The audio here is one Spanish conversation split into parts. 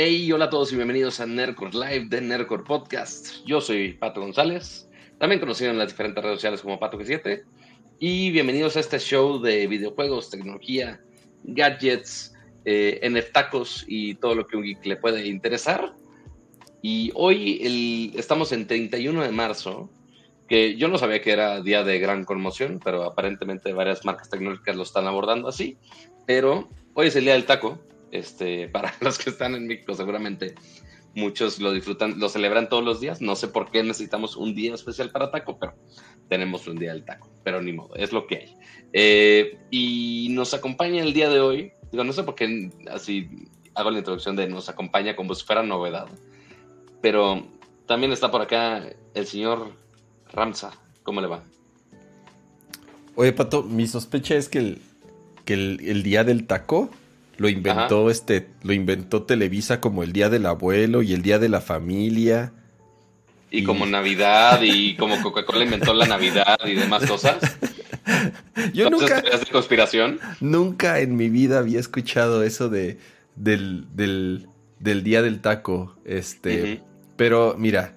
Hey, hola a todos y bienvenidos a Nerdcore Live de Nerdcore Podcast. Yo soy Pato González, también conocido en las diferentes redes sociales como Pato G7. Y bienvenidos a este show de videojuegos, tecnología, gadgets, eh, NFTacos y todo lo que un geek le puede interesar. Y hoy estamos en 31 de marzo, que yo no sabía que era día de gran conmoción, pero aparentemente varias marcas tecnológicas lo están abordando así. Pero hoy es el día del taco este, para los que están en México, seguramente muchos lo disfrutan, lo celebran todos los días. No sé por qué necesitamos un día especial para taco, pero tenemos un día del taco, pero ni modo, es lo que hay. Eh, y nos acompaña el día de hoy, digo, no sé por qué así hago la introducción de nos acompaña como si fuera novedad, pero también está por acá el señor Ramsa. ¿Cómo le va? Oye, Pato, mi sospecha es que el, que el día del taco lo inventó este, lo inventó Televisa como el día del abuelo y el día de la familia. Y, como Navidad y como Coca-Cola inventó la Navidad y demás cosas. Yo nunca de conspiración. Nunca en mi vida había escuchado eso de del, del, día del taco, este, pero mira,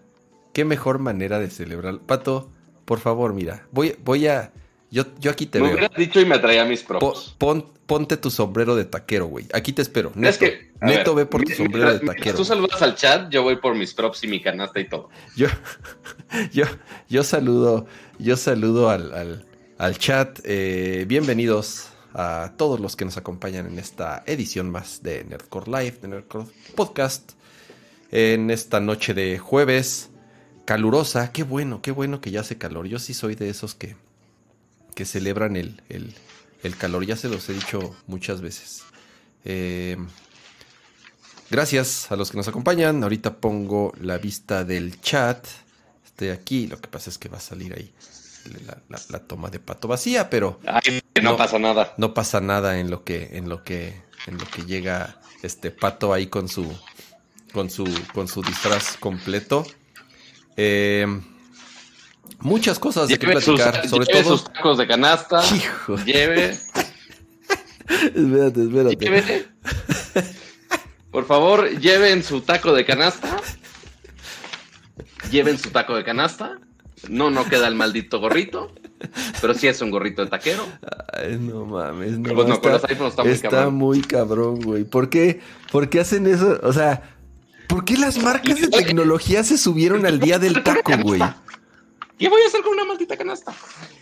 qué mejor manera de celebrar. Pato, por favor, mira, voy voy a yo, yo aquí te me veo. hubieras dicho y me traía mis props. ponte tu sombrero de taquero, güey. Aquí te espero. Neto, es que, Neto ve por tu sombrero de taquero. Tú saludas al chat, yo voy por mis props y mi canasta y todo. Yo, yo, yo saludo, yo saludo al, al, chat. Eh, bienvenidos a todos los que nos acompañan en esta edición más de Nerdcore Live, de Nerdcore Podcast. En esta noche de jueves, calurosa. Qué bueno, qué bueno que ya hace calor. Yo sí soy de esos que que celebran el, calor. Ya se los he dicho muchas veces. Eh, gracias a los que nos acompañan. Ahorita pongo la vista del chat. Estoy aquí. Lo que pasa es que va a salir ahí la, toma de pato vacía, pero no, pasa nada. No pasa nada en lo que, en lo que, en lo que llega este pato ahí con su, con su, con su disfraz completo. Eh, muchas cosas de que platicar, sobre lleve todo sus tacos de canasta. Hijo. Lleve. espérate, espérate. Por favor, lleven su taco de canasta. Lleven su taco de canasta. No, no queda el maldito gorrito. Pero sí es un gorrito de taquero. Ay, no mames. No, pues está, está, muy cabrón. güey. ¿Por qué? ¿Por qué hacen eso? O sea, ¿por qué las marcas de tecnología se subieron al día del taco, güey? ¿Qué voy a hacer con una maldita canasta?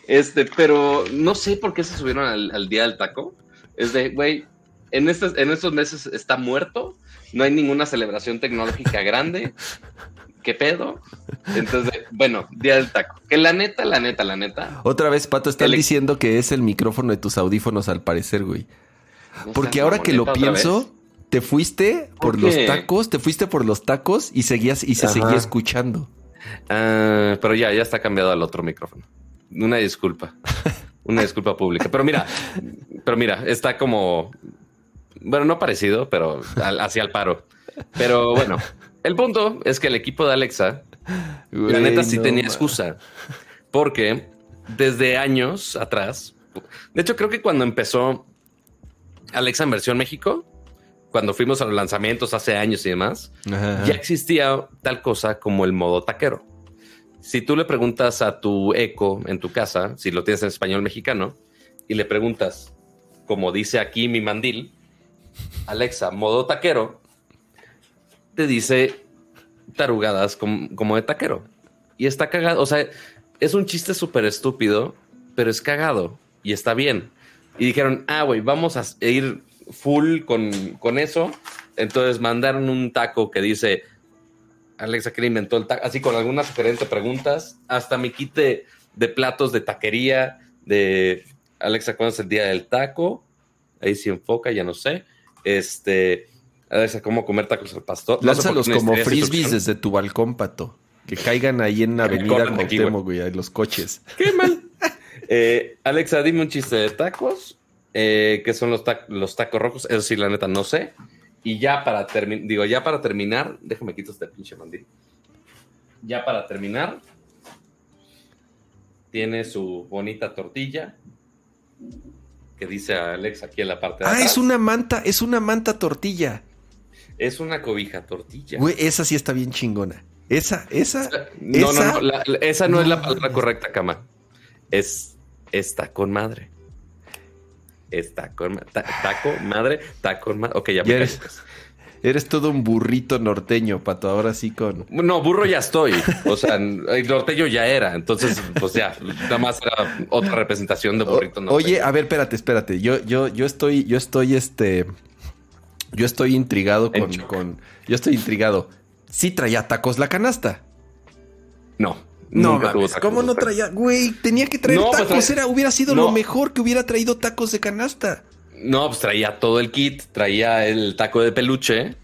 Este, pero no sé por qué se subieron al, día del taco. Es de, güey, en, estos, en estos meses está muerto, no hay ninguna celebración tecnológica grande. ¿Qué pedo? Entonces, bueno, día del taco. Que la neta, la neta, la neta. Otra vez, Pato, están diciendo que es el micrófono de tus audífonos al parecer, güey. Porque ahora que lo pienso, te fuiste por, los tacos, te fuiste por los tacos y seguías y se seguía escuchando. Ah, pero ya, ya está cambiado al otro micrófono. Una disculpa. Una disculpa pública. Pero mira, pero mira, está como. Bueno, no parecido, pero hacia el paro. Pero bueno, el punto es que el equipo de Alexa, la neta, sí tenía excusa. Porque desde años atrás, de hecho, creo que cuando empezó Alexa en versión México, cuando fuimos a los lanzamientos hace años y demás, ya existía tal cosa como el modo taquero. Si tú le preguntas a tu eco en tu casa, si lo tienes en español mexicano, y le preguntas, como dice aquí mi mandil, Alexa, modo taquero, te dice tarugadas como, de taquero. Y está cagado. O sea, es un chiste súper estúpido, pero es cagado y está bien. Y dijeron, ah, güey, vamos a ir full con, eso. Entonces mandaron un taco que dice Alexa que inventó el taco, así con algunas diferentes preguntas, hasta mi quite de platos de taquería, de Alexa, ¿cuándo es el día del taco? Ahí se enfoca, ya no sé. Este, Alexa, ¿cómo comer tacos al pastor? Lánzalos como frisbees desde tu balcón, pato. Que caigan ahí en la avenida Cuauhtémoc, güey, en los coches. Qué mal. Eh, Alexa, dime un chiste de tacos eh, que son los, los tacos rojos, eso sí, la neta, no sé. Y ya para terminar, digo, ya para terminar, déjame quitar este pinche mandil. Ya para terminar, tiene su bonita tortilla que dice Alex aquí en la parte de Ah, es una manta, es una manta tortilla. Es una cobija tortilla. Güey, esa sí está bien chingona. Esa, esa. No, esa, no, no. la- la- esa no, es la palabra correcta, cama. Es está con madre. Está con ta- taco, madre, con madre. Ok, ya me eres- pues. Eres todo un burrito norteño, pato. Ahora sí con. No, burro ya estoy. O sea, el norteño ya era. Entonces, pues ya, nada más era otra representación de burrito norteño. Oye, a ver, espérate, espérate. Yo, yo, yo estoy, yo estoy, este. Yo estoy intrigado con, con. Yo estoy intrigado. Sí traía tacos la canasta. No. No, mames, ¿cómo no traía? Güey, tenía que traer No, pues tacos. Era, hubiera sido No. lo mejor que hubiera traído tacos de canasta. No, pues traía todo el kit, traía el taco de peluche,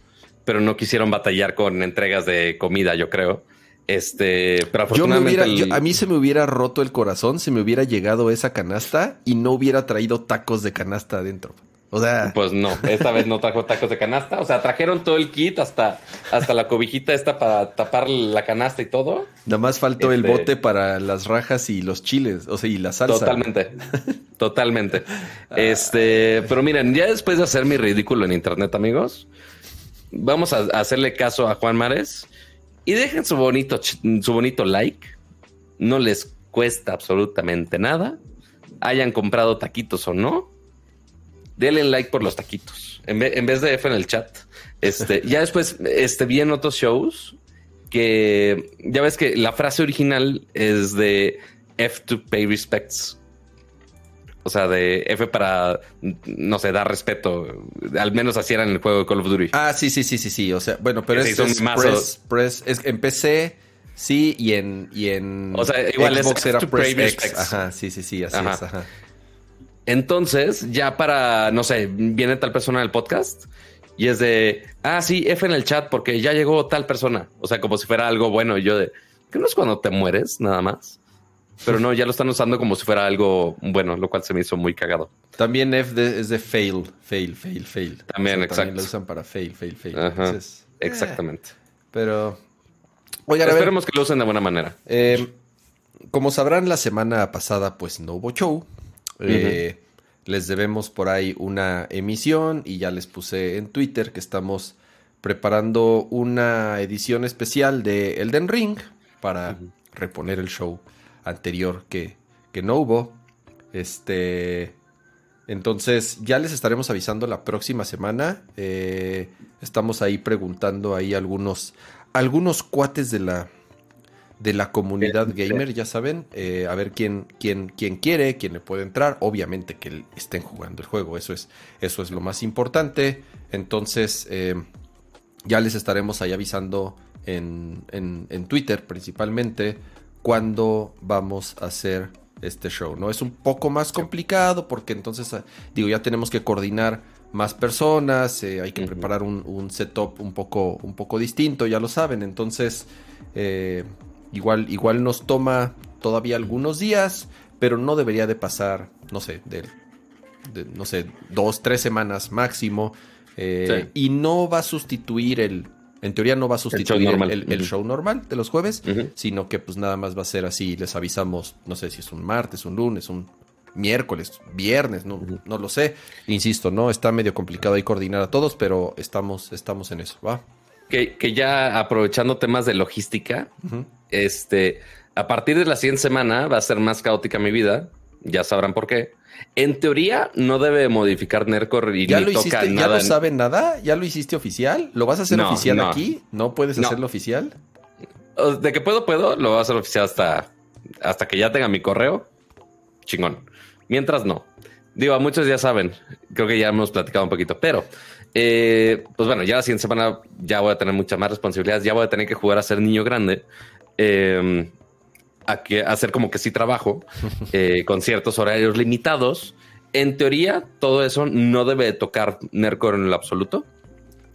pero no quisieron batallar con entregas de comida, yo creo. Este, pero Yo me afortunadamente hubiera, el- yo- a mí se me hubiera roto el corazón si me hubiera llegado esa canasta y no hubiera traído tacos de canasta adentro. O sea, Pues no, esta vez no trajo tacos de canasta. O sea, trajeron todo el kit hasta, hasta la cobijita esta para tapar la canasta y todo. nada más faltó el este- bote para las rajas y los chiles, o sea, y la salsa. Totalmente. Totalmente. Este, pero miren, ya después de hacer mi ridículo en internet, amigos, vamos a hacerle caso a Juan Mares y dejen su bonito, su bonito like. No les cuesta absolutamente nada. Hayan comprado taquitos o no. Denle like por los taquitos. En, ve- en vez de F en el chat. Este, ya después, este, vi en otros shows que ya ves que la frase original es de F to pay respects. O sea, de F para, no sé, dar respeto. Al menos así era en el juego de Call of Duty. Ah, sí, sí, sí, sí, sí. O sea, bueno, pero es, press, press- es- en PC, sí, y en, y en O sea, igual es Xbox era to press pay X. respects. Ajá, sí, sí, sí, así Ajá. es, ajá. Entonces, ya para, no sé, viene tal persona del podcast y es de, ah, sí, F en el chat porque ya llegó tal persona. O sea, como si fuera algo bueno. Y yo de, que no es cuando te mueres, nada más. Pero no, ya lo están usando como si fuera algo bueno, lo cual se me hizo muy cagado. También F de- es de fail, fail, fail, fail. También, También exacto. lo usan para fail, fail, fail. Ajá, Entonces, eh, Exactamente. pero, oigan, a ver, Esperemos que lo usen de buena manera. eh, como sabrán, la semana pasada, pues no hubo show. Eh, Les debemos por ahí una emisión y ya les puse en Twitter que estamos preparando una edición especial de Elden Ring para reponer el show anterior que, que no hubo. Este. Entonces, ya les estaremos avisando la próxima semana. Eh, estamos ahí preguntando ahí algunos, algunos cuates de la, de la comunidad gamer, ya saben, eh, a ver quién, quién, quién quiere, quién le puede entrar. Obviamente que estén jugando el juego, eso es, eso es lo más importante. Entonces, eh, ya les estaremos ahí avisando en, en, en Twitter principalmente cuándo vamos a hacer este show, ¿no? Es un poco más complicado porque entonces, ah, digo, ya tenemos que coordinar más personas, eh, hay que preparar un, un setup un poco, un poco distinto, ya lo saben, entonces eh, igual, igual nos toma todavía algunos días, pero no debería de pasar, no sé, de, de, no sé, dos, tres semanas máximo, eh, y no va a sustituir el, en teoría no va a sustituir el, normal. el- el Ujú. show normal de los jueves, sino que pues nada más va a ser así, les avisamos, no sé si es un martes, un lunes, un miércoles, viernes, no, no lo sé. Insisto, no, está medio complicado ahí coordinar a todos, pero estamos, estamos en eso, ¿va? Que, que ya aprovechando temas de logística. Este, a partir de la siguiente semana va a ser más caótica mi vida. Ya sabrán por qué. En teoría, no debe modificar Nercor y ¿Ya ni lo toca hiciste? ¿Ya lo saben nada? ¿Ya lo hiciste oficial? ¿Lo vas a hacer No, oficial no. aquí? ¿No puedes No. hacerlo oficial? De que puedo, puedo. Lo voy a hacer oficial hasta, hasta que ya tenga mi correo. Chingón. Mientras no. Digo, a muchos ya saben. Creo que ya hemos platicado un poquito. Pero, eh, pues bueno, ya la siguiente semana ya voy a tener muchas más responsabilidades. Ya voy a tener que jugar a ser niño grande. Eh, a que a hacer como que sí trabajo eh, con ciertos horarios limitados. En teoría, todo eso no debe tocar Nercor en lo absoluto.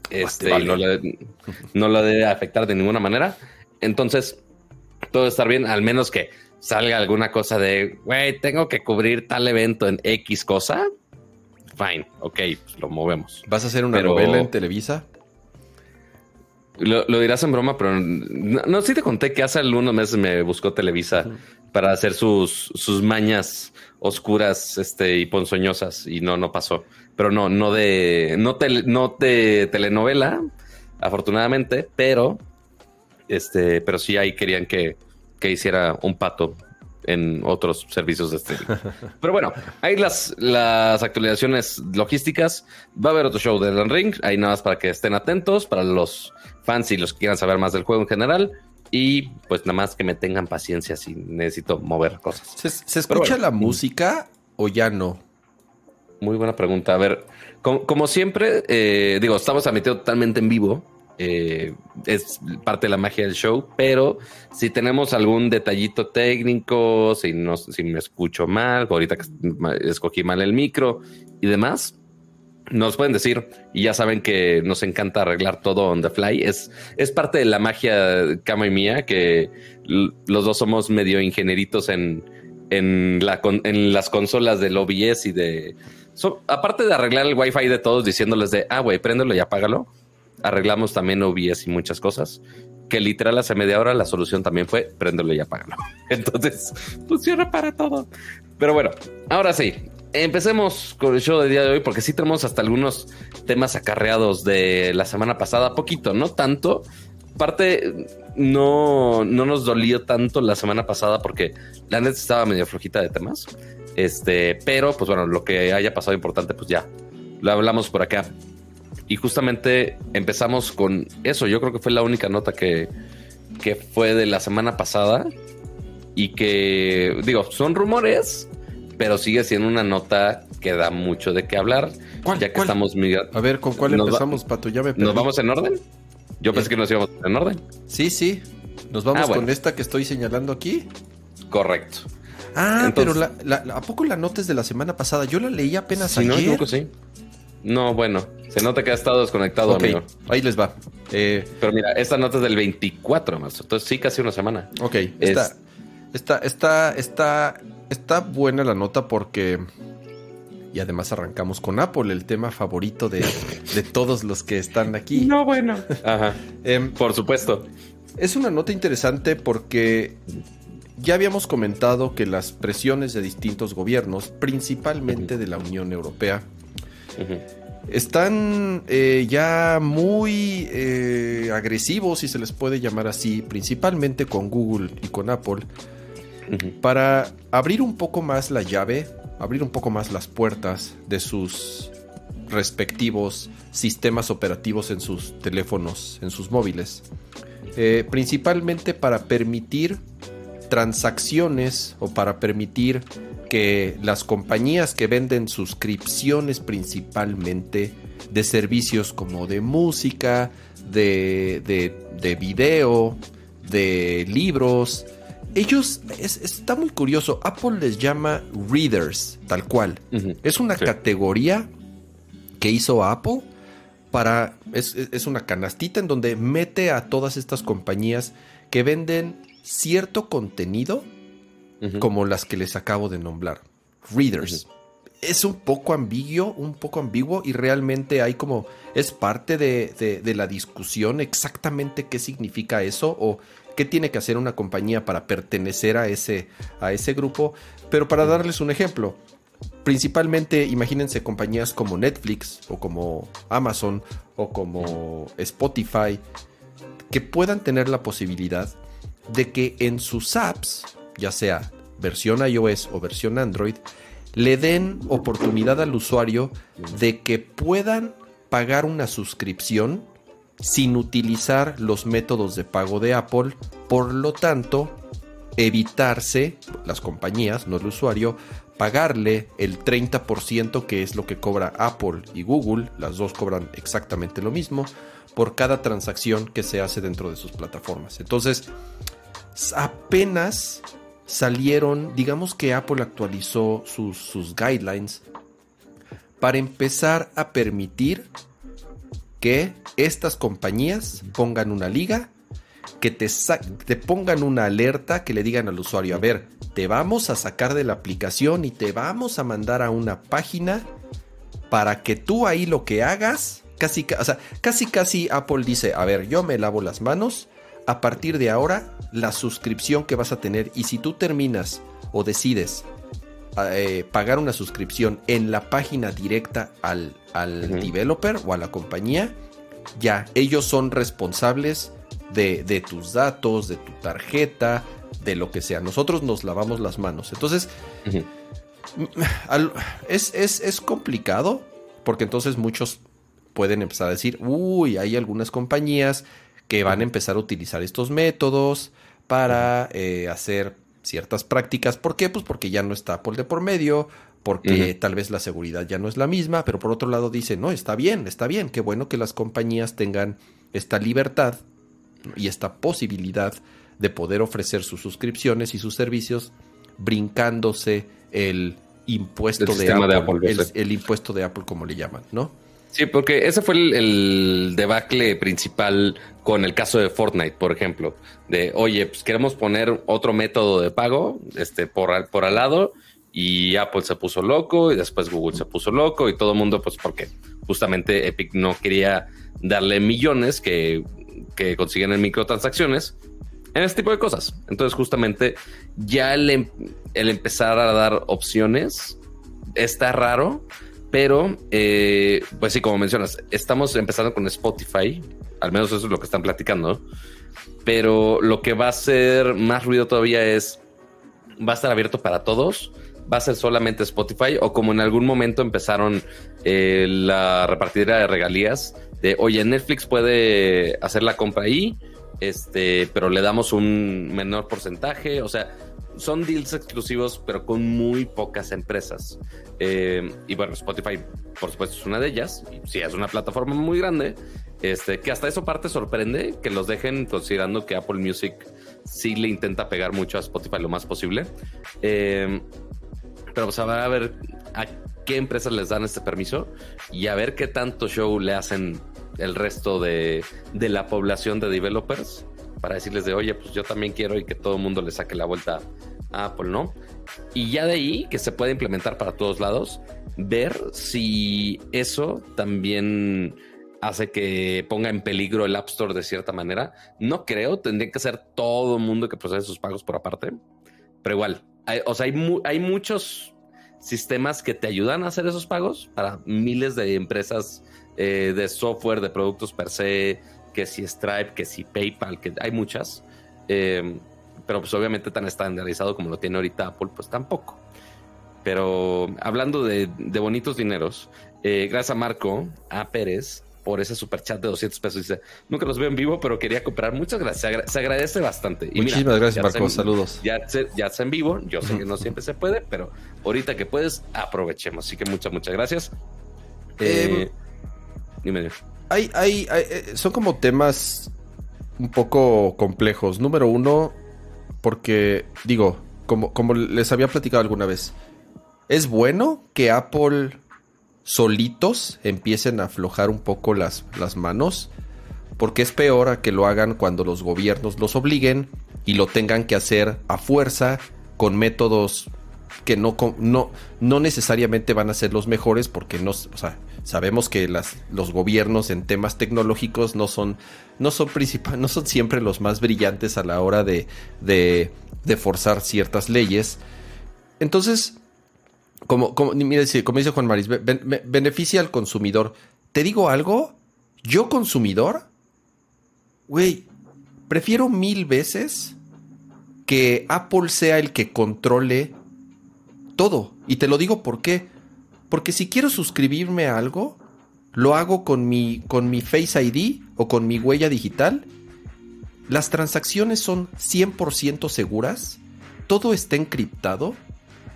Este, Vale. no, le, no lo debe afectar de ninguna manera. Entonces, todo estar bien, al menos que salga alguna cosa de, güey, tengo que cubrir tal evento en X cosa. Fine, ok, pues lo movemos. ¿Vas a hacer una Pero- novela en Televisa? Lo, lo dirás en broma, pero no, no sí te conté que hace algunos meses me buscó Televisa para hacer sus, sus mañas oscuras este, y ponzoñosas y no, no pasó. Pero no, no de, no, tele- no de telenovela, afortunadamente, pero este, pero sí ahí querían que, que hiciera un pato en otros servicios de streaming. Pero bueno, hay las, las actualizaciones logísticas. Va a haber otro show de Elden Ring. Ahí nada más para que estén atentos, para los fans y los que quieran saber más del juego en general. Y pues nada más que me tengan paciencia si necesito mover cosas. ¿Se, escucha la música o ya no? Muy buena pregunta. A ver, como, siempre, eh, digo, estamos admitiendo totalmente en vivo. Eh, es parte de la magia del show, pero si tenemos algún detallito técnico, si, no, si me escucho mal, ahorita escogí mal el micro y demás, nos pueden decir y ya saben que nos encanta arreglar todo on the fly. Es, es parte de la magia Cama y mía que los dos somos medio ingenieritos en, en, la, en las consolas del OBS y de... aparte de arreglar el wifi de todos diciéndoles de, ah, güey, préndelo y apágalo arreglamos también OBS y muchas cosas. Que literal hace media hora la solución también fue prenderlo y apagarlo. Entonces funciona para todo. Pero bueno, ahora sí, empecemos con el show del día de hoy porque sí tenemos hasta algunos temas acarreados de la semana pasada, poquito, no tanto. Parte no, no nos dolió tanto la semana pasada porque la net estaba medio flojita de temas. Este, pero pues bueno, lo que haya pasado importante, pues ya lo hablamos por acá. Y justamente empezamos con eso. Yo creo que fue la única nota que, que fue de la semana pasada. Y que, digo, son rumores, pero sigue siendo una nota que da mucho de qué hablar. ¿Cuál, ya que estamos A ver, ¿con cuál empezamos, Pato? Ya me ¿Nos vamos en orden? Yo pensé que nos íbamos en orden. Sí, sí. Nos vamos ah, con esta que estoy señalando aquí. Correcto. Ah, pero la, ¿a poco la nota es de la semana pasada? Yo la leí apenas ayer. No, sí. No, bueno, se nota que ha estado desconectado, amigo. Ahí les va. Eh, Pero mira, esta nota es del 24 de marzo, entonces sí, casi una semana. Ok, está, está, está, está, está buena la nota porque. Y además arrancamos con Apple, el tema favorito de, todos los que están aquí. No, bueno. Ajá. Em, Por supuesto. Es una nota interesante porque ya habíamos comentado que las presiones de distintos gobiernos, principalmente de la Unión Europea, están eh, ya muy eh, agresivos, si se les puede llamar así, principalmente con Google y con Apple, para abrir un poco más la llave, abrir un poco más las puertas de sus respectivos sistemas operativos en sus teléfonos, en sus móviles. Eh, principalmente para permitir transacciones o para permitir que las compañías que venden suscripciones principalmente de servicios como de música, de, de, video, de libros, ellos, está muy curioso, Apple les llama readers, tal cual. Es una categoría que hizo Apple para, es, es, una canastita en donde mete a todas estas compañías que venden cierto contenido como las que les acabo de nombrar. Readers. Es un poco ambiguo, un poco ambiguo y realmente hay como, es parte de, la discusión exactamente qué significa eso o qué tiene que hacer una compañía para pertenecer a ese, a ese grupo. Pero para darles un ejemplo, principalmente imagínense compañías como Netflix o como Amazon o como Spotify que puedan tener la posibilidad de que en sus apps ya sea versión iOS o versión Android, le den oportunidad al usuario de que puedan pagar una suscripción sin utilizar los métodos de pago de Apple, por lo tanto, evitarse, las compañías, no el usuario, pagarle el 30% que es lo que cobra Apple y Google, las dos cobran exactamente lo mismo, por cada transacción que se hace dentro de sus plataformas. Entonces, apenas salieron, digamos que Apple actualizó sus, guidelines para empezar a permitir que estas compañías pongan una liga, que te, te, pongan una alerta, que le digan al usuario, a ver, te vamos a sacar de la aplicación y te vamos a mandar a una página para que tú ahí lo que hagas, casi, o sea, casi casi Apple dice, a ver, yo me lavo las manos, a partir de ahora la suscripción que vas a tener y si tú terminas o decides eh, pagar una suscripción en la página directa al, developer o a la compañía, ya, ellos son responsables de, de tus datos, de tu tarjeta, de lo que sea. Nosotros nos lavamos las manos. Entonces, es, es, complicado porque entonces muchos pueden empezar a decir, uy, hay algunas compañías que van a empezar a utilizar estos métodos para eh, hacer ciertas prácticas. ¿Por qué? Pues porque ya no está Apple de por medio, porque tal vez la seguridad ya no es la misma, pero por otro lado dice, no, está bien, está bien, qué bueno que las compañías tengan esta libertad y esta posibilidad de poder ofrecer sus suscripciones y sus servicios brincándose el impuesto de Apple, el, impuesto de Apple como le llaman, ¿no? Sí, porque ese fue el, debacle principal con el caso de Fortnite, por ejemplo, de oye, pues queremos poner otro método de pago, este, por, por al lado, y Apple se puso loco, y después Google se puso loco, y todo el mundo, pues porque justamente Epic no quería darle millones que, que consiguen en microtransacciones en este tipo de cosas. Entonces, justamente ya el, em, empezar a dar opciones está raro, pero eh, pues sí, como mencionas, estamos empezando con Spotify, al menos eso es lo que están platicando, pero lo que va a ser más ruido todavía es, va a estar abierto para todos. Va a ser solamente Spotify o como en algún momento empezaron eh, la repartidera de regalías de, oye, Netflix puede hacer la compra ahí, este, pero le damos un menor porcentaje. O sea, son deals exclusivos, pero con muy pocas empresas. Eh, y bueno, Spotify, por supuesto, es una de ellas. Sí, es una plataforma muy grande. Este, que hasta eso parte sorprende que los dejen, considerando que Apple Music sí le intenta pegar mucho a Spotify lo más posible. Eh, pero pues a ver, a qué empresas les dan este permiso y a ver qué tanto show le hacen el resto de, la población de developers para decirles de, oye, pues yo también quiero y que todo el mundo le saque la vuelta a Apple, ¿no? Y ya de ahí, que se puede implementar para todos lados, ver si eso también hace que ponga en peligro el App Store de cierta manera. No creo, tendría que ser todo el mundo que procese sus pagos por aparte, pero igual, o sea, hay, hay muchos sistemas que te ayudan a hacer esos pagos para miles de empresas eh, de software, de productos per se, que si Stripe, que si PayPal, que hay muchas. Eh, pero pues obviamente tan estandarizado como lo tiene ahorita Apple, pues tampoco. Pero hablando de, bonitos dineros, eh, gracias a Marco, a Pérez, por ese super chat de 200 pesos. Dice, nunca los veo en vivo, pero quería comprar. Muchas gracias. Se, agradece bastante. Y Muchísimas gracias, Marco. Saludos. Ya, ya está en vivo. Yo sé que no siempre se puede, pero ahorita que puedes, aprovechemos. Así que muchas, muchas gracias. Eh, Dime. Hay, hay, eh, son como temas un poco complejos. Número uno, porque, digo, como, como les había platicado alguna vez, es bueno que Apple solitos empiecen a aflojar un poco las, las manos, porque es peor a que lo hagan cuando los gobiernos los obliguen y lo tengan que hacer a fuerza con métodos que no, no, no necesariamente van a ser los mejores porque no, sabemos que las, los gobiernos en temas tecnológicos no son, no son no son siempre los más brillantes a la hora de, de, forzar ciertas leyes. Entonces, como, como, como dice Juan Maris, beneficia al consumidor. Te digo algo, yo consumidor, güey, prefiero mil veces que Apple sea el que controle todo. Y te lo digo por qué. Porque si quiero suscribirme a algo, lo hago con mi, con mi Face ID o con mi huella digital. Las transacciones son 100% seguras. Todo está encriptado.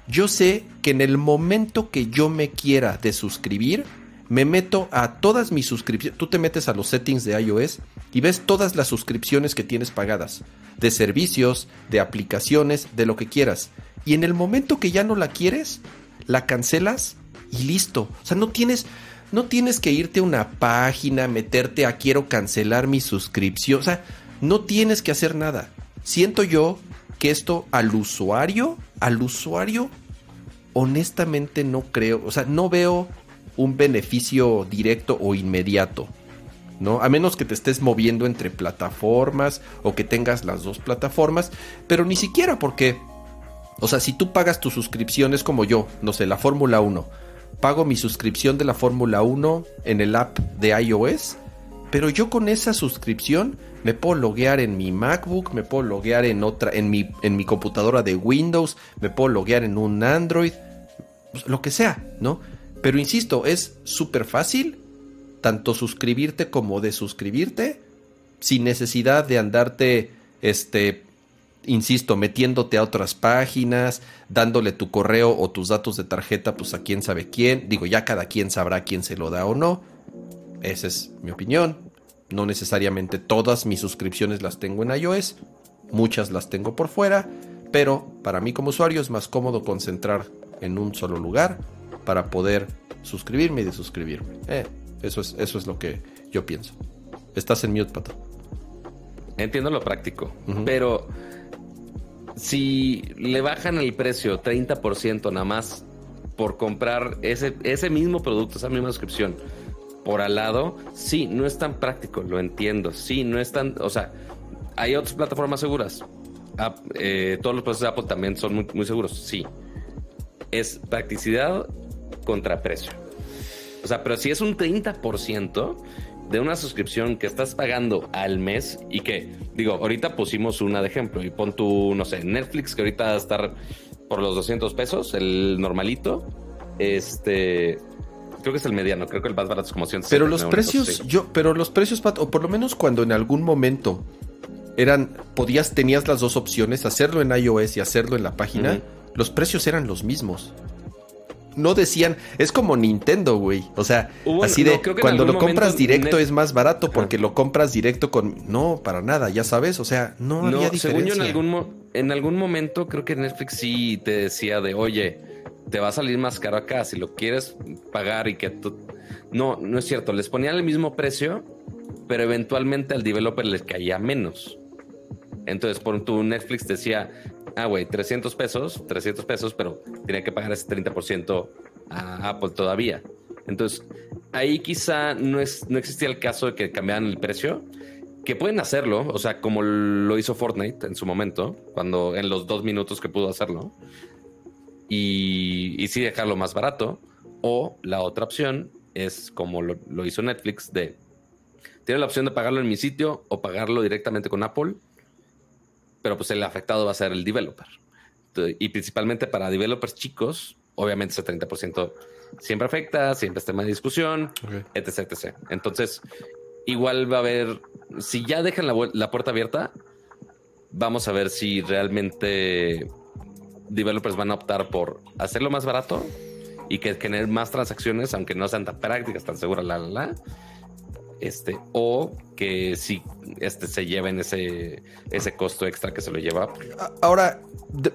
Yo sé que en el momento que yo me quiera de suscribir, me meto a todas mis suscripciones. Tú te metes a los settings de iOS y ves todas las suscripciones que tienes pagadas. De servicios, de aplicaciones, de lo que quieras. Y en el momento que ya no la quieres, la cancelas y listo. O sea, no tienes, no tienes que irte a una página, meterte a quiero cancelar mi suscripción. O sea, no tienes que hacer nada. Siento yo esto al usuario, al usuario, honestamente no creo, o sea, no veo un beneficio directo o inmediato. ¿no? A menos que te estés moviendo entre plataformas o que tengas las dos plataformas, pero ni siquiera porque o sea, si tú pagas tu suscripción, es como yo, no sé, la Fórmula 1. Pago mi suscripción de la Fórmula 1 en el app de iOS, pero yo con esa suscripción me puedo loguear en mi MacBook, me puedo loguear en otra, en mi, en mi computadora de Windows, me puedo loguear en un Android, pues, lo que sea, ¿no? Pero insisto, es súper fácil, tanto suscribirte como desuscribirte, sin necesidad de andarte, este, insisto, metiéndote a otras páginas, dándole tu correo o tus datos de tarjeta, pues a quién sabe quién. Digo, ya cada quien sabrá quién se lo da o no. Esa es mi opinión. No necesariamente todas mis suscripciones las tengo en iOS, muchas las tengo por fuera, pero para mí como usuario es más cómodo concentrar en un solo lugar para poder suscribirme y desuscribirme. Eh, eso, es, eso es lo que yo pienso. Estás en mute, Pato. Entiendo lo práctico, pero si le bajan el precio 30% nada más por comprar ese, ese mismo producto, esa misma suscripción por al lado, sí, no es tan práctico, lo entiendo. Sí, no es tan, o sea, hay otras plataformas seguras. Eh, todos los procesos de Apple también son muy, muy seguros, sí. Es practicidad contra precio. O sea, pero si es un 30%, de una suscripción que estás pagando al mes y que, digo, ahorita pusimos una de ejemplo y pon tu, no sé, Netflix que ahorita va a estar por los 200 pesos, el normalito, este, creo que es el mediano, creo que el más barato es como 100. Pero los precios, yo, pero los precios, o por lo menos cuando en algún momento eran, podías, tenías las dos opciones, hacerlo en iOS y hacerlo en la página, los precios eran los mismos no decían, es como Nintendo, güey. O sea, así de cuando lo compras directo es más barato porque lo compras directo con no, para nada, ya sabes, o sea, no, había diferencia. Según yo en algún en algún momento creo que Netflix sí te decía de, "Oye, te va a salir más caro acá si lo quieres pagar y que tú No, no es cierto, les ponían el mismo precio, pero eventualmente al developer les caía menos. Entonces, por tu Netflix decía, ah, güey, 300 pesos, 300 pesos, pero tenía que pagar ese 30% a Apple todavía. Entonces, ahí quizá no, es, no existía el caso de que cambiaran el precio, que pueden hacerlo, o sea, como lo hizo Fortnite en su momento, cuando en los dos minutos que pudo hacerlo, y, y sí dejarlo más barato, o la otra opción es como lo, lo hizo Netflix, de, tiene la opción de pagarlo en mi sitio o pagarlo directamente con Apple pero pues el afectado va a ser el developer. Y principalmente para developers chicos, obviamente ese 30% siempre afecta, siempre está en de discusión, etc, etc. Entonces, igual va a haber, si ya dejan la, la puerta abierta, vamos a ver si realmente developers van a optar por hacerlo más barato y que tener más transacciones, aunque no sean tan prácticas, tan seguras, la, la, la este, o que si este, se lleven ese, ese costo extra que se lo lleva. Ahora,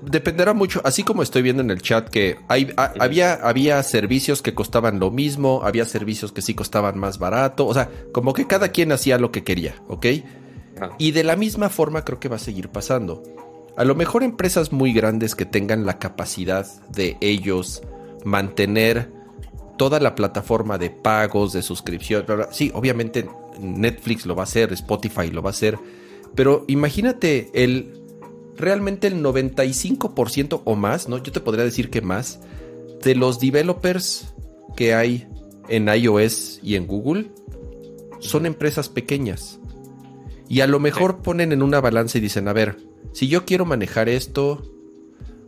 dependerá mucho, así como estoy viendo en el chat que hay, había, había servicios que costaban lo mismo, había servicios que sí costaban más barato, o sea, como que cada quien hacía lo que quería, ¿ok? Y de la misma forma creo que va a seguir pasando. A lo mejor empresas muy grandes que tengan la capacidad de ellos mantener toda la plataforma de pagos, de suscripción. Sí, obviamente Netflix lo va a hacer, Spotify lo va a hacer, pero imagínate el realmente el 95% o más, ¿no? Yo te podría decir que más de los developers que hay en iOS y en Google son empresas pequeñas. Y a lo mejor ponen en una balanza y dicen, a ver, si yo quiero manejar esto,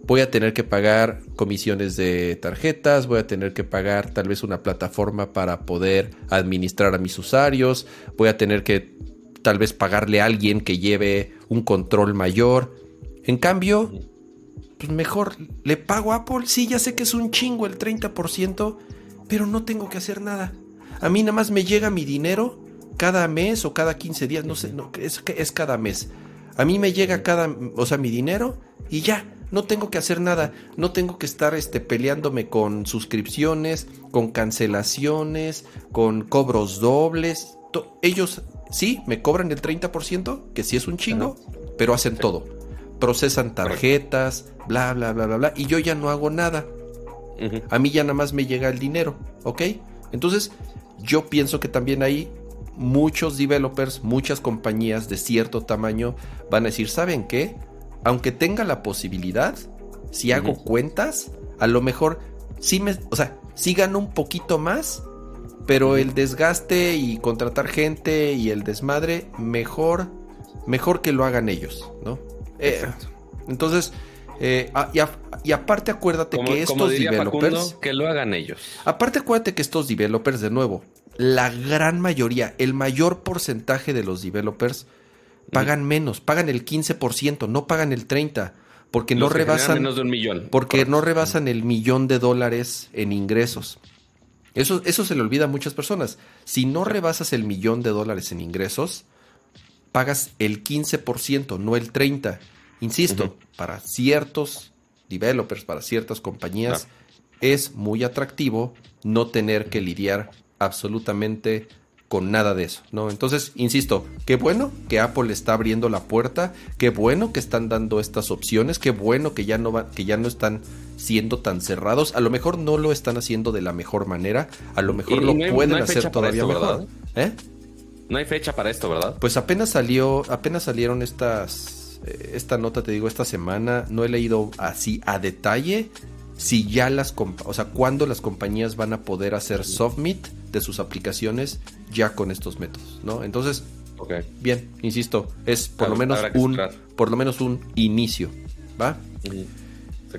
voy a tener que pagar comisiones de tarjetas, voy a tener que pagar tal vez una plataforma para poder administrar a mis usuarios, voy a tener que tal vez pagarle a alguien que lleve un control mayor. En cambio, pues mejor le pago a Apple, sí, ya sé que es un chingo el 30%, pero no tengo que hacer nada. A mí nada más me llega mi dinero cada mes o cada 15 días, no sé, no, es, es cada mes. A mí me llega cada, o sea, mi dinero y ya no tengo que hacer nada, no tengo que estar este, peleándome con suscripciones, con cancelaciones, con cobros dobles. ellos sí me cobran el 30%, que sí es un chingo, pero hacen todo. Procesan tarjetas, bla, bla, bla, bla, bla, y yo ya no hago nada. A mí ya nada más me llega el dinero, ¿ok? Entonces, yo pienso que también ahí muchos developers, muchas compañías de cierto tamaño van a decir, ¿saben qué? aunque tenga la posibilidad, si hago cuentas, a lo mejor sí me, o sea, sí gano un poquito más, pero el desgaste y contratar gente y el desmadre, mejor, mejor que lo hagan ellos, ¿no? Eh, entonces, eh, y, aparte acuérdate que estos developers... que lo hagan ellos. Aparte acuérdate que estos developers, de nuevo, la gran mayoría, el mayor porcentaje de los developers pagan menos, pagan el 15%, no pagan el 30%, porque no rebasan... Menos de un millón. Porque no rebasan el millón de dólares en ingresos. Eso, eso se le olvida a muchas personas. Si no rebasas el millón de dólares en ingresos, pagas el 15%, no el 30%. Insisto, para ciertos developers, para ciertas compañías, es muy atractivo no tener que lidiar absolutamente con nada de eso, ¿no? Entonces, insisto, qué bueno que Apple está abriendo la puerta, qué bueno que están dando estas opciones, qué bueno que ya no va, que ya no están siendo tan cerrados. A lo mejor no lo están haciendo de la mejor manera, a lo mejor lo pueden hacer todavía mejor. ¿Eh? No hay fecha para esto, ¿verdad? Pues apenas salió, apenas salieron estas eh, esta nota, te digo, esta semana no he leído así a detalle si ya las, o sea, cuándo las compañías van a poder hacer submit de sus aplicaciones ya con estos métodos, ¿no? Entonces, bien, insisto, es por lo menos un, por lo menos un inicio, ¿va?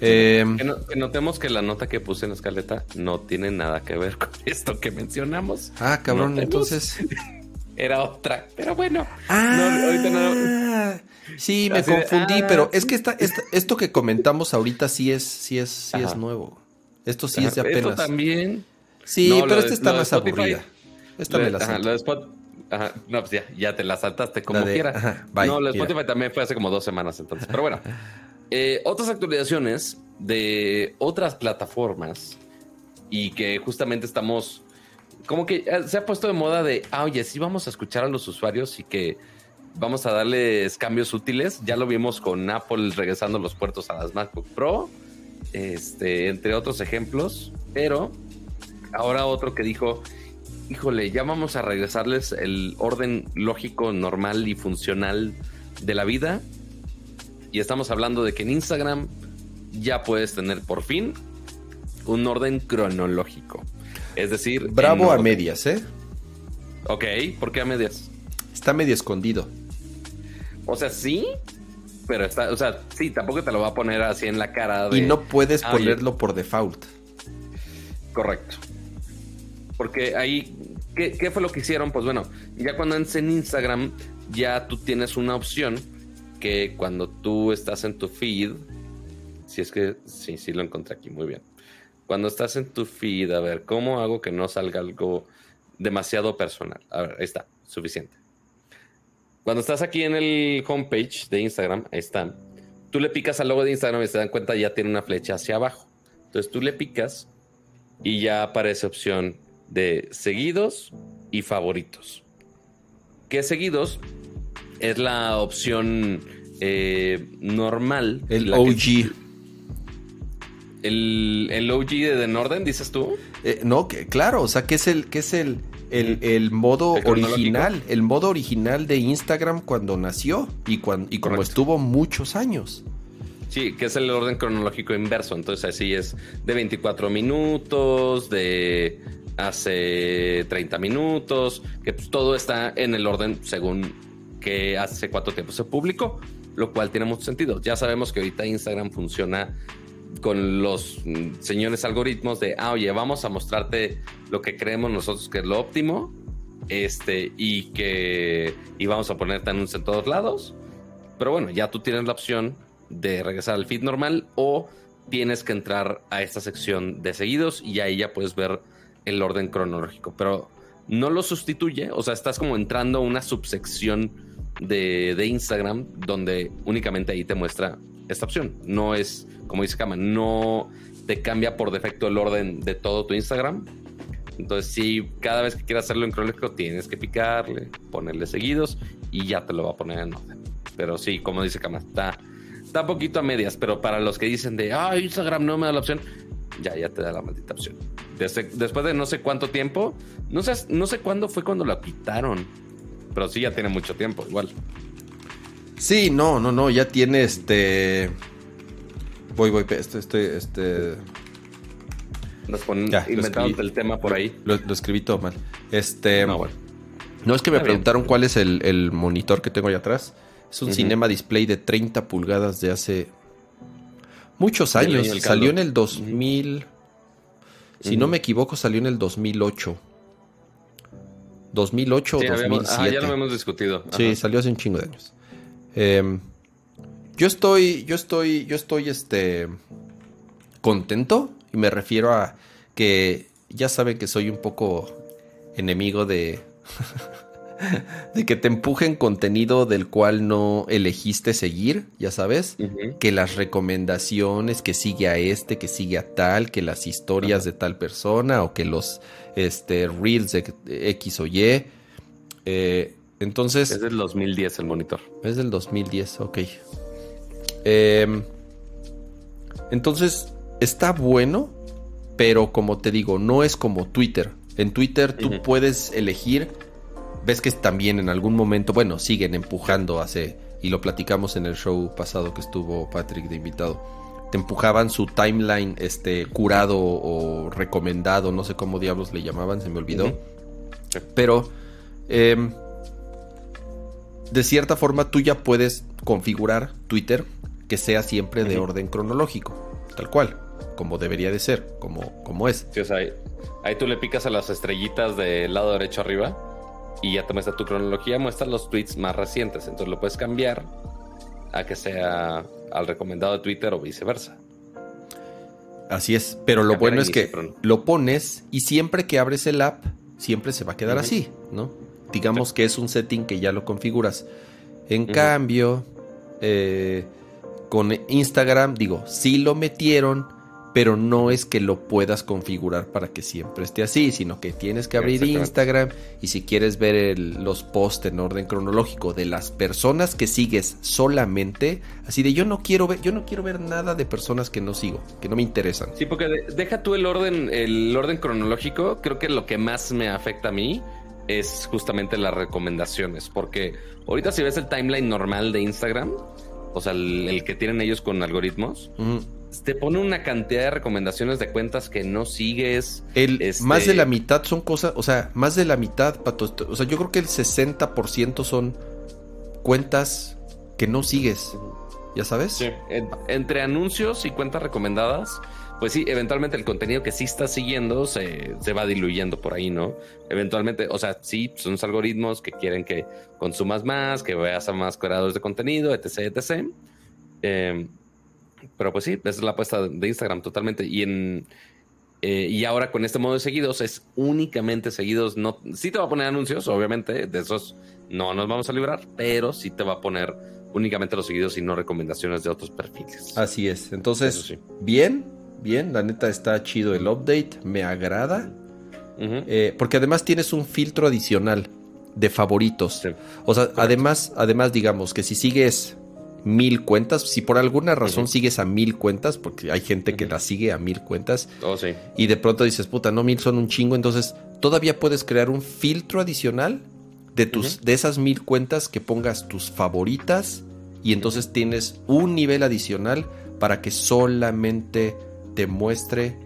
Em, que, notemos que la nota que puse en la escaleta no tiene nada que ver con esto que mencionamos. Ah, cabrón, entonces. Era otra, pero bueno. Ah, Sí, me confundí, ah, pero es que esta, esto que comentamos ahorita sí es, sí es, sí es nuevo. Esto sí es de apenas. Esto también. Sí, pero esta está más aburrida. Esta me la ajá, lo de ajá, no, pues ya, ya te la saltaste como quiera. no, lo de Spotify también fue hace como dos semanas entonces. Pero bueno, eh, otras actualizaciones de otras plataformas y que justamente estamos como que eh, se ha puesto de moda de, ah, oye, sí vamos a escuchar a los usuarios y que vamos a darles cambios útiles. Ya lo vimos con Apple regresando los puertos a las MacBook Pro, este, entre otros ejemplos. Pero ahora otro que dijo, híjole, ya vamos a regresarles el orden lógico, normal y funcional de la vida. Y estamos hablando de que en Instagram ya puedes tener por fin un orden cronológico. Es decir... Bravo a medias, ¿eh? Ok, ¿por qué a medias? Está medio escondido. O sea, sí, pero está, o sea, sí, tampoco te lo va a poner así en la cara. y no puedes ah, ponerlo por default. Correcto. Porque ahí, ¿qué, fue lo que hicieron? Pues bueno, ya cuando entras en Instagram, ya tú tienes una opción que cuando tú estás en tu feed, si es que, sí, sí lo encontré aquí, muy bien. Cuando estás en tu feed, a ver, ¿cómo hago que no salga algo demasiado personal? A ver, ahí está, suficiente. Cuando estás aquí en el homepage de Instagram, ahí están. Tú le picas al logo de Instagram y se dan cuenta ya tiene una flecha hacia abajo. Entonces tú le picas y ya aparece opción de seguidos y favoritos. ¿Qué seguidos? Es la opción eh, normal. El OG. El, el, OG de The Norden, dices tú. Eh, no, que, claro, o sea, que es el, que es el, el, modo original, el modo original de Instagram cuando nació y, cuando, y como estuvo muchos años. Sí, que es el orden cronológico inverso. Entonces así es de 24 minutos, de hace 30 minutos, que pues, todo está en el orden según que hace cuánto tiempo se publicó, lo cual tiene mucho sentido. Ya sabemos que ahorita Instagram funciona con los señores algoritmos de, ah, oye, vamos a mostrarte lo que creemos nosotros que es lo óptimo, este, y que, y vamos a ponerte anuncios en todos lados. Pero bueno, ya tú tienes la opción de regresar al feed normal o tienes que entrar a esta sección de seguidos y ahí ya puedes ver el orden cronológico. Pero no lo sustituye, o sea, estás como entrando a una subsección de, de Instagram donde únicamente ahí te muestra esta opción. No es como dice Kama, no te cambia por defecto el orden de todo tu Instagram. Entonces, si cada vez que quieras hacerlo en cronológico, tienes que picarle, ponerle seguidos y ya te lo va a poner en orden. Pero sí, como dice Kama, está, está poquito a medias, pero para los que dicen de, ah, Instagram no me da la opción, ya, ya te da la maldita opción. después de no sé cuánto tiempo, no sé, no sé cuándo fue cuando la quitaron, pero sí ya tiene mucho tiempo, igual. Sí, no, no, no, ya tiene este Voy, voy, este, este, este. Nos ponen Ya, escribí. el tema por ahí. Lo, lo escribí todo mal. Este. No, es que me Está bien. preguntaron cuál es el, el monitor que tengo ahí atrás. Es un. Cinema Display de 30 pulgadas de hace muchos años. Salió en el 2000. Si no me equivoco, salió en el 2008. 2008 Sí, o habíamos- 2007. ah, ya lo habíamos discutido. Sí, salió hace un chingo de años. Em, yo estoy, yo estoy, yo estoy, este, contento y me refiero a que ya saben que soy un poco enemigo de, de que te empujen contenido del cual no elegiste seguir, ya sabes. Que las recomendaciones, que sigue a este, que sigue a tal, que las historias de tal persona o que los este, reels de X o Y. Eh, entonces, Es del 2010 el monitor. es del 2010, ok. Em, entonces, está bueno, pero como te digo, no es como Twitter. En Twitter tú puedes elegir, ves que también en algún momento, bueno, siguen empujando hace, y lo platicamos en el show pasado que estuvo Patrick de invitado. Te empujaban su timeline este, curado o recomendado, no sé cómo diablos le llamaban, se me olvidó. Pero em, de cierta forma tú ya puedes configurar Twitter que sea siempre de orden cronológico, tal cual, como debería de ser, como, como es. Sí, o sea, ahí, ahí tú le picas a las estrellitas del lado derecho arriba y ya te muestra tu cronología, muestra los tweets más recientes. Entonces lo puedes cambiar a que sea al recomendado de Twitter o viceversa. Así es, pero lo bueno es que lo pones y siempre que abres el app, siempre se va a quedar así, ¿no? Digamos que es un setting que ya lo configuras. En cambio, eh, con Instagram, digo, sí lo metieron, pero no es que lo puedas configurar para que siempre esté así, sino que tienes que abrir. Instagram y si quieres ver el- los posts en orden cronológico de las personas que sigues solamente, así de yo no quiero ver, yo no quiero ver nada de personas que no sigo, que no me interesan. Sí, porque de- deja tú el orden, el orden cronológico. Creo que lo que más me afecta a mí es justamente las recomendaciones. Porque ahorita si ves el timeline normal de Instagram, o sea, el, el que tienen ellos con algoritmos. Te pone una cantidad de recomendaciones de cuentas que no sigues. El, Este- Más de la mitad son cosas, o sea, más de la mitad, Pato, o sea, yo creo que el 60% son cuentas que no sigues, ¿ya sabes? En- entre anuncios y cuentas recomendadas, pues sí, eventualmente el contenido que sí estás siguiendo se, se va diluyendo por ahí, ¿no? Eventualmente, o sea, sí, son los algoritmos que quieren que consumas más, que veas a más creadores de contenido, etc, etc. Eh, pero pues sí, esa es la apuesta de Instagram totalmente. Y en eh, y ahora con este modo de seguidos es únicamente seguidos. No, sí te va a poner anuncios, obviamente, de esos no nos vamos a librar, pero sí te va a poner únicamente los seguidos y no recomendaciones de otros perfiles. Así es. Entonces, sí. bien, bien, la neta está chido el update, me agrada, eh, porque además tienes un filtro adicional de favoritos. Sí. O sea, además, además digamos que si sigues mil cuentas, si por alguna razón sigues a mil cuentas, porque hay gente que Ujú. las sigue a mil cuentas, Oh, sí. y de pronto dices, puta, no, mil son un chingo, entonces todavía puedes crear un filtro adicional de tus, de esas mil cuentas que pongas tus favoritas, y entonces tienes un nivel adicional para que solamente te muestre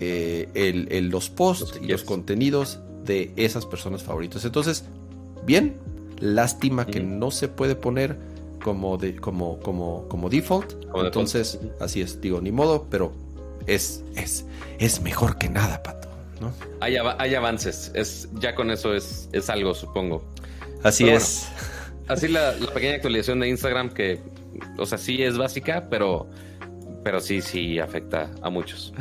eh, el- el- los posts Los y los contenidos de esas personas favoritas. Entonces, bien, lástima que no se puede poner como, de, como, como, como default. Como. Entonces, así es, digo, ni modo, pero es, es, es mejor que nada, Pato. ¿no? Hay, hay avances. Es, ya con eso es, es algo, supongo. Así Pero es. Así la, la pequeña actualización de Instagram que, o sea, sí es básica, pero, pero sí, sí afecta a muchos.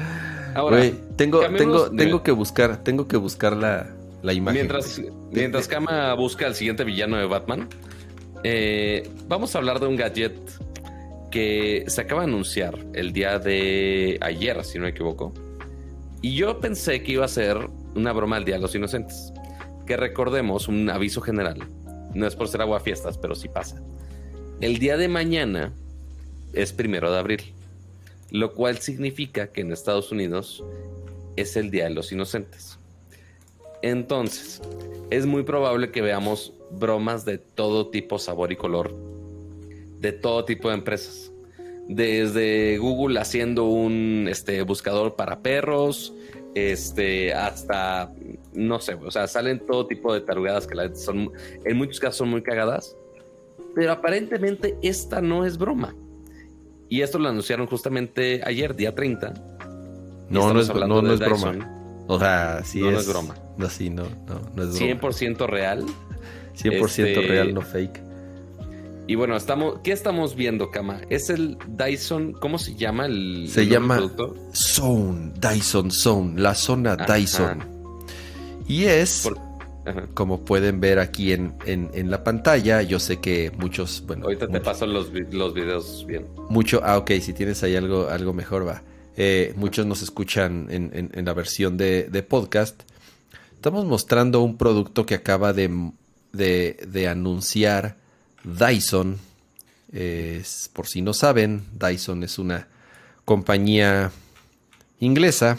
Ahora, tengo, tengo, tengo que buscar, tengo que buscar la, la imagen. mientras, mientras Kama busca al siguiente villano de Batman, eh, vamos a hablar de un gadget que se acaba de anunciar el día de ayer, si no me equivoco. Y yo pensé que iba a ser una broma al Día de los Inocentes. Que recordemos un aviso general. No es por ser agua fiestas, pero sí pasa. El día de mañana es primero de abril, lo cual significa que en Estados Unidos es el Día de los Inocentes. Entonces, es muy probable que veamos bromas de todo tipo, sabor y color, de todo tipo de empresas. desde Google haciendo un este, buscador para perros, este, hasta, no sé, o sea, salen todo tipo de tarugadas que la, son, en muchos casos son muy cagadas, pero aparentemente esta no es broma. Y esto lo anunciaron justamente ayer, día 30. No, no es, no, no es broma. O sea, sí no, es. No es broma. No, sí, no, no, no es broma. 100% real. 100% este, real, no fake. Y bueno, estamos, ¿qué estamos viendo, Kama? Es el Dyson, ¿cómo se llama el Se llama Zone, Dyson Zone, la zona Dyson. Y es, como pueden ver aquí en, en, la pantalla, yo sé que muchos, bueno... Ahorita te paso los, los videos bien. Mucho, ah, ok, si tienes ahí algo, algo mejor va. Eh, muchos nos escuchan en, en la versión de, de, podcast. Estamos mostrando un producto que acaba de, de, de anunciar Dyson. por si no saben, Dyson es una compañía inglesa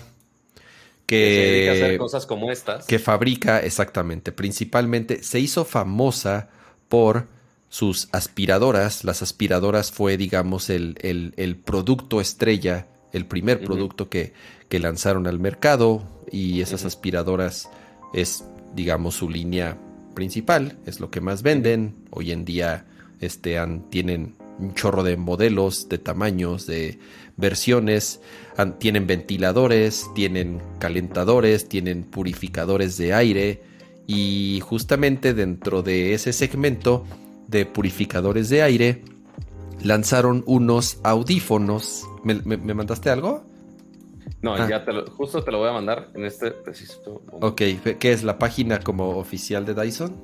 que, hacer cosas como estas. Que fabrica, exactamente, principalmente se hizo famosa por sus aspiradoras. Las aspiradoras fue, digamos, el, el, producto estrella, el primer producto que, que, lanzaron al mercado y esas aspiradoras es, digamos, su línea principal, es lo que más venden. Hoy en día este, tienen un chorro de modelos, de tamaños, de versiones, tienen ventiladores, tienen calentadores, tienen purificadores de aire y justamente dentro de ese segmento de purificadores de aire lanzaron unos audífonos. ¿Me, mandaste algo? No, ah. ya te lo, justo te lo voy a mandar en este preciso momento. Ok, ¿qué es la página como oficial de Dyson?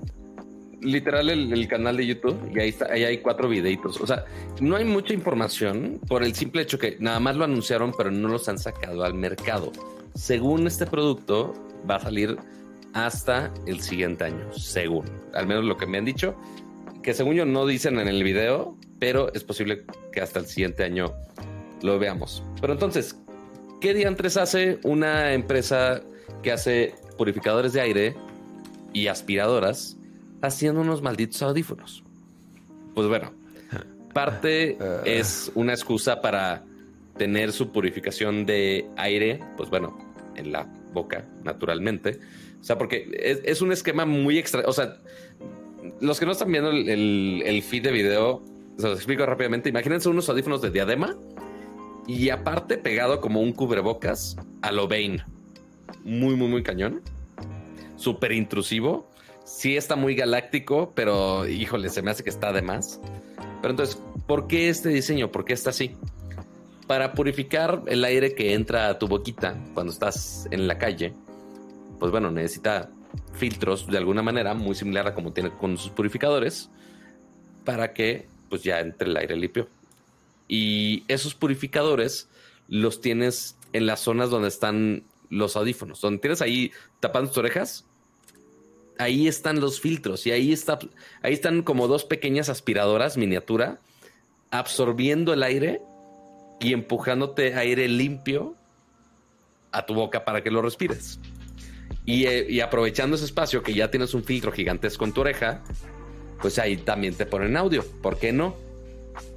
Literal el, canal de YouTube y ahí está, ahí hay cuatro videitos. O sea, no hay mucha información por el simple hecho que nada más lo anunciaron, pero no los han sacado al mercado. Según este producto, va a salir hasta el siguiente año, según, al menos lo que me han dicho, que según yo no dicen en el video, pero es posible que hasta el siguiente año lo veamos. Pero entonces, ¿Qué diantres hace una empresa que hace purificadores de aire y aspiradoras haciendo unos malditos audífonos? Pues bueno, parte ah. es una excusa para tener su purificación de aire, pues bueno, en la boca, naturalmente. O sea, porque es, un esquema muy extra. O sea, los que no están viendo el, feed de video, se los explico rápidamente. Imagínense unos audífonos de diadema y aparte pegado como un cubrebocas a lo Bane. Muy, muy, muy cañón. Súper intrusivo. Sí está muy galáctico, pero híjole, se me hace que está de más. Pero entonces, ¿por qué este diseño? ¿Por qué está así? Para purificar el aire que entra a tu boquita cuando estás en la calle, pues bueno, necesita filtros de alguna manera muy similar a como tiene con sus purificadores para que pues ya entre el aire limpio. Y esos purificadores los tienes en las zonas donde están los audífonos, donde tienes ahí tapando tus orejas. Ahí están los filtros y ahí está, ahí están como dos pequeñas aspiradoras miniatura absorbiendo el aire y empujándote aire limpio a tu boca para que lo respires. Y, eh, y, aprovechando ese espacio que ya tienes un filtro gigantesco en tu oreja, pues ahí también te ponen audio. ¿Por qué no?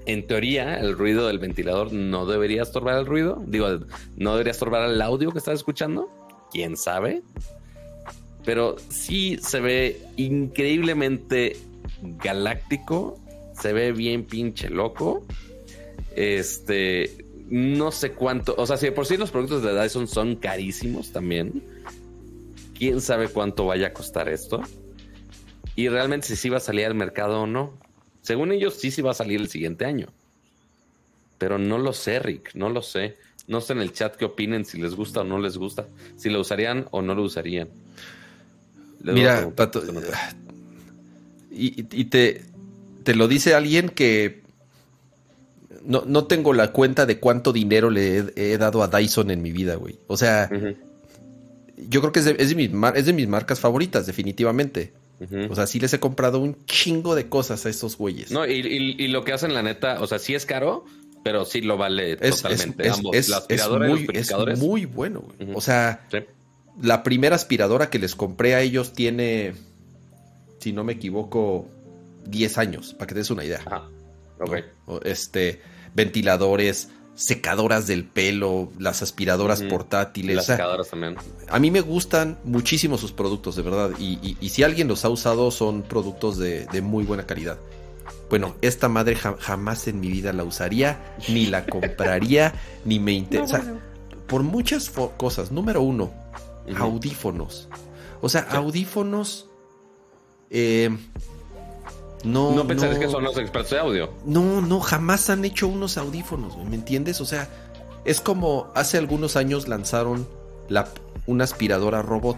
En teoría, el ruido del ventilador no debería estorbar el ruido. Digo, no debería estorbar el audio que estás escuchando. Quién sabe. Pero sí se ve increíblemente galáctico. Se ve bien pinche loco. Este, no sé cuánto. O sea, si por sí los productos de Dyson son carísimos también. Quién sabe cuánto vaya a costar esto. Y realmente si sí va a salir al mercado o no. Según ellos, sí, sí va a salir el siguiente año. Pero no lo sé, Rick, no lo sé. No sé en el chat qué opinen, si les gusta o no les gusta. Si lo usarían o no lo usarían. Mira, Pato, y, te, te lo dice alguien que no, no, tengo la cuenta de cuánto dinero le he, dado a Dyson en mi vida, güey. O sea, yo creo que es es de mis marcas favoritas, definitivamente. O sea, sí les he comprado un chingo de cosas a esos güeyes. No, y, lo que hacen, la neta, o sea, sí es caro, pero sí lo vale totalmente. Es, ambos, es, muy, bueno, O sea, la primera aspiradora que les compré a ellos tiene, si no me equivoco, 10 años, para que te des una idea. Ajá. Ok. Este, ventiladores, secadoras del pelo, las aspiradoras portátiles. Las secadoras también. A mí me gustan muchísimo sus productos, de verdad. Y, si alguien los ha usado, son productos de, muy buena calidad. Bueno, esta madre jamás en mi vida la usaría, ni la compraría, ni me interesa. Por muchas cosas. Número uno, audífonos. O sea, audífonos. Eh, no, no pensarías que son los expertos de audio. No, no, jamás han hecho unos audífonos, ¿me entiendes? O sea, es como hace algunos años lanzaron la, una aspiradora robot.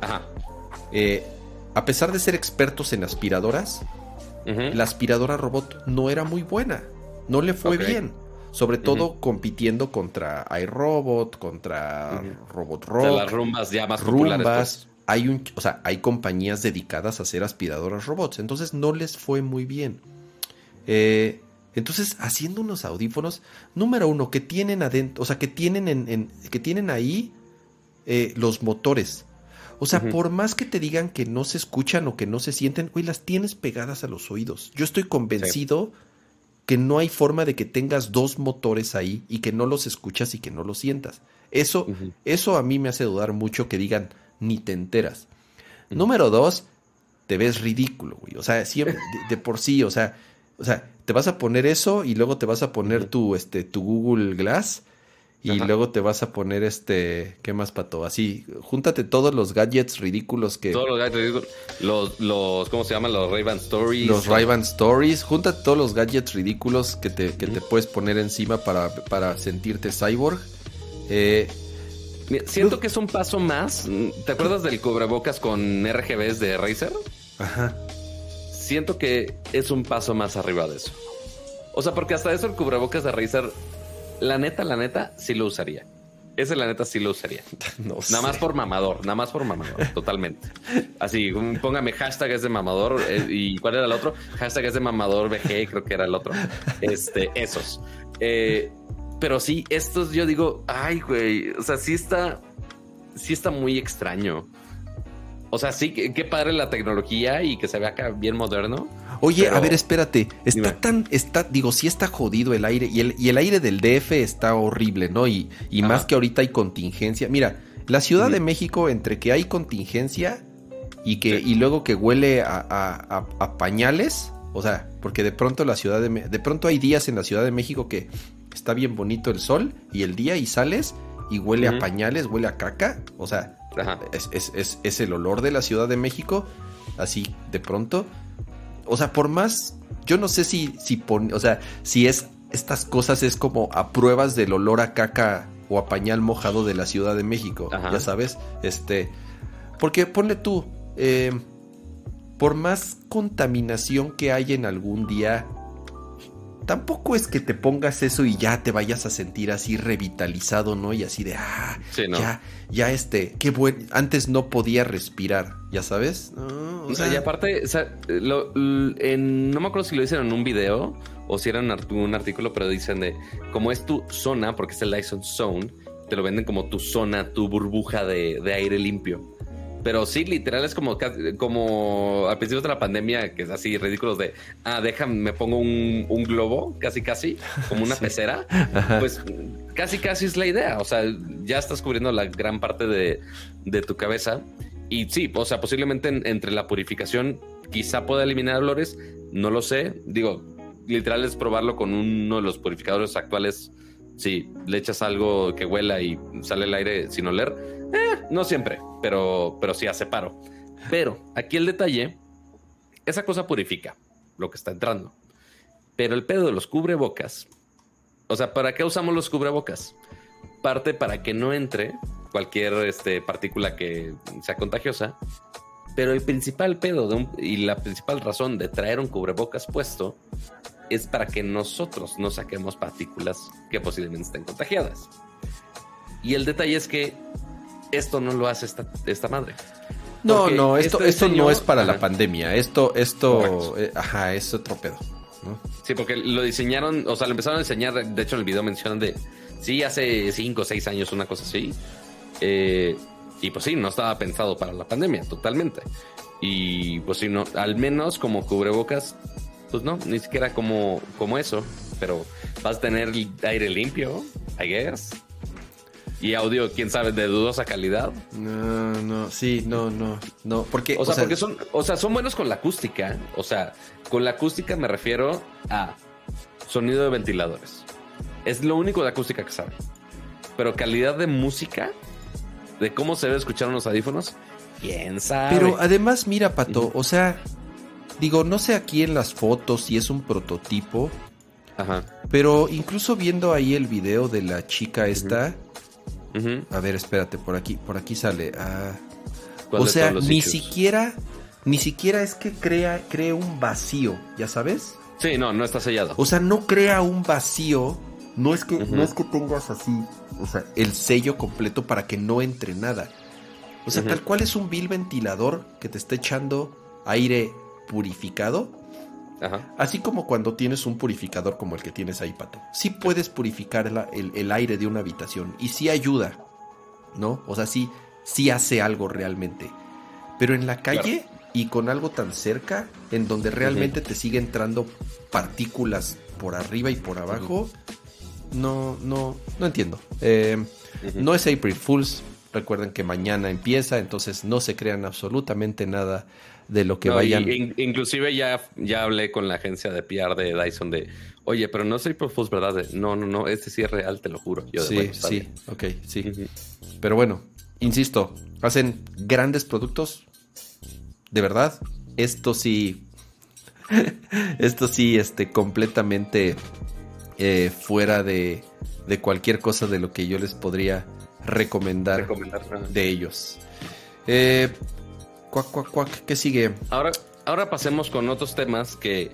Ajá. Eh, a pesar de ser expertos en aspiradoras, la aspiradora robot no era muy buena. No le fue bien. Sobre todo compitiendo contra iRobot, contra Robot Rock. De las rumbas ya más populares. Pues hay un, o sea, hay compañías dedicadas a hacer aspiradoras robots. Entonces no les fue muy bien. Eh, entonces, haciendo unos audífonos, número uno, que tienen adentro, o sea, que tienen en, que tienen ahí eh, los motores. O sea, por más que te digan que no se escuchan o que no se sienten, güey, las tienes pegadas a los oídos. Yo estoy convencido que no hay forma de que tengas dos motores ahí y que no los escuchas y que no los sientas. Eso, eso a mí me hace dudar mucho que digan, ni te enteras. Número dos, te ves ridículo, güey. O sea, siempre, de, por sí, o sea, o sea, te vas a poner eso y luego te vas a poner tu, este, tu Google Glass y luego te vas a poner este, ¿qué más pato? Así, júntate todos los gadgets ridículos que... Todos los gadgets ridículos, los, los ¿cómo se llaman? Los ray Stories. Los ray Stories, júntate todos los gadgets ridículos que te, que te puedes poner encima para, para sentirte cyborg. Eh, Siento que es un paso más. ¿Te acuerdas del cubrebocas con RGBs de Razer? Ajá. Siento que es un paso más arriba de eso. O sea, porque hasta eso el cubrebocas de Razer, la neta, la neta, sí lo usaría. Ese la neta sí lo usaría. Nada más por mamador, nada más por mamador, totalmente. Así, póngame hashtag es de mamador. Eh, ¿Y cuál era el otro? Hashtag es de mamador VG, creo que era el otro. Este, esos. Eh, pero sí, estos yo digo, ay, güey, o sea, sí está, sí está muy extraño. O sea, sí, qué padre la tecnología y que se vea acá bien moderno. Oye, a ver, espérate. Está tan, está, digo, sí está jodido el aire. Y el, y el aire del DF está horrible, ¿no? Y, y más que ahorita hay contingencia. Mira, la Ciudad de México, entre que hay contingencia y que, y luego que huele a, a, a, pañales. O sea, porque de pronto la ciudad de de pronto hay días en la Ciudad de México que está bien bonito el sol y el día y sales y huele a pañales, huele a caca. O sea, es, el olor de la Ciudad de México, así de pronto. O sea, por más, yo no sé si, si o sea, si es estas cosas es como a pruebas del olor a caca o a pañal mojado de la Ciudad de México, ya sabes, este, porque ponle tú, eh, por más contaminación que hay en algún día, tampoco es que te pongas eso y ya te vayas a sentir así revitalizado, ¿no? Y así de, ah, ya, ya este, qué bueno, antes no podía respirar, ¿ya sabes? o sea, y aparte, o sea, no me acuerdo si lo dicen en un video o si era un, un artículo, pero dicen de, como es tu zona, porque es el Dyson Zone, te lo venden como tu zona, tu burbuja de, de aire limpio. Pero sí, literal es como, como al principio de la pandemia, que es así ridículos de, ah, déjame, me pongo un, globo, casi casi, como una pecera. Pues casi casi es la idea. O sea, ya estás cubriendo la gran parte de, tu cabeza. Y sí, o sea, posiblemente entre la purificación quizá pueda eliminar olores, no lo sé. Digo, literal es probarlo con uno de los purificadores actuales. Si le echas algo que huela y sale el aire sin oler, eh, no siempre pero, pero sí hace paro. Pero aquí el detalle, esa cosa purifica lo que está entrando. Pero el pedo de los cubrebocas, o sea, ¿para qué usamos los cubrebocas? Parte para que no entre cualquier este, partícula que sea contagiosa. Pero el principal pedo y la principal razón de traer un cubrebocas puesto es para que nosotros no saquemos partículas que posiblemente estén contagiadas. Y el detalle es que esto no lo hace esta, esta madre. No, no, esto, este esto no es para la pandemia. Esto, esto, eh, ajá, es otro pedo. Sí, porque lo diseñaron, o sea, lo empezaron a diseñar. De hecho, en el video mencionan de, sí, hace 5 o 6 años, una cosa así. Eh, y pues sí, no estaba pensado para la pandemia, totalmente. Y pues sí, no, al menos como cubrebocas, pues no, ni siquiera como, como eso. Pero vas a tener aire limpio, I guess. Y audio, quién sabe, de dudosa calidad. No, no, sí, no, no, no. Porque, o sea, porque son, o sea, son buenos con la acústica. O sea, con la acústica me refiero a sonido de ventiladores. Es lo único de acústica que sabe. Pero calidad de música, de cómo se debe escuchar unos audífonos, quién sabe. Pero además, mira, Pato, o sea, digo, no sé aquí en las fotos si es un prototipo. Ajá. Pero incluso viendo ahí el video de la chica esta, a ver, espérate, por aquí, por aquí sale. Ah. O sea, ni siquiera, ni siquiera es que crea, cree un vacío, ¿ya sabes? Sí, no, no está sellado. O sea, no crea un vacío. No es que, no es que tengas así, o sea, el sello completo para que no entre nada. O sea, tal cual es un vil ventilador que te está echando aire purificado. Ajá. Así como cuando tienes un purificador como el que tienes ahí, Pato. Sí puedes purificar el, aire de una habitación y sí ayuda, ¿no? O sea, sí, sí hace algo realmente. Pero en la calle y con algo tan cerca, en donde realmente te sigue entrando partículas por arriba y por abajo, no, no, no entiendo. Eh, no es April Fools. Recuerden que mañana empieza, entonces no se crean absolutamente nada de lo que vayan. inclusive ya, ya hablé con la agencia de PR de Dyson de, oye, pero no soy Fools, ¿verdad? no, no, no, este sí es real, te lo juro. sí, sí, ok, sí. Pero bueno, insisto, hacen grandes productos, de verdad. Esto sí, esto sí, este, completamente eh, fuera de, de cualquier cosa de lo que yo les podría recomendar, de ellos. Eh, cuac, cuac, cuac, ¿qué sigue? Ahora, ahora pasemos con otros temas que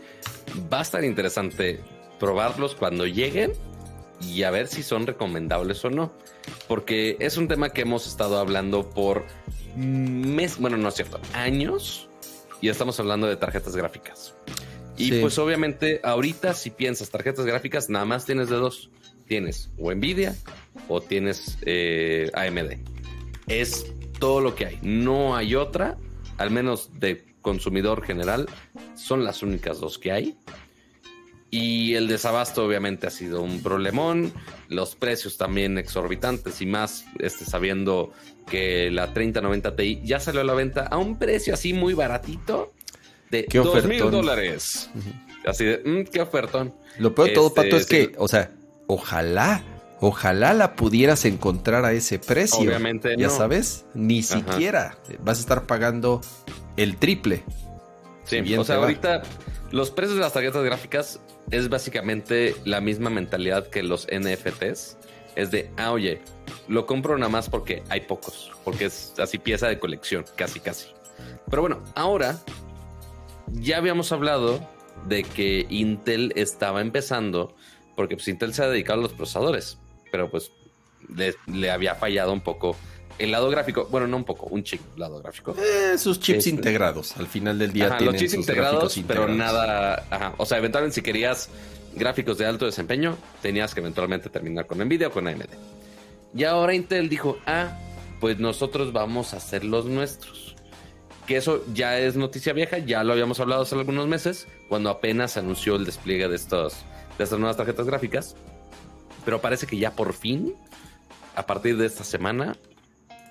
va a estar interesante probarlos cuando lleguen y a ver si son recomendables o no. Porque es un tema que hemos estado hablando por meses, bueno, no es cierto, años. Y estamos hablando de tarjetas gráficas. Y pues obviamente ahorita si piensas tarjetas gráficas, nada más tienes de dos. Tienes o Nvidia o tienes eh, AMD. Es todo lo que hay. No hay otra, al menos de consumidor general, son las únicas dos que hay. Y el desabasto obviamente ha sido un problemón, los precios también exorbitantes y más este, sabiendo que la 3090 Ti ya salió a la venta a un precio así muy baratito de dos mil dólares. Así de, mm, qué ofertón. Lo peor de todo, Pato, es que, o sea, ojalá, ojalá la pudieras encontrar a ese precio. Obviamente Ya sabes, ni siquiera vas a estar pagando el triple. Sí, o sea, ahorita los precios de las tarjetas gráficas es básicamente la misma mentalidad que los NFTs. Es de, ah, oye, lo compro nada más porque hay pocos, porque es así pieza de colección, casi, casi. Pero bueno, ahora ya habíamos hablado de que Intel estaba empezando porque pues Intel se ha dedicado a los procesadores, pero pues le, había fallado un poco el lado gráfico, bueno, no un poco, un chip lado gráfico. Eh, sus chips este, integrados, al final del día tienen los chips integrados, pero nada, ajá, o sea, eventualmente si querías gráficos de alto desempeño, tenías que eventualmente terminar con Nvidia o con AMD. Y ahora Intel dijo, ah, pues nosotros vamos a hacer los nuestros. Que eso ya es noticia vieja, ya lo habíamos hablado hace algunos meses, cuando apenas se anunció el despliegue de estos de estas nuevas tarjetas gráficas. Pero parece que ya por fin, a partir de esta semana,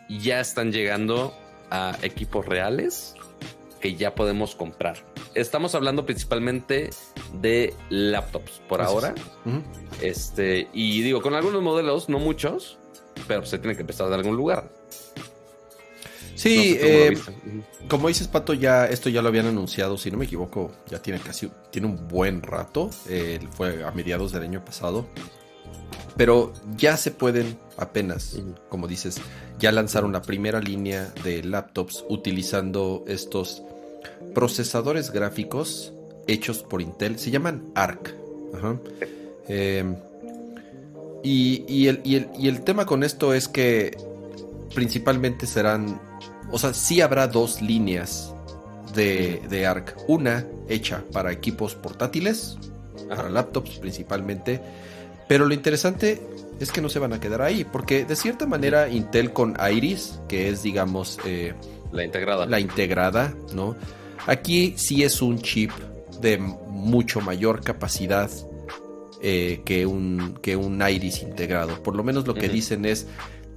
ya están llegando a equipos reales que ya podemos comprar. Estamos hablando principalmente de laptops por ahora. Este, y digo, con algunos modelos, no muchos, pero se tiene que empezar de algún lugar. Sí, eh, como dices, Pato, ya esto ya lo habían anunciado, si no me equivoco, ya tiene casi tiene un buen rato. Eh, fue a mediados del año pasado. Pero ya se pueden apenas, como dices, ya lanzaron la primera línea de laptops utilizando estos procesadores gráficos hechos por Intel. Se llaman ARC. Em, y, el, y el tema con esto es que principalmente serán o sea, sí habrá dos líneas de, ARC. Una hecha para equipos portátiles, para laptops principalmente. Pero lo interesante es que no se van a quedar ahí, porque de cierta manera Intel con Iris, que es digamos... Eh, la integrada. La integrada, ¿no? Aquí sí es un chip de mucho mayor capacidad eh, que, un, que un Iris integrado. Por lo menos lo que dicen es,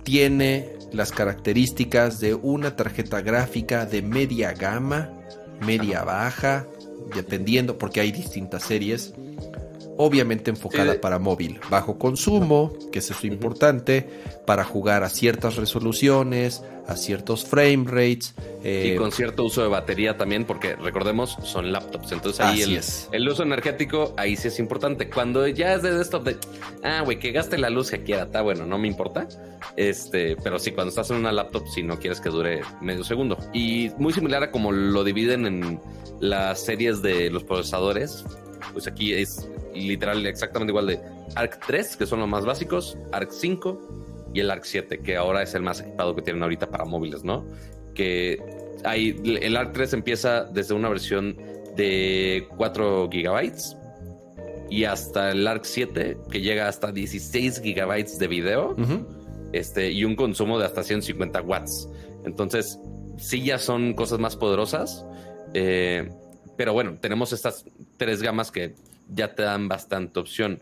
tiene las características de una tarjeta gráfica de media gama, media baja, dependiendo, porque hay distintas series obviamente enfocada para móvil, bajo consumo, que es eso importante, para jugar a ciertas resoluciones, a ciertos frame rates. y eh, con cierto uso de batería también, porque recordemos, son laptops. Entonces ahí el, el, uso energético, ahí sí es importante. Cuando ya es de desktop de, ah, güey, que gaste la luz que quiera, está bueno, no me importa. Este, pero sí, cuando estás en una laptop, si no quieres que dure medio segundo. Y muy similar a como lo dividen en las series de los procesadores, pues aquí es literal exactamente igual de ARC 3, que son los más básicos, ARC 5 y el ARC 7, que ahora es el más equipado que tienen ahorita para móviles, ¿no? Que hay, el ARC 3 empieza desde una versión de 4 gigabytes y hasta el ARC 7, que llega hasta 16 gigabytes de video este, y un consumo de hasta 150 watts. Entonces, sí ya son cosas más poderosas. Eh, pero bueno, tenemos estas tres gamas que ya te dan bastante opción.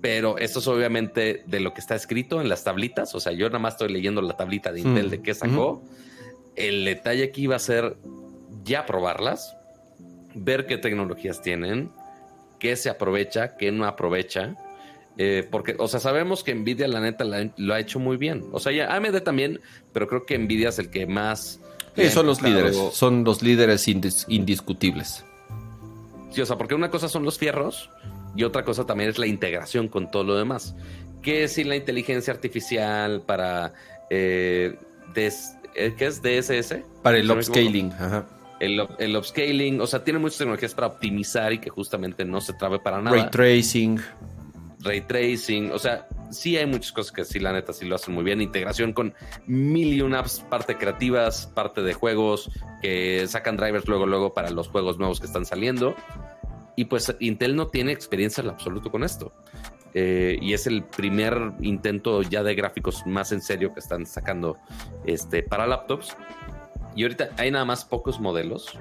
Pero esto es obviamente de lo que está escrito en las tablitas. O sea, yo nada más estoy leyendo la tablita de Intel mm, de qué sacó. El detalle aquí va a ser ya probarlas, ver qué tecnologías tienen, qué se aprovecha, qué no aprovecha. Eh, porque, o sea, sabemos que Nvidia, la neta, lo ha hecho muy bien. O sea, ya AMD también, pero creo que Nvidia es el que más. son los líderes, son los líderes indiscutibles. Sí, o sea, porque una cosa son los fierros y otra cosa también es la integración con todo lo demás. ¿Qué es la inteligencia artificial para... Eh, eh, ¿Qué es DSS? Para el upscaling, ajá. El, el, upscaling, o sea, tiene muchas tecnologías para optimizar y que justamente no se trabe para nada. Ray tracing. Ray tracing, o sea, sí hay muchas cosas que sí, la neta, sí lo hacen muy bien. Integración con mil y apps, parte creativas, parte de juegos, que sacan drivers luego, luego para los juegos nuevos que están saliendo. Y pues Intel no tiene experiencia en absoluto con esto. Eh, y es el primer intento ya de gráficos más en serio que están sacando este, para laptops. Y ahorita hay nada más pocos modelos.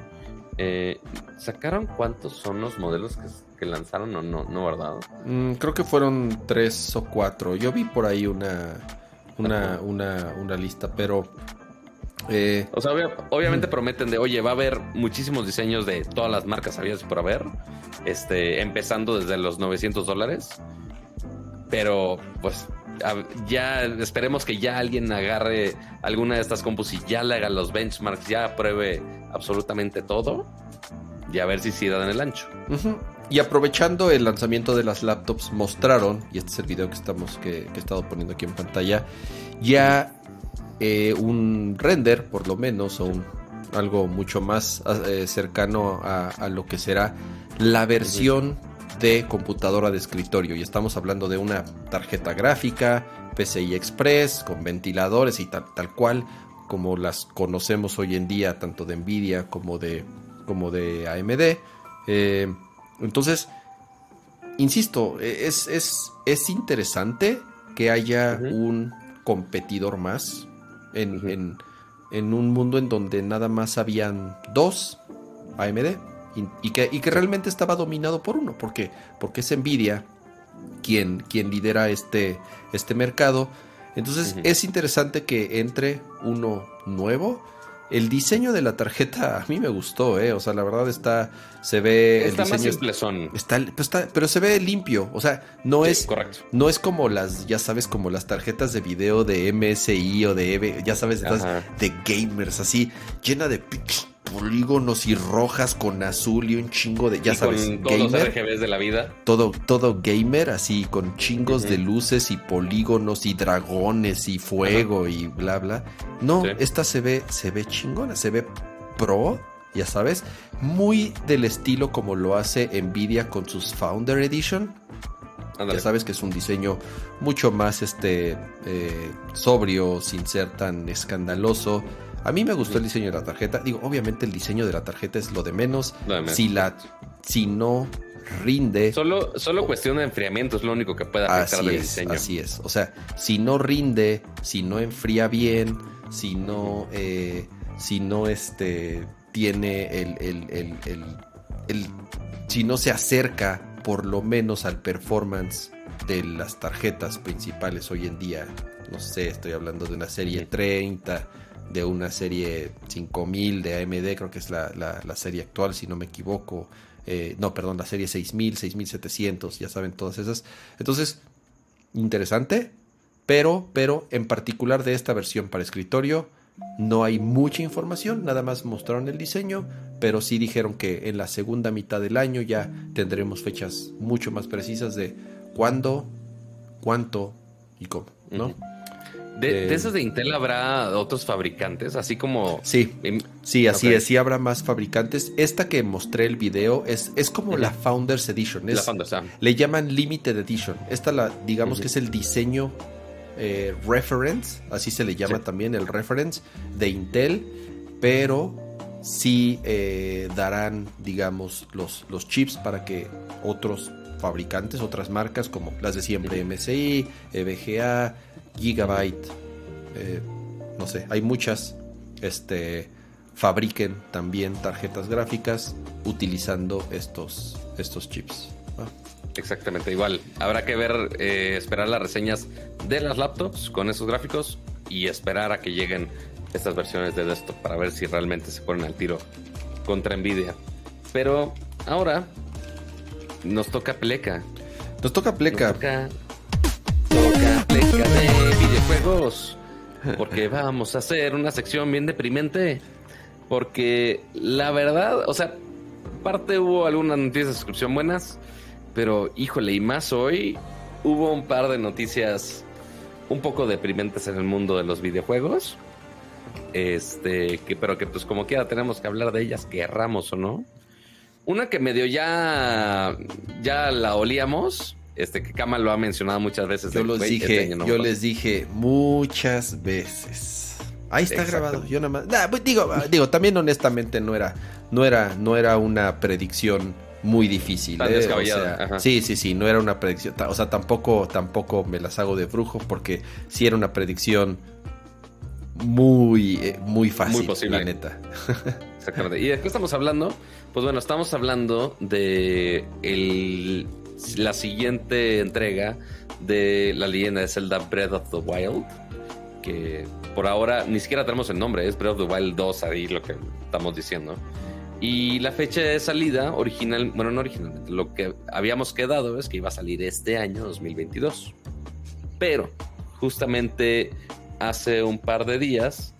Eh, ¿Sacaron cuántos son los modelos que, lanzaron o no, no verdad? Mm, creo que fueron tres o cuatro. Yo vi por ahí una, una, una, una lista, pero... Eh, o sea, obviamente mm. prometen de, oye, va a haber muchísimos diseños de todas las marcas habidas por haber, este, empezando desde los 900 dólares. Pero, pues, ya esperemos que ya alguien agarre alguna de estas compus y ya le haga los benchmarks, ya apruebe absolutamente todo y a ver si sí dan el ancho. Y aprovechando el lanzamiento de las laptops, mostraron, y este es el video que estamos que, he estado poniendo aquí en pantalla, ya eh, un render, por lo menos, o un, algo mucho más eh, cercano a, lo que será la versión de computadora de escritorio. Y estamos hablando de una tarjeta gráfica, PCI Express, con ventiladores y tal, tal cual como las conocemos hoy en día, tanto de Nvidia como de, como de AMD. Eh, entonces, insisto, es, es, es, interesante que haya un competidor más en, en, en, un mundo en donde nada más habían dos AMD y, que, y que realmente estaba dominado por uno, porque, porque es Nvidia quien, quien lidera este, este mercado. Entonces es interesante que entre uno nuevo. El diseño de la tarjeta a mí me gustó, ¿eh? O sea, la verdad está, se ve... Está el diseño, más está, pero, está, pero se ve limpio, o sea, no es... Correcto. No es como las, ya sabes, como las tarjetas de video de MSI o de EVE, ya sabes, de gamers, así, llena de polígonos y rojas con azul y un chingo de, ya sabes, con todos los RGBs de la vida. Todo, todo gamer, así con chingos de luces y polígonos y dragones y fuego y bla bla. No, esta se ve, se ve chingona, se ve pro, ya sabes, muy del estilo como lo hace Nvidia con sus Founder Edition. Ya sabes que es un diseño mucho más este eh, sobrio, sin ser tan escandaloso a mí me gustó el diseño de la tarjeta. Digo, obviamente el diseño de la tarjeta es lo de menos. Si la, si no rinde. Solo, solo cuestión de enfriamiento es lo único que puede afectar así el es, diseño. Así es. O sea, si no rinde, si no enfría bien, si no, eh, si no este, tiene el, el, el, el si no se acerca por lo menos al performance de las tarjetas principales hoy en día. No sé, estoy hablando de una serie 30, de una serie 5000 de AMD, creo que es la, la, serie actual, si no me equivoco. Eh, no, perdón, la serie 6000, 6700, ya saben todas esas. Entonces, interesante, pero, pero en particular de esta versión para escritorio, no hay mucha información, nada más mostraron el diseño, pero sí dijeron que en la segunda mitad del año ya tendremos fechas mucho más precisas de cuándo, cuánto y cómo, ¿no? De, eh, esos de Intel habrá otros fabricantes, así como... Sí, sí, así es, sí habrá más fabricantes. Esta que mostré el video es, es como la Founders Edition. la Founders, ah. Le llaman Limited Edition. Esta la, digamos que es el diseño eh, reference, así se le llama también el reference de Intel, pero sí eh, darán, digamos, los, los chips para que otros fabricantes, otras marcas como las de siempre, MSI, EVGA, Gigabyte, eh, no sé, hay muchas, este, fabriquen también tarjetas gráficas utilizando estos, estos chips. Exactamente, igual. Habrá que ver, eh, esperar las reseñas de las laptops con esos gráficos y esperar a que lleguen estas versiones de desktop para ver si realmente se ponen al tiro contra Nvidia. Pero ahora nos toca pleca. Nos toca pleca. toca, de videojuegos. Porque vamos a hacer una sección bien deprimente. Porque la verdad, o sea, parte hubo algunas noticias de suscripción buenas pero híjole, y más hoy hubo un par de noticias un poco deprimentes en el mundo de los videojuegos. Este, que, pero que pues como quiera tenemos que hablar de ellas, querramos o no. Una que medio ya, ya la olíamos, este, que Kama lo ha mencionado muchas veces. Yo los dije, este yo les dije muchas veces. Ahí está grabado. Yo nada más. Pues, digo, digo, también honestamente no era, no era, no era una predicción muy difícil. ¿eh? sí, sí, sí, no era una predicción. O sea, tampoco, tampoco me las hago de brujo porque sí era una predicción muy, eh, muy fácil, muy posible. la neta. Exactamente. ¿Y de qué estamos hablando? Pues bueno, estamos hablando de el, la siguiente entrega de la leyenda de Zelda Breath of the Wild. Que por ahora ni siquiera tenemos el nombre, es Breath of the Wild 2, ahí lo que estamos diciendo. Y la fecha de salida original, bueno, no originalmente, lo que habíamos quedado es que iba a salir este año 2022. Pero justamente hace un par de días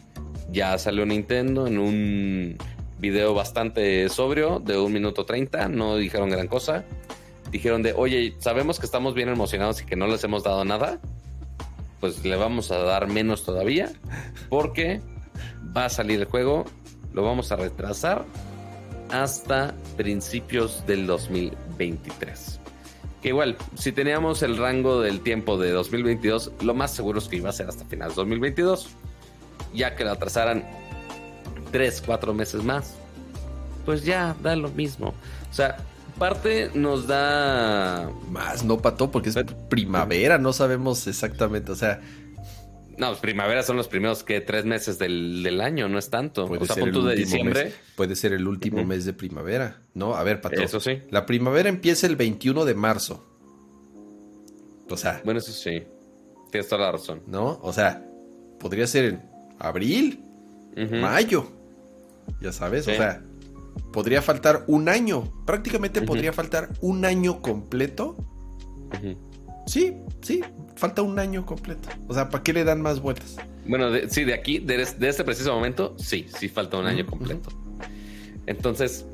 ya salió Nintendo en un video bastante sobrio de un minuto 30, no dijeron gran cosa. Dijeron de, oye, sabemos que estamos bien emocionados y que no les hemos dado nada, pues le vamos a dar menos todavía, porque va a salir el juego, lo vamos a retrasar hasta principios del 2023. Que igual, si teníamos el rango del tiempo de 2022, lo más seguro es que iba a ser hasta finales de 2022. Ya que lo atrasaran 3, 4 meses más, pues ya da lo mismo. O sea, parte nos da... Más, no, Pato, porque es primavera, no sabemos exactamente, o sea, no, pues primavera son los primeros que tres meses del, año, no es tanto. Puede ser el de diciembre. puede ser el último mes de primavera, ¿no? A ver, Pato. Eso sí. La primavera empieza el 21 de marzo. O sea. Bueno, eso sí. Tienes toda la razón. ¿No? O sea, podría ser en abril, mayo. Ya sabes, o sea, podría faltar un año. Prácticamente podría faltar un año completo. Sí, sí, falta un año completo. O sea, ¿para qué le dan más vueltas? Bueno, sí, de aquí, de, este preciso momento, sí, sí falta un año completo. Entonces,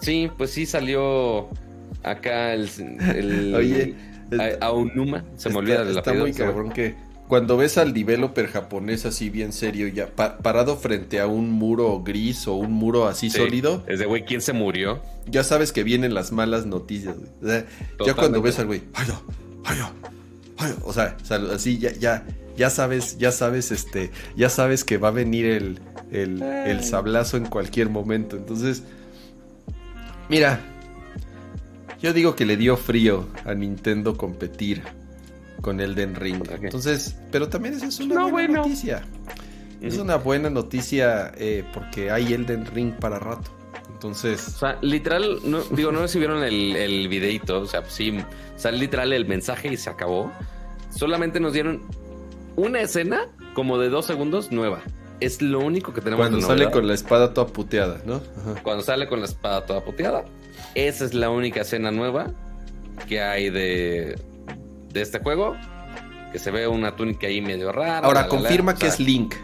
sí, pues sí salió acá el. Oye, a, un Numa, se me olvida de la Está muy cabrón que cuando ves al developer japonés así bien serio, ya parado frente a un muro gris o un muro así sólido. Es de, güey, ¿quién se murió? Ya sabes que vienen las malas noticias, güey. ya cuando ves al güey, ay, ay, o sea, así ya, ya, ya sabes, ya sabes, este, ya sabes que va a venir el, el, sablazo en cualquier momento. Entonces, mira, yo digo que le dio frío a Nintendo competir con Elden Ring. Entonces, pero también esa es una buena noticia. Es una buena noticia eh, porque hay Elden Ring para rato. Entonces. O sea, literal, no, digo, no sé si vieron el, el videito. O sea, sí, o sea, literal el mensaje y se acabó. Solamente nos dieron una escena como de dos segundos nueva. Es lo único que tenemos Cuando sale con la espada toda puteada, ¿no? Ajá. Cuando sale con la espada toda puteada. Esa es la única escena nueva que hay de, de este juego. Que se ve una túnica ahí medio rara. Ahora, la, la, la. confirma O que sea, es Link.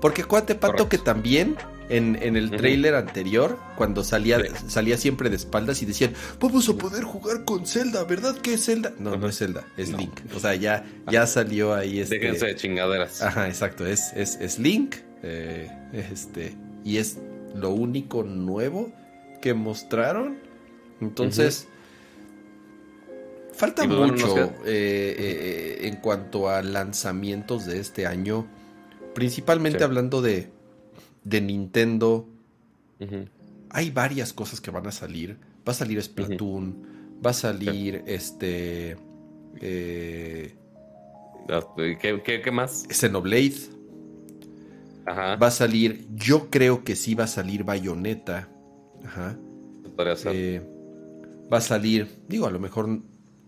Porque acuérdate, Pato, Correcto. que también en, en el Ujú. tráiler anterior, cuando salía, Sí. salía siempre de espaldas y decían, vamos a poder jugar con Zelda, ¿verdad que es Zelda? No, no es Zelda, es No. Link. O sea, ya, ya salió ahí este... Déjense de chingaderas. Ajá, exacto, es, es, es Link. eh, este, y es lo único nuevo que mostraron. Entonces, falta Y mucho eh, eh, eh, en cuanto a lanzamientos de este año. Principalmente Sí. hablando de, de Nintendo. Hay varias cosas que van a salir. Va a salir Splatoon. Va a salir este. eh, Ah, ¿Qué, qué, qué más? Xenoblade. Ajá. Va a salir, yo creo que sí va a salir Bayonetta. Ajá. Eh, va a salir, digo, a lo mejor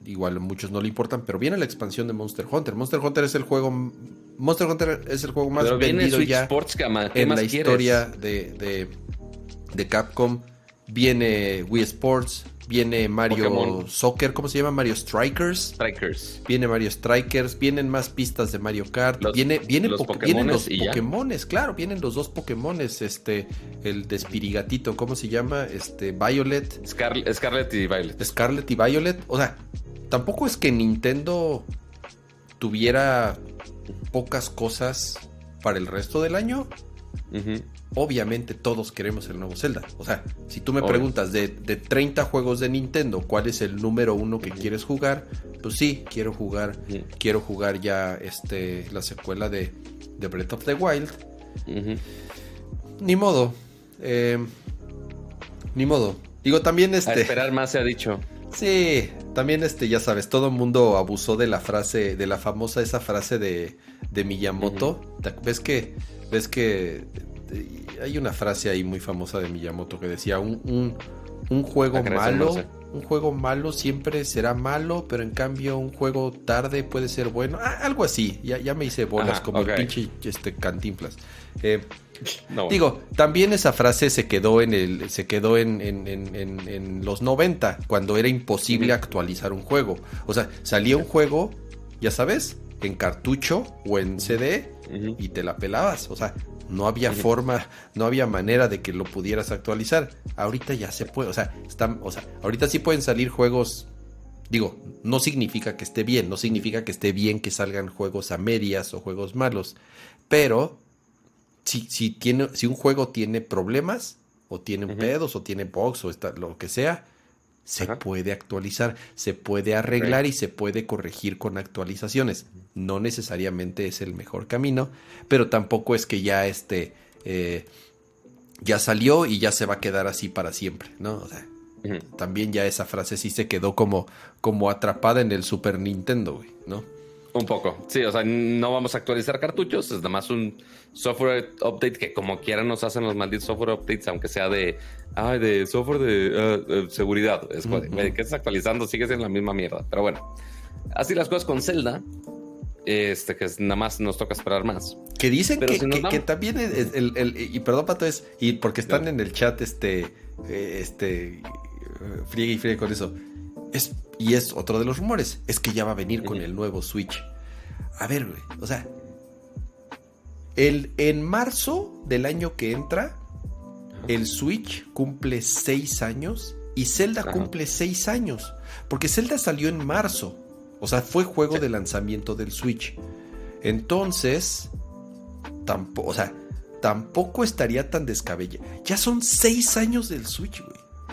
igual a muchos no le importan, pero viene la expansión de Monster Hunter. Monster Hunter es el juego Monster Hunter es el juego más Pero vendido Switch ya Sports, cama. ¿Qué en más la quieres? historia de, de, de Capcom. Viene Wii Sports, viene Mario Pokémon. Soccer, ¿cómo se llama? Mario Strikers. Strikers. Viene Mario Strikers, vienen más pistas de Mario Kart, Los- viene, viene los po- vienen los Pokémones claro, vienen los dos Pokémones, este, el de Spirigatito, ¿cómo se llama? Este, Violet, Scar- Scarlet y Violet. Scarlet y Violet, o sea, tampoco es que Nintendo tuviera pocas cosas para el resto del año. Ujú. Obviamente todos queremos el nuevo Zelda. O sea, si tú me Obvio. preguntas de, de 30 juegos de Nintendo, ¿cuál es el número uno que quieres jugar? Pues sí, quiero jugar quiero jugar ya este la secuela de, de Breath of the Wild. Ni modo. eh, ni modo. Digo, también A este. esperar más se ha dicho. Sí, también este, ya sabes, todo el mundo abusó de la frase, de la famosa esa frase de, de Miyamoto. ¿Te- ¿Ves que, ves que hay una frase ahí muy famosa de Miyamoto que decía un, un, un juego malo, un juego malo siempre será malo, pero en cambio un juego tarde puede ser bueno. Ah, algo así, ya, ya me hice bolas Ajá, como el pinche este, cantinflas. Eh, No. Digo, también esa frase se quedó en el, se quedó en, en- en- los 90, cuando era imposible actualizar un juego. O sea, salía un juego, ya sabes, en cartucho o en CD Y te la pelabas. O sea, no había forma, no había manera de que lo pudieras actualizar. Ahorita ya se puede, o sea, están, o sea, ahorita sí pueden salir juegos. Digo, no significa que esté bien, no significa que esté bien que salgan juegos a medias o juegos malos, pero si, si, tiene, si un juego tiene problemas, o tiene pedos, o tiene bugs, o está, lo que sea, se Ajá. puede actualizar, se puede arreglar y se puede corregir con actualizaciones. No necesariamente es el mejor camino, pero tampoco es que ya este eh, ya salió y ya se va a quedar así para siempre, ¿no? O sea, también ya esa frase sí se quedó como, como atrapada en el Super Nintendo, güey, ¿no? Un poco. Sí, o sea, no vamos a actualizar cartuchos, es nada más un software update que como quiera nos hacen los malditos software updates, aunque sea de, ay, de software de ah, seguridad. Es Ujú. güey, ¿qué estás actualizando? Sigues en la misma mierda. Pero bueno, así las cosas con Zelda, este, que es- nada más nos toca esperar más. Que dicen que, si que- que también es- el, el- y perdón Pato es y porque están en el chat este eh, este eh, friegue y friegue con eso es y es otro de los rumores es que ya va a venir con el nuevo Switch a ver güey o sea el en marzo del año que entra el Switch cumple seis años y Zelda Ajá. cumple seis años porque Zelda salió en marzo o sea fue juego Sí. de lanzamiento del Switch entonces tampoco, o sea, tampoco estaría tan descabellado. Ya son seis años del Switch, güey.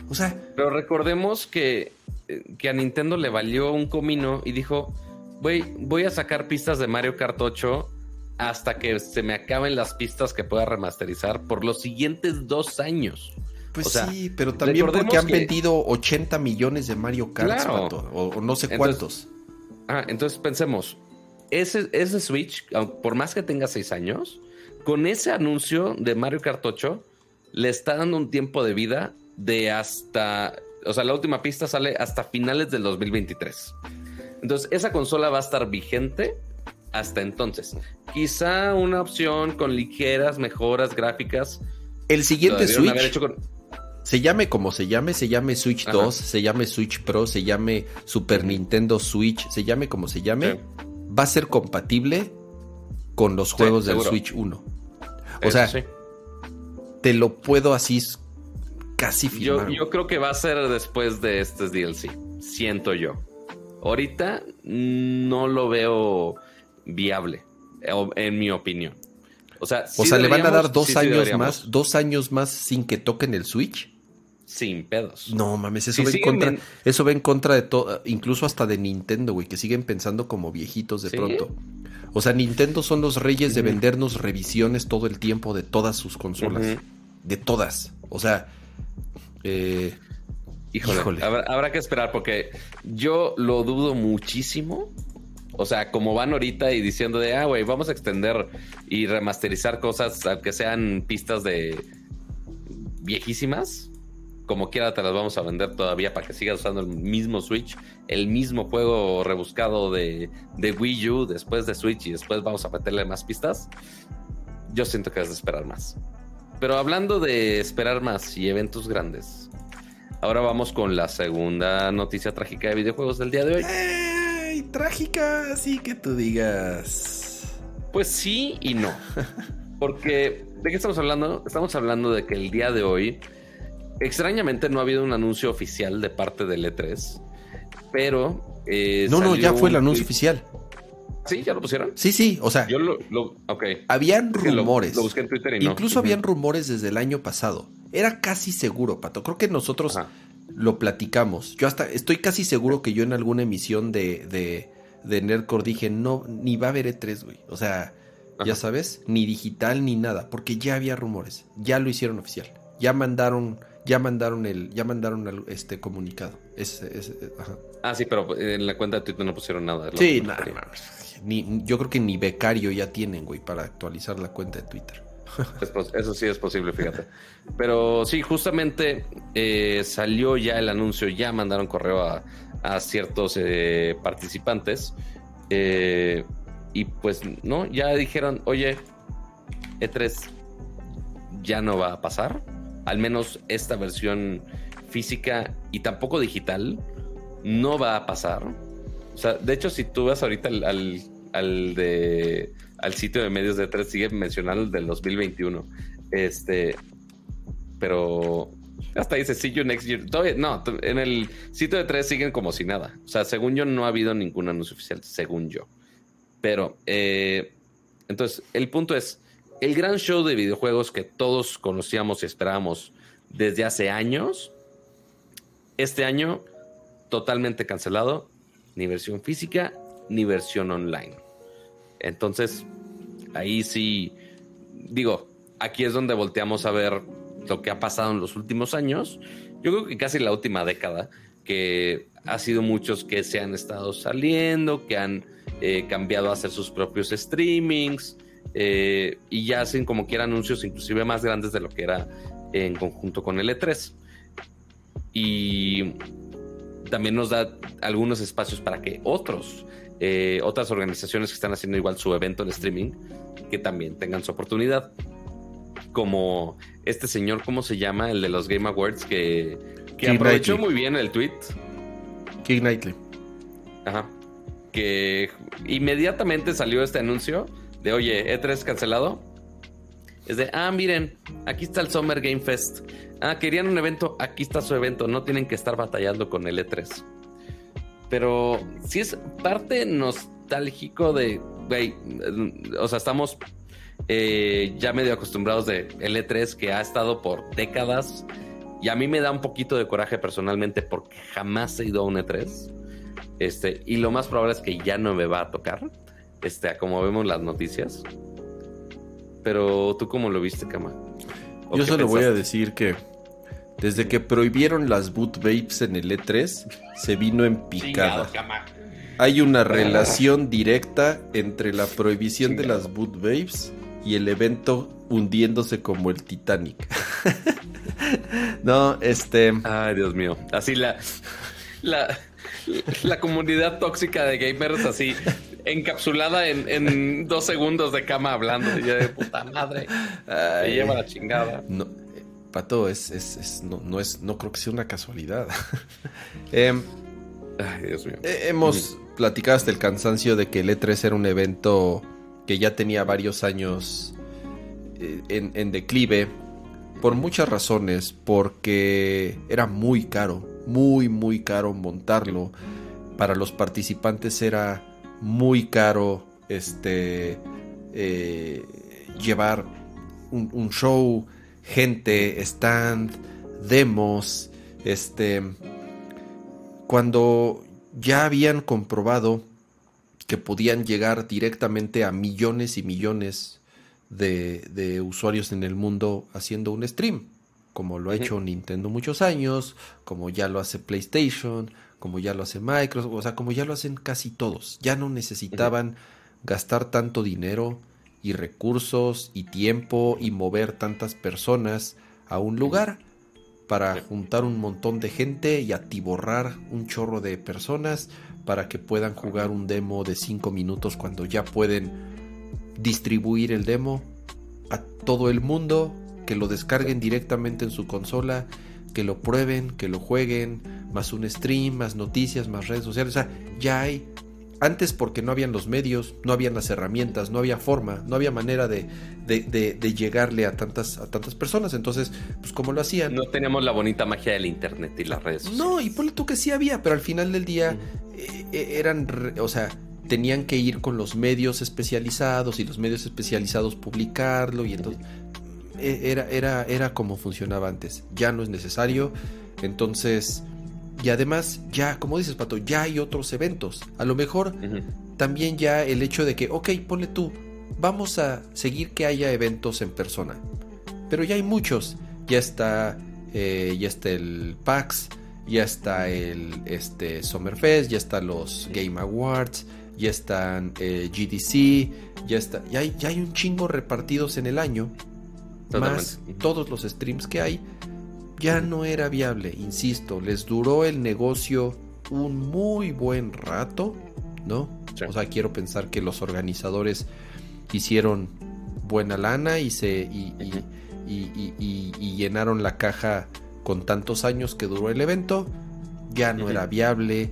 O sea, Pero recordemos que, eh, que a Nintendo le valió un comino y dijo, güey, voy a sacar pistas de Mario Kart 8 hasta que se me acaben las pistas que pueda remasterizar por los siguientes dos años. pues O sea, sí, pero también porque han que- vendido 80 millones de Mario Kart, Claro. o, o no sé Entonces, cuántos. Ah, entonces pensemos, ese, ese Switch, por más que tenga seis años, con ese anuncio de Mario Kart 8, le está dando un tiempo de vida de hasta, o sea, la última pista sale hasta finales del 2023. Entonces, esa consola va a estar vigente hasta entonces. Quizá una opción con ligeras mejoras gráficas. El siguiente Switch. Se llame como se llame, se llame Switch 2, se llame Switch Pro, se llame Super Nintendo Switch, se llame como se llame, va a ser compatible con los juegos del Switch 1. O sea, te lo puedo así casi firmar. Yo, yo creo que va a ser después de este DLC, siento yo. Ahorita no lo veo viable, en mi opinión. O sea, o sea le van a dar dos años más, dos años más sin que toquen el Switch. Sin pedos. No mames, eso, va en contra, eso va en contra de todo, incluso hasta de Nintendo, güey, que siguen pensando como viejitos de pronto. O sea, Nintendo son los reyes de vendernos revisiones todo el tiempo de todas sus consolas. De todas. O sea, eh, híjole, Habrá, que esperar porque yo lo dudo muchísimo. O sea, como van ahorita y diciendo de, ah, güey, vamos a extender y remasterizar cosas, aunque sean pistas de viejísimas como quiera te las vamos a vender todavía para que sigas usando el mismo Switch, el mismo juego rebuscado de, Wii U después de Switch y después vamos a meterle más pistas. Yo siento que has de esperar más. Pero hablando de esperar más y eventos grandes, ahora vamos con la segunda noticia trágica de videojuegos del día de hoy. ¡Ey! Trágica, así que tú digas. Pues sí y no. Porque, ¿de qué estamos hablando? Estamos hablando de que el día de hoy Extrañamente no ha habido un anuncio oficial de parte del E3, pero... Eh, no, no, ya fue el anuncio oficial. ¿Sí? ¿Ya lo pusieron? Sí, sí, o sea... Yo lo... Habían rumores. Lo, busqué en Twitter y no. Incluso habían rumores desde el año pasado. Era casi seguro, Pato. Creo que nosotros lo platicamos. Yo hasta estoy casi seguro que yo en alguna emisión de, de, de Nerdcore dije, no, ni va a haber E3, güey. O sea, ya sabes, ni digital ni nada, porque ya había rumores. Ya lo hicieron oficial. Ya mandaron ya mandaron el, ya mandaron este comunicado. Ah, sí, pero en la cuenta de Twitter no pusieron nada. Sí, nada, yo creo que ni becario ya tienen, güey, para actualizar la cuenta de Twitter. Eso sí es posible, fíjate. Pero sí, justamente eh, salió ya el anuncio, ya mandaron correo a, ciertos eh, participantes. Eh, y pues, no, ya dijeron, oye, E3 ya no va a pasar al menos esta versión física y tampoco digital, no va a pasar. O sea, de hecho, si tú vas ahorita al, al, de, al sitio de medios de tres, sigue mencionando el del 2021. Este, pero hasta dice see you next year. no, en el sitio de tres siguen como si nada. O sea, según yo, no ha habido ningún anuncio oficial, según yo. Pero, eh, entonces, el punto es, el gran show de videojuegos que todos conocíamos y esperábamos desde hace años, este año totalmente cancelado, ni versión física ni versión online. Entonces, ahí sí, digo, aquí es donde volteamos a ver lo que ha pasado en los últimos años. Yo creo que casi la última década, que ha sido muchos que se han estado saliendo, que han eh, cambiado a hacer sus propios streamings, eh, y ya hacen como quiera anuncios inclusive más grandes de lo que era en conjunto con el E3. Y también nos da algunos espacios para que otros, eh, otras organizaciones que están haciendo igual su evento en streaming, que también tengan su oportunidad. Como este señor, ¿cómo se llama? El de los Game Awards, que, que aprovechó muy bien el tweet. King Knightley. Ajá. Que inmediatamente salió este anuncio de oye, E3 cancelado. Es de, ah, miren, aquí está el Summer Game Fest. Ah, querían un evento, aquí está su evento. No tienen que estar batallando con el E3. Pero si es parte nostálgico de, güey, o sea, estamos eh, ya medio acostumbrados de el E3 que ha estado por décadas. Y a mí me da un poquito de coraje personalmente porque jamás he ido a un E3. Este, y lo más probable es que ya no me va a tocar este, como vemos las noticias. Pero tú cómo lo viste, Kama? Yo solo voy a decir que desde que prohibieron las boot vapes en el E3, se vino en picada. Hay una relación directa entre la prohibición de las boot vapes y el evento hundiéndose como el Titanic. no, este. Ay, Dios mío. Así la, la, la comunidad tóxica de gamers, así encapsulada en, dos segundos de cama hablando. Y yo de puta madre. Ay, lleva la chingada. No, Pato, es, es, no, no, es, no creo que sea una casualidad. Em, Ay, Dios mío. Eh, hemos platicado hasta el cansancio de que el E3 era un evento que ya tenía varios años eh, en, declive por muchas razones, porque era muy caro, muy, muy caro montarlo. Para los participantes era muy caro este, eh, llevar un, show, gente, stand, demos, este, cuando ya habían comprobado que podían llegar directamente a millones y millones de, usuarios en el mundo haciendo un stream, como lo ha hecho Nintendo muchos años, como ya lo hace PlayStation, como ya lo hace Microsoft, o sea, como ya lo hacen casi todos. Ya no necesitaban gastar tanto dinero y recursos y tiempo y mover tantas personas a un lugar para juntar un montón de gente y atiborrar un chorro de personas para que puedan jugar un demo de 5 minutos cuando ya pueden distribuir el demo a todo el mundo, que lo descarguen directamente en su consola, que lo prueben, que lo jueguen, más un stream, más noticias, más redes sociales. O sea, ya hay antes porque no habían los medios, no habían las herramientas, no había forma, no había manera de, de, llegarle a tantas, a tantas personas. Entonces, pues como lo hacían. No teníamos la bonita magia del internet y las redes sociales. No, y ponle tú que sí había, pero al final del día eh, eh, eran, o sea, tenían que ir con los medios especializados y los medios especializados publicarlo y entonces eh, era, era, era como funcionaba antes. Ya no es necesario. Entonces y además, ya, como dices, Pato, ya hay otros eventos. A lo mejor también ya el hecho de que, ok, ponle tú, vamos a seguir que haya eventos en persona. Pero ya hay muchos. Ya está, eh, ya está el PAX, ya está el este, Summerfest, ya están los Game Awards, ya están eh, GDC, ya está, ya hay, ya hay un chingo repartidos en el año. Más todos los streams que hay ya no era viable, insisto, les duró el negocio un muy buen rato, ¿no? O sea, quiero pensar que los organizadores hicieron buena lana y se y, llenaron la caja con tantos años que duró el evento, ya no era viable,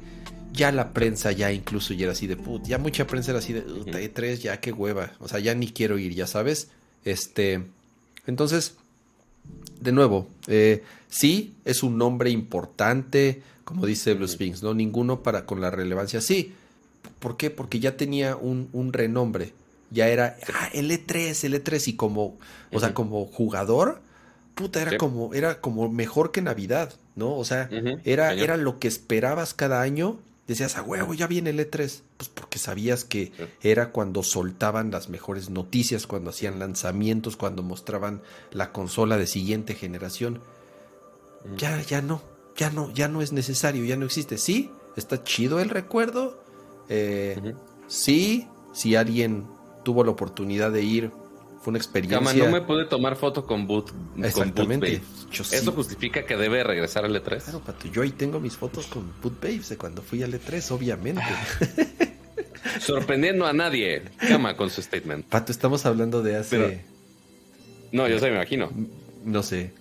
ya la prensa ya incluso ya era así de put, ya mucha prensa era así de E3, ya qué hueva, o sea, ya ni quiero ir, ya sabes. Este, entonces de nuevo, eh, sí, es un nombre importante, como dice Blue Sphinx, ¿no? Ninguno para con la relevancia. Sí. ¿Por qué? Porque ya tenía un, renombre. Ya era ah, el E3, el E3. Y como, o sea, como jugador, puta, era como, era como mejor que Navidad, ¿no? O sea, era, era lo que esperabas cada año decías, a huevo, ya viene el E3. Pues porque sabías que era cuando soltaban las mejores noticias, cuando hacían lanzamientos, cuando mostraban la consola de siguiente generación. Ya, ya no, ya no, ya no es necesario, ya no existe. Sí, está chido el recuerdo. Eh, sí, si alguien tuvo la oportunidad de ir fue una experiencia. Cama, no me pude tomar foto con Boot. Exactamente. Eso justifica que debe regresar al E3. Claro, Pato. Yo ahí tengo mis fotos con Boot Babes de cuando fui al E3, obviamente. Sorprendiendo a nadie. Cama con su statement. Pato, estamos hablando de hace. No, yo sé, me imagino. No sé.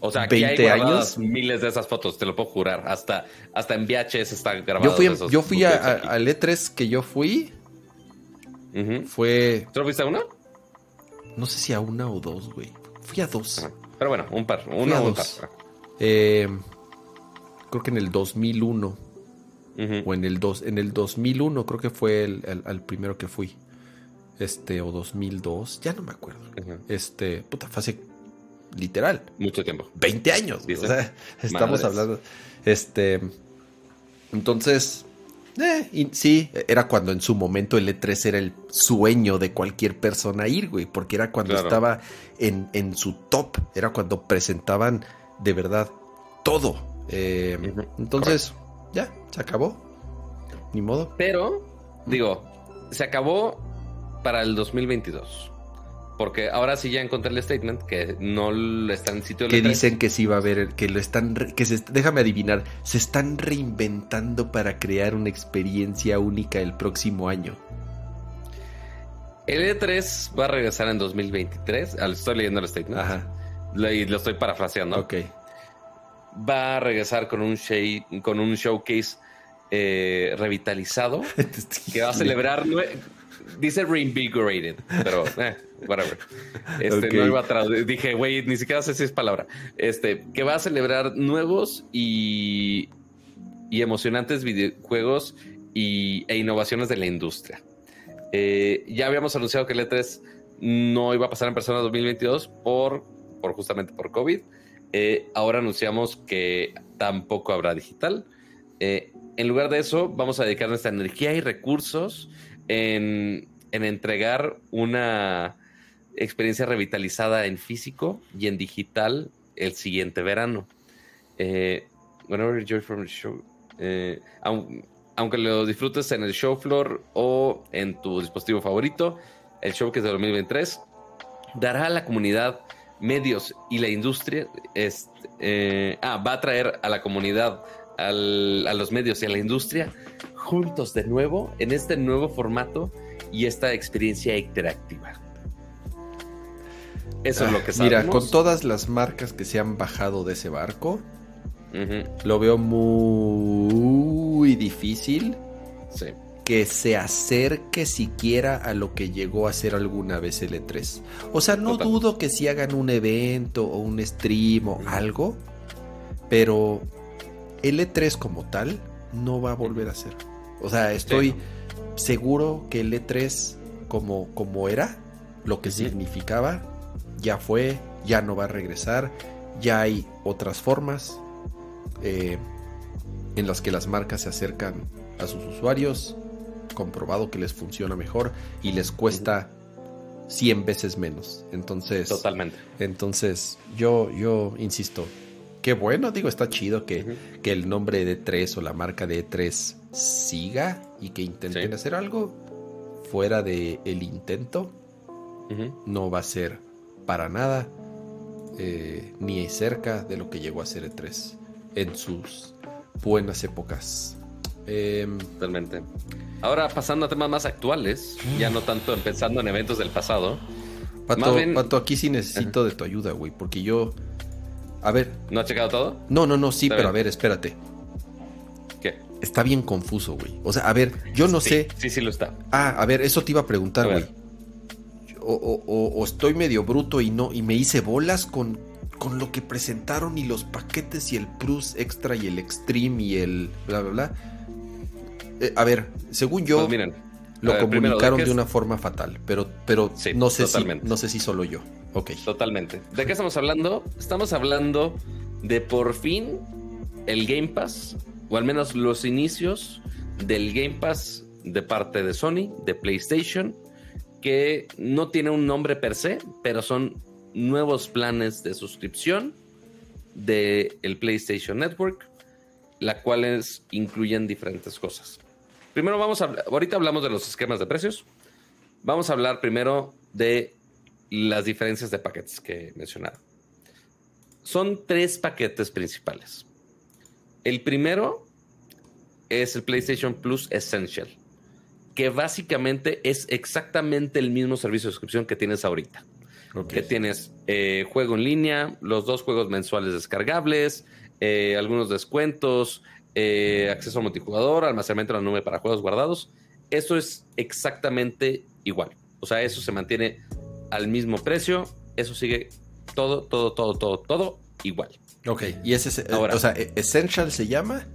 O sea, 20 años. Miles de esas fotos, te lo puedo jurar. Hasta, hasta en VHS está grabado. Yo fui, yo fui al E3 que yo fui. Fue. ¿Tú lo fuiste a una? No sé si a una o dos, güey. Fui a dos. Pero bueno, un par. Una o dos. Par. Eh, creo que en el 2001. O en el, dos, en el 2001 creo que fue el, primero que fui. Este, o 2002. Ya no me acuerdo. Este, puta, fue hace literal. Mucho tiempo. 20 años. O sea, estamos hablando. Este. Entonces, eh, y sí, era cuando en su momento el E3 era el sueño de cualquier persona ir, güey, porque era cuando estaba en, en, su top, era cuando presentaban de verdad todo. Eh, entonces, ya, se acabó. Ni modo. Pero, digo, se acabó para el 2022. Porque ahora sí ya encontré el statement que no está en sitio Que dicen que sí va a haber, que lo están, que se, déjame adivinar, se están reinventando para crear una experiencia única el próximo año. El E3 va a regresar en 2023. Ah, estoy leyendo el statement. Ajá. Y lo estoy parafraseando. Ok. Va a regresar con un, con un showcase eh, revitalizado que va a celebrar dice reinvigorated, pero eh, whatever. Este, no iba a traducir. Dije, güey, ni siquiera sé si es palabra. Este, que va a celebrar nuevos y, y emocionantes videojuegos y, e innovaciones de la industria. Eh, ya habíamos anunciado que el E3 no iba a pasar en persona en 2022 por, por justamente por COVID. Eh, ahora anunciamos que tampoco habrá digital. en lugar de eso, vamos a dedicar nuestra energía y recursos en, entregar una experiencia revitalizada en físico y en digital el siguiente verano. Eh, from show, eh, aunque lo disfrutes en el show floor o en tu dispositivo favorito, el show que es de 2023 dará a la comunidad medios y la industria, eh, ah, va a traer a la comunidad, a los medios y a la industria juntos de nuevo en este nuevo formato y esta experiencia interactiva. Eso es lo que sabemos. Mira, con todas las marcas que se han bajado de ese barco, lo veo muy difícil que se acerque siquiera a lo que llegó a ser alguna vez el E3. O sea, no dudo que si hagan un evento o un stream o algo, pero el E3 como tal no va a volver a ser. O sea, estoy seguro que el E3 como, como era, lo que significaba, ya fue, ya no va a regresar, ya hay otras formas eh, en las que las marcas se acercan a sus usuarios, comprobado que les funciona mejor y les cuesta 100 veces menos. Entonces, totalmente. Entonces, yo, yo insisto, qué bueno, digo, está chido que, que el nombre de E3 o la marca de E3 siga y que intenten hacer algo fuera de el intento no va a ser para nada eh, ni cerca de lo que llegó a ser E3 en sus buenas épocas. Em, Totalmente. Ahora pasando a temas más actuales, ya no tanto pensando en eventos del pasado. Pato, aquí sí necesito de tu ayuda, güey, porque yo... A ver. ¿No has checado todo? No, no, no, sí, pero a ver, espérate está bien confuso, güey. O sea, a ver, yo no sé. Sí, sí lo está. Ah, a ver, eso te iba a preguntar, güey. O, estoy medio bruto y no, y me hice bolas con, con lo que presentaron y los paquetes y el Plus Extra y el Extreme y el bla, bla, bla. Eh, a ver, según yo, pues lo comunicaron de, una forma fatal, pero, pero no, sé si, no sé si solo yo. Ok. Totalmente. ¿De qué estamos hablando? Estamos hablando de por fin el Game Pass o al menos los inicios del Game Pass de parte de Sony, de PlayStation, que no tiene un nombre per se, pero son nuevos planes de suscripción del el PlayStation Network, las cuales incluyen diferentes cosas. Primero vamos a, ahorita hablamos de los esquemas de precios. Vamos a hablar primero de las diferencias de paquetes que he mencionado. Son tres paquetes principales. El primero es el PlayStation Plus Essential, que básicamente es exactamente el mismo servicio de suscripción que tienes ahorita. Que tienes eh, juego en línea, los dos juegos mensuales descargables, eh, algunos descuentos, eh, acceso a multijugador, almacenamiento en la nube para juegos guardados. Eso es exactamente igual. O sea, eso se mantiene al mismo precio. Eso sigue todo, todo, todo, todo, todo igual. Ok, y ese, Ahora, o sea, Essential se llama.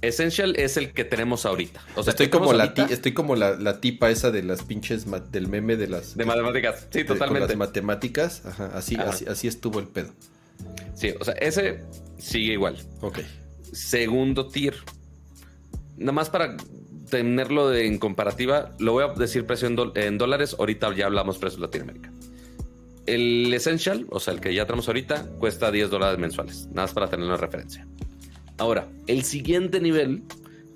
Essential es el que tenemos ahorita. O sea, estoy como, la, estoy como la, tipa esa de las pinches del meme de las... De matemáticas, sí, totalmente. De matemáticas, Ajá, así, así, estuvo el pedo. Sí, o sea, ese sigue igual. Ok. Segundo tier. Nada más para tenerlo en comparativa, lo voy a decir precio en, dólares, ahorita ya hablamos precio en Latinoamérica. El Essential, o sea, el que ya tenemos ahorita, cuesta 10 dólares mensuales. Nada más para tener una referencia. Ahora, el siguiente nivel,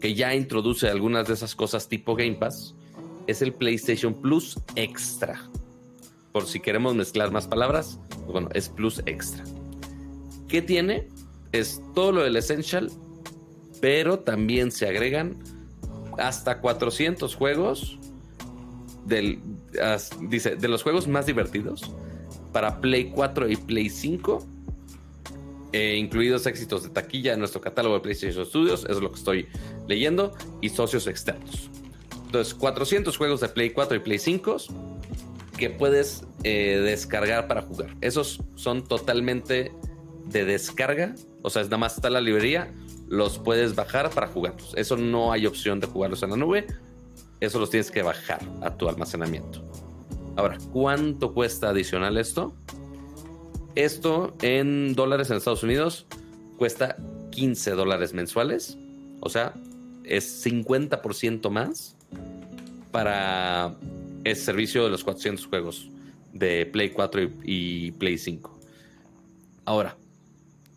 que ya introduce algunas de esas cosas tipo Game Pass, es el PlayStation Plus Extra. por si queremos mezclar más palabras, pues bueno, es Plus Extra. ¿Qué tiene? Es todo lo del Essential, pero también se agregan hasta 400 juegos del, dice, de los juegos más divertidos para Play 4 y Play 5, eh, incluidos éxitos de taquilla en nuestro catálogo de PlayStation Studios, es lo que estoy leyendo, y socios externos. Entonces, 400 juegos de Play 4 y Play 5 que puedes eh, descargar para jugar. Esos son totalmente de descarga, o sea, es nada más está la librería, los puedes bajar para jugarlos. Eso no hay opción de jugarlos en la nube, eso los tienes que bajar a tu almacenamiento. Ahora, ¿cuánto cuesta adicional esto? Esto en dólares en Estados Unidos cuesta 15 dólares mensuales, o sea, es 50% más para el servicio de los 400 juegos de Play 4 y, y Play 5. Ahora,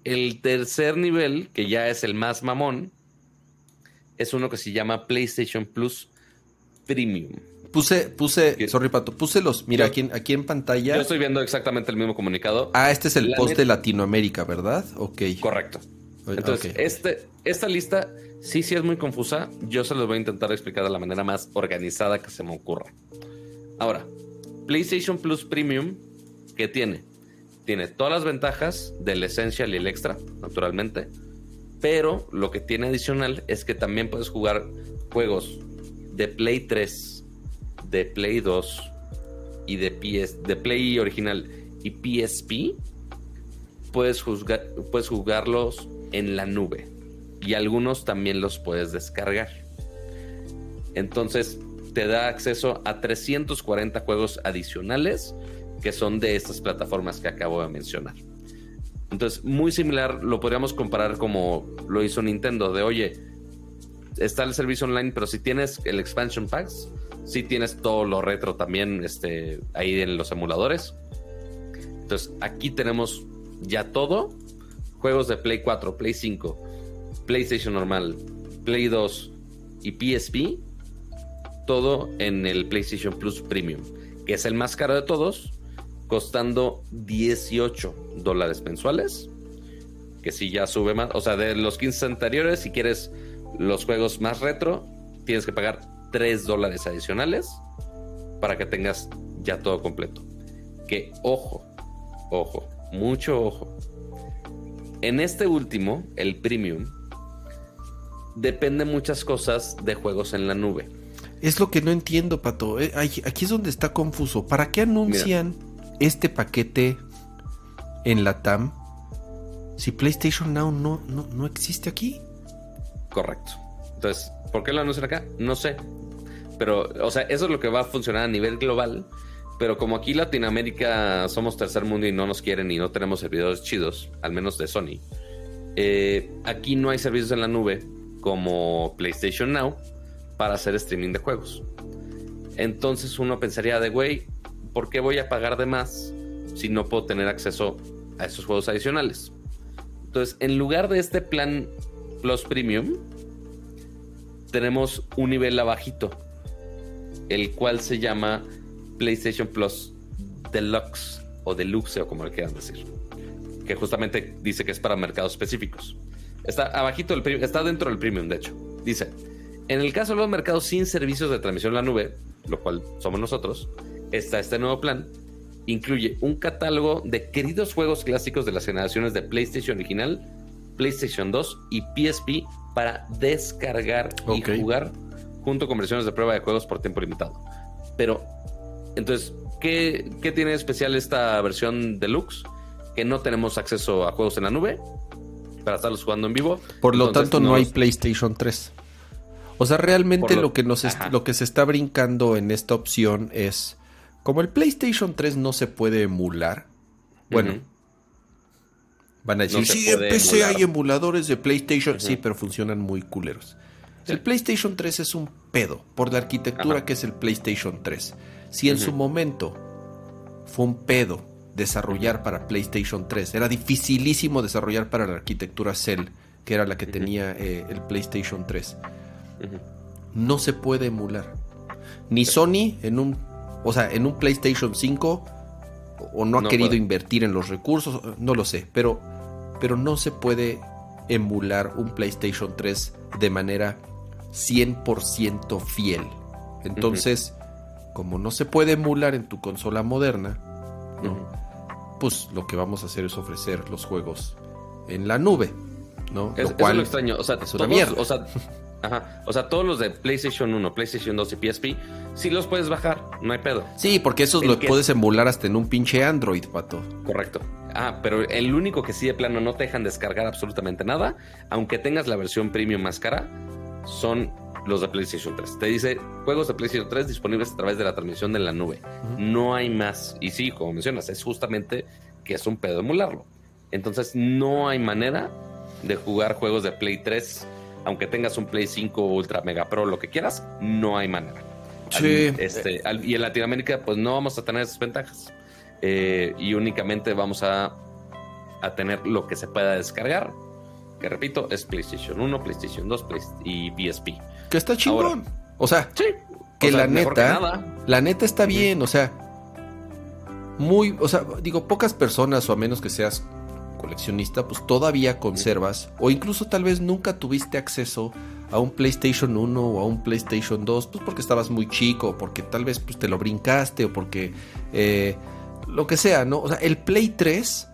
el tercer nivel, que ya es el más mamón, es uno que se llama PlayStation Plus Premium. Puse, puse, sorry Pato, puse los, mira, aquí, en, aquí en pantalla. Yo estoy viendo exactamente el mismo comunicado. Ah, este es el post de Latinoamérica, ¿verdad? Ok. Correcto. Entonces, Este, esta lista sí, sí es muy confusa. Yo se los voy a intentar explicar de la manera más organizada que se me ocurra. Ahora, PlayStation Plus Premium, ¿qué tiene? Tiene todas las ventajas del Essential y el Extra, naturalmente. Pero lo que tiene adicional es que también puedes jugar juegos de Play 3, de Play 2 y de, PS, de Play original y PSP. Puedes, puedes jugarlos en la nube. Y algunos también los puedes descargar. Entonces te da acceso a 340 juegos adicionales que son de estas plataformas que acabo de mencionar. Entonces, muy similar, lo podríamos comparar como lo hizo Nintendo, de oye, está el servicio online, pero si tienes el expansion packs, si tienes todo lo retro también este, ahí en los emuladores. Entonces, aquí tenemos ya todo, juegos de Play 4, Play 5, PlayStation normal, Play 2 y PSP, todo en el PlayStation Plus Premium, que es el más caro de todos, costando 18 dólares mensuales. Que si ya sube más, o sea, de los 15 anteriores, si quieres los juegos más retro, tienes que pagar 3 dólares adicionales para que tengas ya todo completo. Que ojo, ojo, mucho ojo. En este último, el premium, depende muchas cosas de juegos en la nube. Es lo que no entiendo, Pato. Eh, aquí es donde está confuso. ¿Para qué anuncian este paquete en la TAM si PlayStation Now no, no, existe aquí? Correcto. Entonces, ¿por qué lo anuncian acá? No sé. Pero, o sea, eso es lo que va a funcionar a nivel global. Pero como aquí Latinoamérica somos tercer mundo y no nos quieren y no tenemos servidores chidos, al menos de Sony, eh, aquí no hay servicios en la nube como PlayStation Now para hacer streaming de juegos. Entonces uno pensaría de, güey, ¿por qué voy a pagar de más si no puedo tener acceso a esos juegos adicionales? Entonces, en lugar de este plan Plus Premium, tenemos un nivel abajito, el cual se llama PlayStation Plus Deluxe o Deluxe o como le quieran decir, que justamente dice que es para mercados específicos. Está abajito del está dentro del premium, de hecho. Dice, en el caso de los mercados sin servicios de transmisión en la nube, lo cual somos nosotros, está este nuevo plan. Incluye un catálogo de queridos juegos clásicos de las generaciones de PlayStation original, PlayStation 2 y PSP para descargar y jugar junto con versiones de prueba de juegos por tiempo limitado. Pero, entonces, ¿qué, ¿qué, tiene especial esta versión deluxe? Que no tenemos acceso a juegos en la nube para estarlos jugando en vivo. Por lo tanto, no, hay PlayStation 3. O sea, realmente lo, que nos lo que se está brincando en esta opción es como el PlayStation 3 no se puede emular, bueno, van a decir, sí, en PC hay emuladores de PlayStation, sí, pero funcionan muy culeros. El PlayStation 3 es un pedo por la arquitectura que es el PlayStation 3. Si en su momento fue un pedo desarrollar para PlayStation 3, era dificilísimo desarrollar para la arquitectura Cell, que era la que tenía eh, el PlayStation 3. No se puede emular. Ni Sony en un o sea, en un PlayStation 5 o no ha querido invertir en los recursos, no lo sé, pero, pero no se puede emular un PlayStation 3 de manera 100% fiel. Entonces, como no se puede emular en tu consola moderna, pues lo que vamos a hacer es ofrecer los juegos en la nube, ¿no? Es, lo cual es extraño, o sea, es una mierda. O sea, Ajá. O sea, todos los de PlayStation 1, PlayStation 2 y PSP, sí los puedes bajar, no hay pedo. Sí, porque esos los puedes emular hasta en un pinche Android, pato. Correcto. Ah, pero el único que sí de plano no te dejan descargar absolutamente nada, aunque tengas la versión premium más cara, son los de PlayStation 3. Te dice juegos de PlayStation 3 disponibles a través de la transmisión de la nube. No hay más. Y sí, como mencionas, es justamente que es un pedo emularlo. Entonces no hay manera de jugar juegos de Play 3, aunque tengas un Play 5 Ultra Mega Pro, lo que quieras, no hay manera. Sí. Este, y en Latinoamérica, pues no vamos a tener esas ventajas. Eh, y únicamente vamos a, a tener lo que se pueda descargar que repito, es PlayStation 1, PlayStation 2 y PSP. Que está chingón. o sea, que la neta, la neta está bien, o sea, muy, o sea, digo, pocas personas o a menos que seas coleccionista, pues todavía conservas o incluso tal vez nunca tuviste acceso a un PlayStation 1 o a un PlayStation 2, pues porque estabas muy chico, porque tal vez pues te lo brincaste o porque eh, lo que sea, ¿no? O sea, el Play 3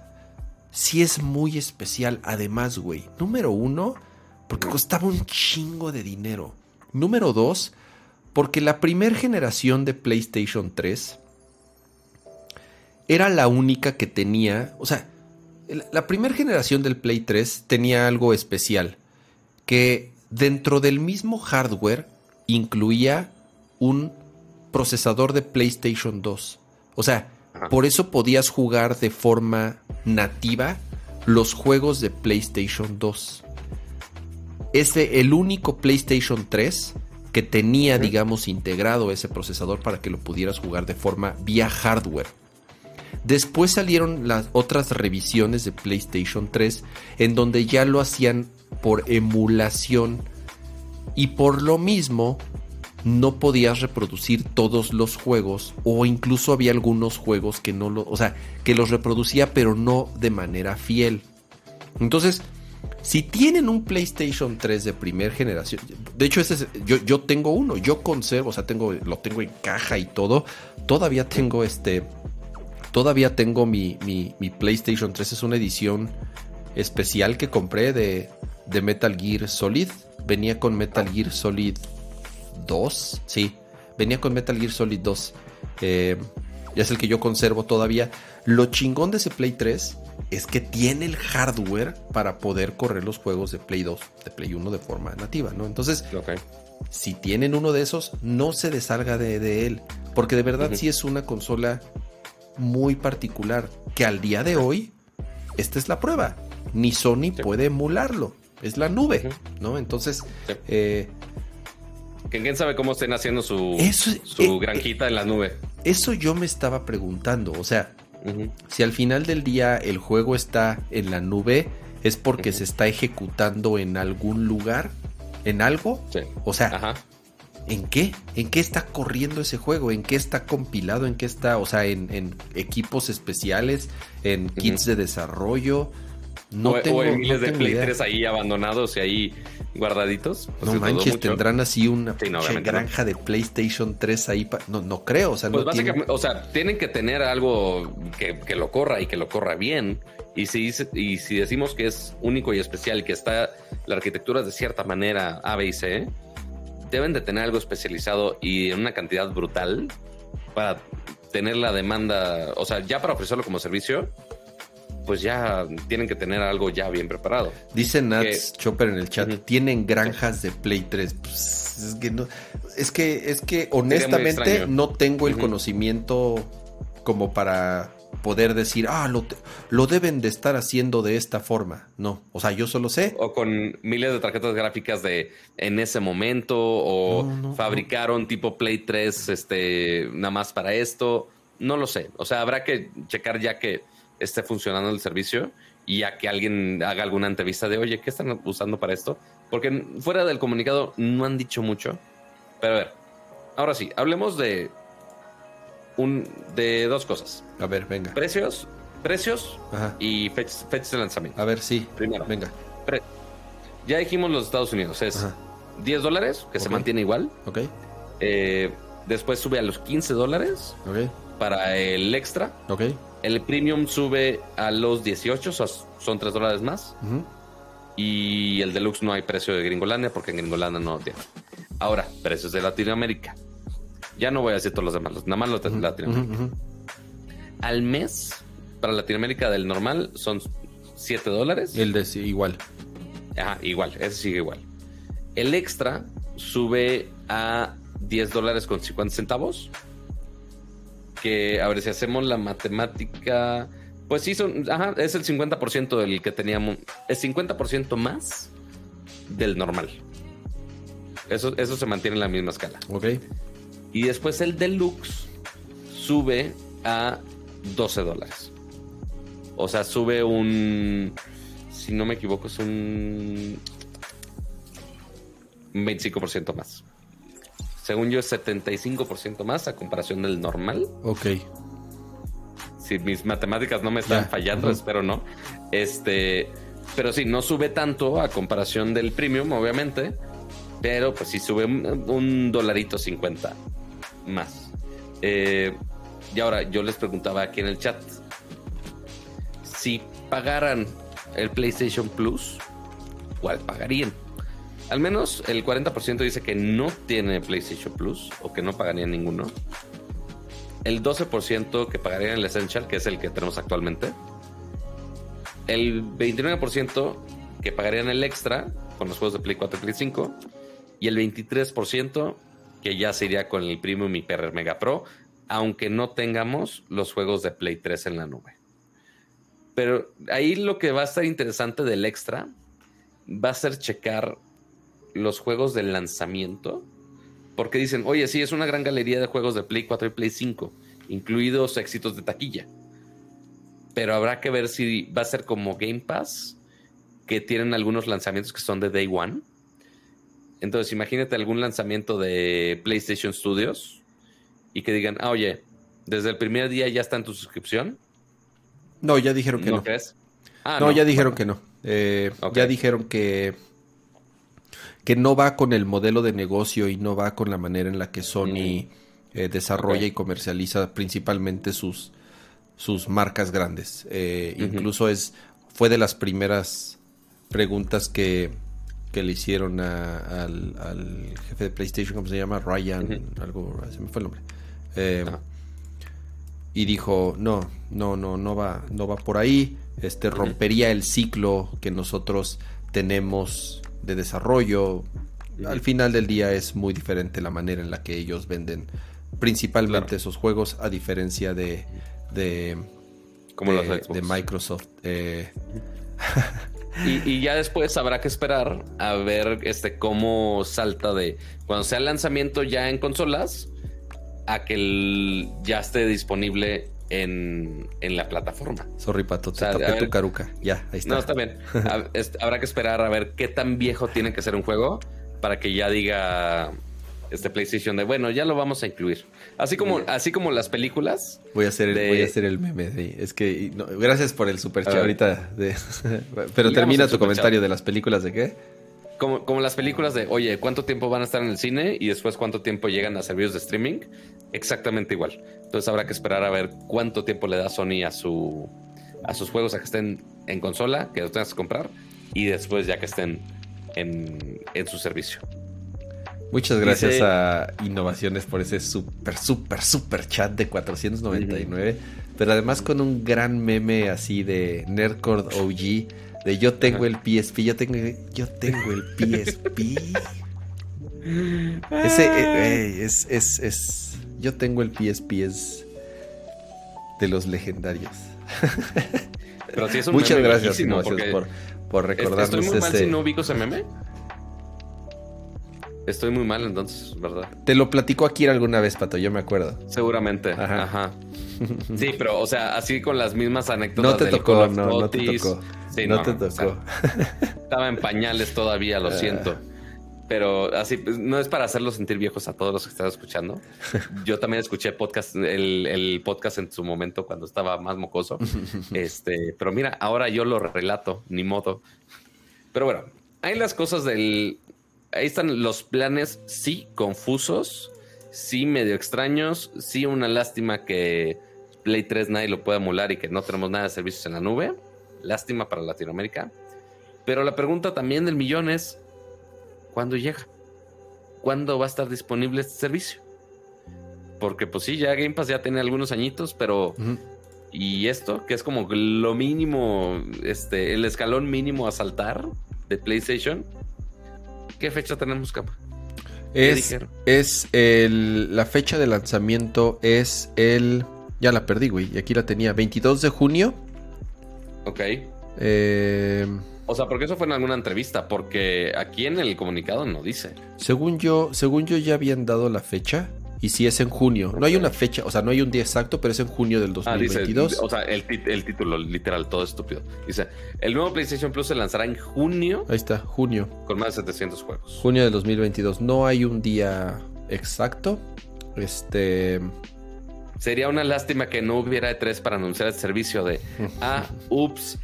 sí es muy especial. Además, güey, número uno, porque costaba un chingo de dinero. Número dos, porque la primera generación de PlayStation 3 era la única que tenía, o sea, la primera generación del Play 3 tenía algo especial, que dentro del mismo hardware incluía un procesador de PlayStation 2. O sea, por eso podías jugar de forma nativa los juegos de PlayStation 2. Es el único PlayStation 3 que tenía, digamos, integrado ese procesador para que lo pudieras jugar de forma vía hardware. Después salieron las otras revisiones de PlayStation 3 en donde ya lo hacían por emulación y por lo mismo no podías reproducir todos los juegos o incluso había algunos juegos que no lo, o sea, que los reproducía pero no de manera fiel. Entonces, si tienen un PlayStation 3 de primera generación, de hecho ese yo, yo tengo uno, yo conservo, o sea, tengo lo tengo en caja y todo, todavía tengo este todavía tengo mi, mi, mi PlayStation 3 es una edición especial que compré de, de Metal Gear Solid. Venía con Metal Gear Solid 2, sí, venía con Metal Gear Solid 2. Eh, es el que yo conservo todavía. Lo chingón de ese Play 3 es que tiene el hardware para poder correr los juegos de Play 2, de Play 1 de forma nativa, ¿no? Entonces, si tienen uno de esos, no se dessalga de, él, porque de verdad sí es una consola muy particular, que al día de hoy, esta es la prueba, ni Sony puede emularlo, es la nube, ¿no? Entonces, eh, que quién sabe cómo estén haciendo su, su eh, granjita en la nube. Eso yo me estaba preguntando. O sea, si al final del día el juego está en la nube, ¿es porque se está ejecutando en algún lugar? ¿En algo? Sí. O sea, ¿en qué? ¿En qué está corriendo ese juego? ¿En qué está compilado? ¿En qué está? O sea, en, equipos especiales, en kits de desarrollo. No tengo, miles de Play 3 ahí abandonados y ahí guardaditos. Pues no manches, tendrán así una granja de PlayStation 3 ahí. no, no creo. O sea, pues o sea, tienen que tener algo que, lo corra y que lo corra bien. Y si, y si decimos que es único y especial, que está la arquitectura de cierta manera A, B y C, deben de tener algo especializado y en una cantidad brutal para tener la demanda, o sea, ya para ofrecerlo como servicio, pues ya tienen que tener algo ya bien preparado. Dice Nats Chopper en el chat, tienen granjas de Play 3. Pues, es que no, es que, es que honestamente no tengo el conocimiento como para poder decir, ah, lo, lo, deben de estar haciendo de esta forma. No, o sea, yo solo sé. O con miles de tarjetas gráficas de en ese momento, o fabricaron tipo Play 3, este, nada más para esto. No lo sé. O sea, habrá que checar ya que esté funcionando el servicio y a que alguien haga alguna entrevista de, oye, ¿qué están usando para esto? Porque fuera del comunicado no han dicho mucho. Pero a ver, ahora sí, hablemos de un, de dos cosas. A ver, venga. Precios, precios Ajá. y fechas, fechas de lanzamiento. A ver, sí. Primero. Venga. Pre- ya dijimos los Estados Unidos, es Ajá. 10 dólares, que se mantiene igual. Ok. Eh, después sube a los 15 dólares Ok. para el extra. Ok. El premium sube a los 18, o sea, son 3 dólares más. Y el deluxe no hay precio de Gringolandia porque en Gringolandia no tiene. Ahora, precios de Latinoamérica. Ya no voy a decir todos los demás, nada más los de Latinoamérica. Al mes, para Latinoamérica del normal, son 7 dólares. El de sí, igual. Ajá, igual, ese sigue igual. El extra sube a 10 dólares con 50 centavos. Que, a ver, si hacemos la matemática, pues sí, son, ajá, es el 50% del que teníamos, es 50% más del normal. Eso, eso se mantiene en la misma escala. Ok. Y después el deluxe sube a 12 dólares. O sea, sube un. Si no me equivoco, es un. un 25% más. Según yo, es 75% más a comparación del normal. Ok. Si mis matemáticas no me están fallando, espero no. Este. Pero sí, no sube tanto a comparación del premium, obviamente. Pero pues sí sube un, un dolarito 50 más. Eh, y ahora yo les preguntaba aquí en el chat. Si pagaran el PlayStation Plus, ¿cuál pagarían? Al menos el 40% dice que no tiene PlayStation Plus o que no pagarían ninguno. El 12% que pagarían el Essential, que es el que tenemos actualmente. El 29% que pagarían el extra con los juegos de Play 4 y Play 5. Y el 23% que ya se iría con el Premium y PR Mega Pro, aunque no tengamos los juegos de Play 3 en la nube. Pero ahí lo que va a estar interesante del extra va a ser checar los juegos del lanzamiento. Porque dicen, oye, sí, es una gran galería de juegos de Play 4 y Play 5, incluidos éxitos de taquilla. Pero habrá que ver si va a ser como Game Pass, que tienen algunos lanzamientos que son de Day One. Entonces, imagínate algún lanzamiento de PlayStation Studios y que digan, ah, oye, desde el primer día ya está en tu suscripción. No, ya dijeron que ¿No no. crees? Ah, no, ya dijeron que no. Eh. Ya dijeron que que no va con el modelo de negocio y no va con la manera en la que Sony eh, desarrolla y comercializa principalmente sus sus marcas grandes. Eh. Incluso es fue de las primeras preguntas que, que le hicieron a- al, al jefe de PlayStation, ¿cómo se llama? Ryan, algo, se me fue el nombre. Eh, Ajá. y dijo no no no no va no va por ahí este rompería el ciclo que nosotros tenemos de desarrollo al final del día es muy diferente la manera en la que ellos venden principalmente Claro. esos juegos a diferencia de de, Como de, los de Microsoft Eh, Y, y ya después habrá que esperar a ver este cómo salta de cuando sea el lanzamiento ya en consolas a que el- ya esté disponible en, en la plataforma. sorry pato te O sea, tapé tu caruca ya ahí está No, está bien. Habrá que esperar a ver qué tan viejo tiene que ser un juego para que ya diga este PlayStation de bueno, ya lo vamos a incluir. Así como, así como las películas. Voy a hacer el, de- voy a hacer el meme. es que no, gracias por el super chat ahorita. de- pero termina tu comentario de las películas de qué. Como, como las películas de, oye, ¿cuánto tiempo van a estar en el cine? Y después, ¿cuánto tiempo llegan a servicios de streaming? Exactamente igual. Entonces habrá que esperar a ver cuánto tiempo le da Sony a su a sus juegos a que estén en consola, que los tengas que comprar, y después ya que estén en, en su servicio. Muchas gracias Dice- a Innovaciones por ese super, super, super chat de 499. Pero además con un gran meme así de Nerdcore OG. De yo tengo el PSP, yo tengo, yo tengo el PSP. Ese eh, eh, es, es, es. Yo tengo el PSP, es de los legendarios. Pero sí es un Muchas meme gracias, Innovaciones, por, por recordarnos Estoy muy mal ese. si no ubico ese meme. Estoy muy mal entonces, ¿verdad? Te lo platicó aquí alguna vez, Pato, yo me acuerdo. Seguramente. Ajá. Ajá. Sí, pero, o sea, así con las mismas anécdotas. No te del tocó, no, no te tocó. Sí, no, te o sea, tocó. estaba en pañales todavía, lo Ah. siento. Pero así, pues, no es para hacerlos sentir viejos a todos los que están escuchando. Yo también escuché podcast, el, el podcast en su momento cuando estaba más mocoso. Este, pero mira, ahora yo lo relato, ni modo. Pero bueno, hay las cosas del. Ahí están los planes, sí, confusos, sí, medio extraños, sí, una lástima que Play 3 nadie lo pueda emular y que no tenemos nada de servicios en la nube. Lástima para Latinoamérica. Pero la pregunta también del millón es: ¿cuándo llega? ¿Cuándo va a estar disponible este servicio? Porque, pues sí, ya Game Pass ya tiene algunos añitos, pero. Y esto, que es como lo mínimo, este, el escalón mínimo a saltar de PlayStation. ¿Qué fecha tenemos, capa? ¿Qué Es, es el, la fecha de lanzamiento es el... Ya la perdí, güey. Y aquí la tenía. 22 de junio. Ok. Eh, O sea, porque eso fue en alguna entrevista, porque aquí en el comunicado no dice. según yo, según yo ya habían dado la fecha. Y si es en junio. No hay una fecha, o sea, no hay un día exacto, pero es en junio del Ah, dice, 2022. o sea, el título literal, todo estúpido. Dice, el nuevo PlayStation Plus se lanzará en junio Ahí está, junio. con más de 700 juegos. Junio del 2022. No hay un día exacto. Este. Sería una lástima que no hubiera E3 para anunciar el servicio de, ah, ups,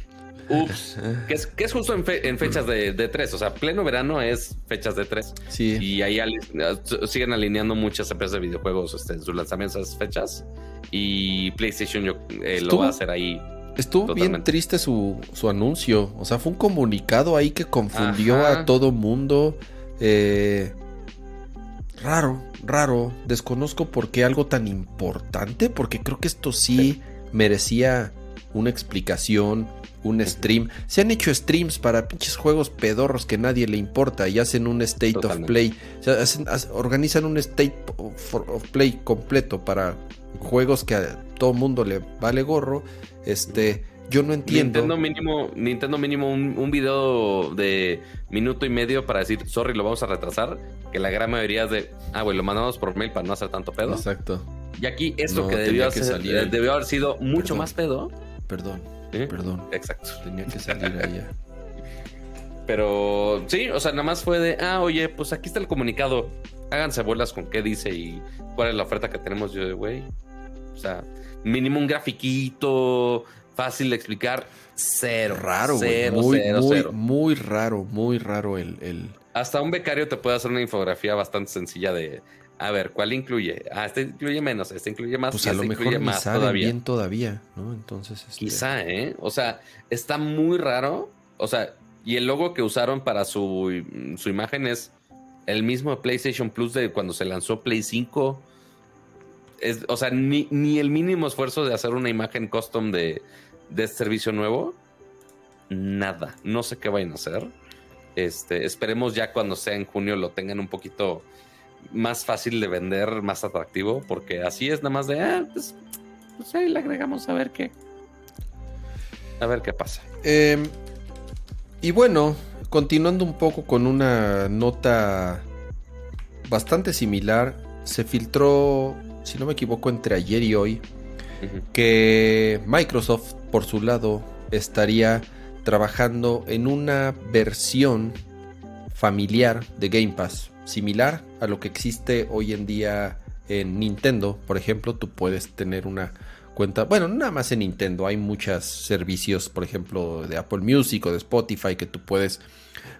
ups, que es, que es justo en, fe- en fechas de, de 3, o sea, pleno verano es fechas de 3. Sí. Y ahí siguen alineando muchas empresas de videojuegos este, en sus lanzamientos a esas fechas. Y PlayStation yo, eh, lo va a hacer ahí. Estuvo bien triste su, su anuncio. O sea, fue un comunicado ahí que confundió Ajá. a todo mundo. Eh, raro, raro. Desconozco por qué algo tan importante. Porque creo que esto sí merecía una explicación, un stream. Se han hecho streams para pinches juegos pedorros que nadie le importa y hacen un state Totalmente. of play. O sea, hacen- hace- organizan un state of, of play completo para juegos que a todo mundo le vale gorro. Este, yo no entiendo. Nintendo mínimo, Nintendo mínimo un, un video de minuto y medio para decir, sorry, lo vamos a retrasar. Que la gran mayoría es de, ah, güey, lo mandamos por mail para no hacer tanto pedo. Exacto. Y aquí esto No, que debió, hacer- debió haber sido mucho Perdón. más pedo. Perdón, perdón. Exacto. Tenía que salir allá. Pero sí, o sea, nada más fue de, ah, oye, pues aquí está el comunicado. Háganse bolas con qué dice y cuál es la oferta que tenemos. Yo de, güey, o sea, mínimo un grafiquito fácil de explicar. Cero. Raro, güey. Cero, Muy, cero, muy, cero. muy raro, muy raro el, el- Hasta un becario te puede hacer una infografía bastante sencilla de, a ver, ¿cuál incluye? Ah, este incluye menos, este incluye más, Pues a este lo mejor incluye ni más saben todavía. bien todavía, ¿no? Entonces, este, Quizá, ¿eh? O sea, está muy raro. O sea, y el logo que usaron para su, su imagen es el mismo de PlayStation Plus de cuando se lanzó Play 5. Es, o sea, ni, ni el mínimo esfuerzo de hacer una imagen custom de, de este servicio nuevo. Nada. No sé qué vayan a hacer. Este, esperemos ya cuando sea en junio lo tengan un poquito más fácil de vender, más atractivo, porque así es nada más de, ah, pues, pues ahí le agregamos a ver qué. A ver qué pasa. Eh, y bueno, continuando un poco con una nota bastante similar, se filtró, si no me equivoco, entre ayer y hoy, que Microsoft, por su lado, estaría trabajando en una versión familiar de Game Pass, similar a lo que existe hoy en día en Nintendo. Por ejemplo, tú puedes tener una cuenta, bueno, no nada más en Nintendo, hay muchos servicios, por ejemplo, de Apple Music o de Spotify que tú puedes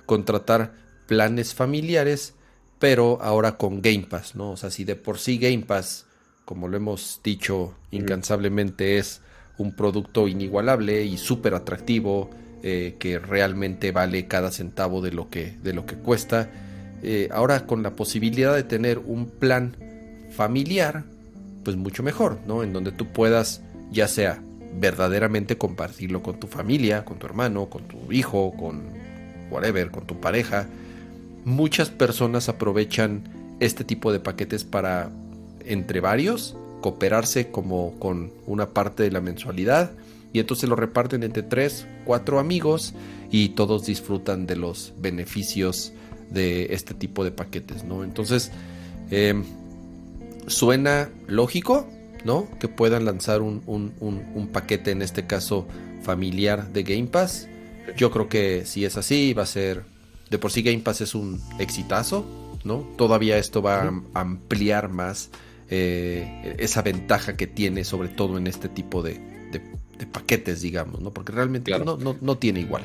contratar planes familiares, pero ahora con Game Pass, ¿no? O sea, si de por sí Game Pass, como lo hemos dicho incansablemente, es un producto inigualable y súper atractivo, eh, que realmente vale cada centavo de lo que, de lo que cuesta. Eh, ahora con la posibilidad de tener un plan familiar, pues mucho mejor, ¿no? En donde tú puedas, ya sea verdaderamente compartirlo con tu familia, con tu hermano, con tu hijo, con whatever, con tu pareja. Muchas personas aprovechan este tipo de paquetes para, entre varios, cooperarse como con una parte de la mensualidad y entonces lo reparten entre tres, cuatro amigos y todos disfrutan de los beneficios de este tipo de paquetes, ¿no? Entonces, eh, suena lógico, ¿no? Que puedan lanzar un, un- un- un paquete, en este caso familiar de Game Pass. Yo creo que si es así, va a ser de por sí Game Pass es un exitazo, ¿no? Todavía esto va a ampliar más eh, esa ventaja que tiene, sobre todo en este tipo de, paquetes, digamos, ¿no? Porque realmente no, no, tiene igual.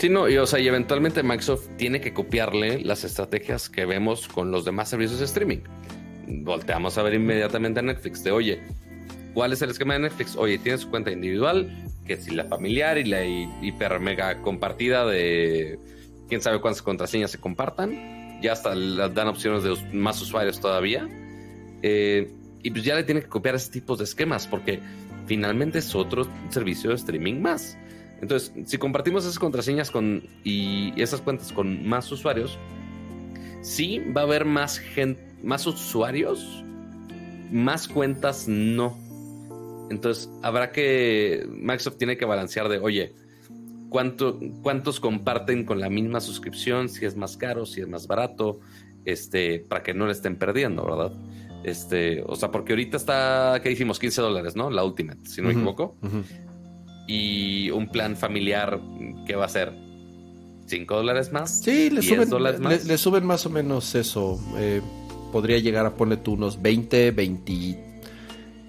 Sí, no, y, o sea, y eventualmente Microsoft tiene que copiarle las estrategias que vemos con los demás servicios de streaming. Volteamos a ver inmediatamente Netflix de, oye, ¿cuál es el esquema de Netflix? Oye, tiene su cuenta individual, que si la familiar y la hiper mega compartida de quién sabe cuántas contraseñas se compartan. Ya hasta dan opciones de más usuarios todavía. Eh, y pues ya le tiene que copiar ese tipo de esquemas porque finalmente es otro servicio de streaming más. Entonces, si compartimos esas contraseñas con, y esas cuentas con más usuarios, sí va a haber más gente, más usuarios, más cuentas no. Entonces, habrá que, Microsoft tiene que balancear de, oye, ¿cuánto, ¿cuántos comparten con la misma suscripción? Si es más caro, si es más barato, este, para que no le estén perdiendo, ¿verdad? Este, o sea, porque ahorita está, ¿qué hicimos? 15 dólares, ¿no? La Ultimate, si no me equivoco. Y un plan familiar, ¿qué va a ser? ¿5 dólares más? Sí, le suben, más? Le, suben más o menos eso. Eh, podría llegar a ponerle tú unos 20, 20,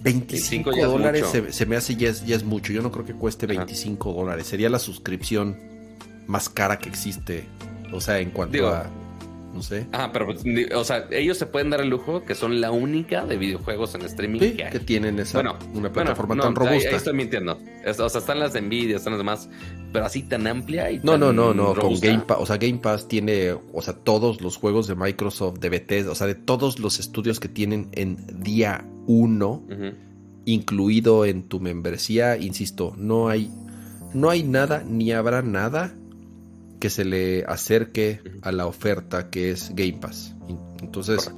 25 dólares se, me hace ya es, ya es mucho. Yo no creo que cueste 25 dólares. Sería la suscripción más cara que existe. O sea, en cuanto a no sé. Ah, pero, pues, o sea, ellos se pueden dar el lujo que son la única de videojuegos en streaming que, que, tienen esa una plataforma tan robusta. Ahí, estoy mintiendo. O sea, están las de Nvidia, están las demás, pero así tan amplia y No, no, no, no, con Game Pass, o sea, Game Pass tiene, o sea, todos los juegos de Microsoft, de Bethesda, o sea, de todos los estudios que tienen en día uno, incluido en tu membresía, insisto, no hay no hay nada ni habrá nada que se le acerque a la oferta que es Game Pass. Entonces,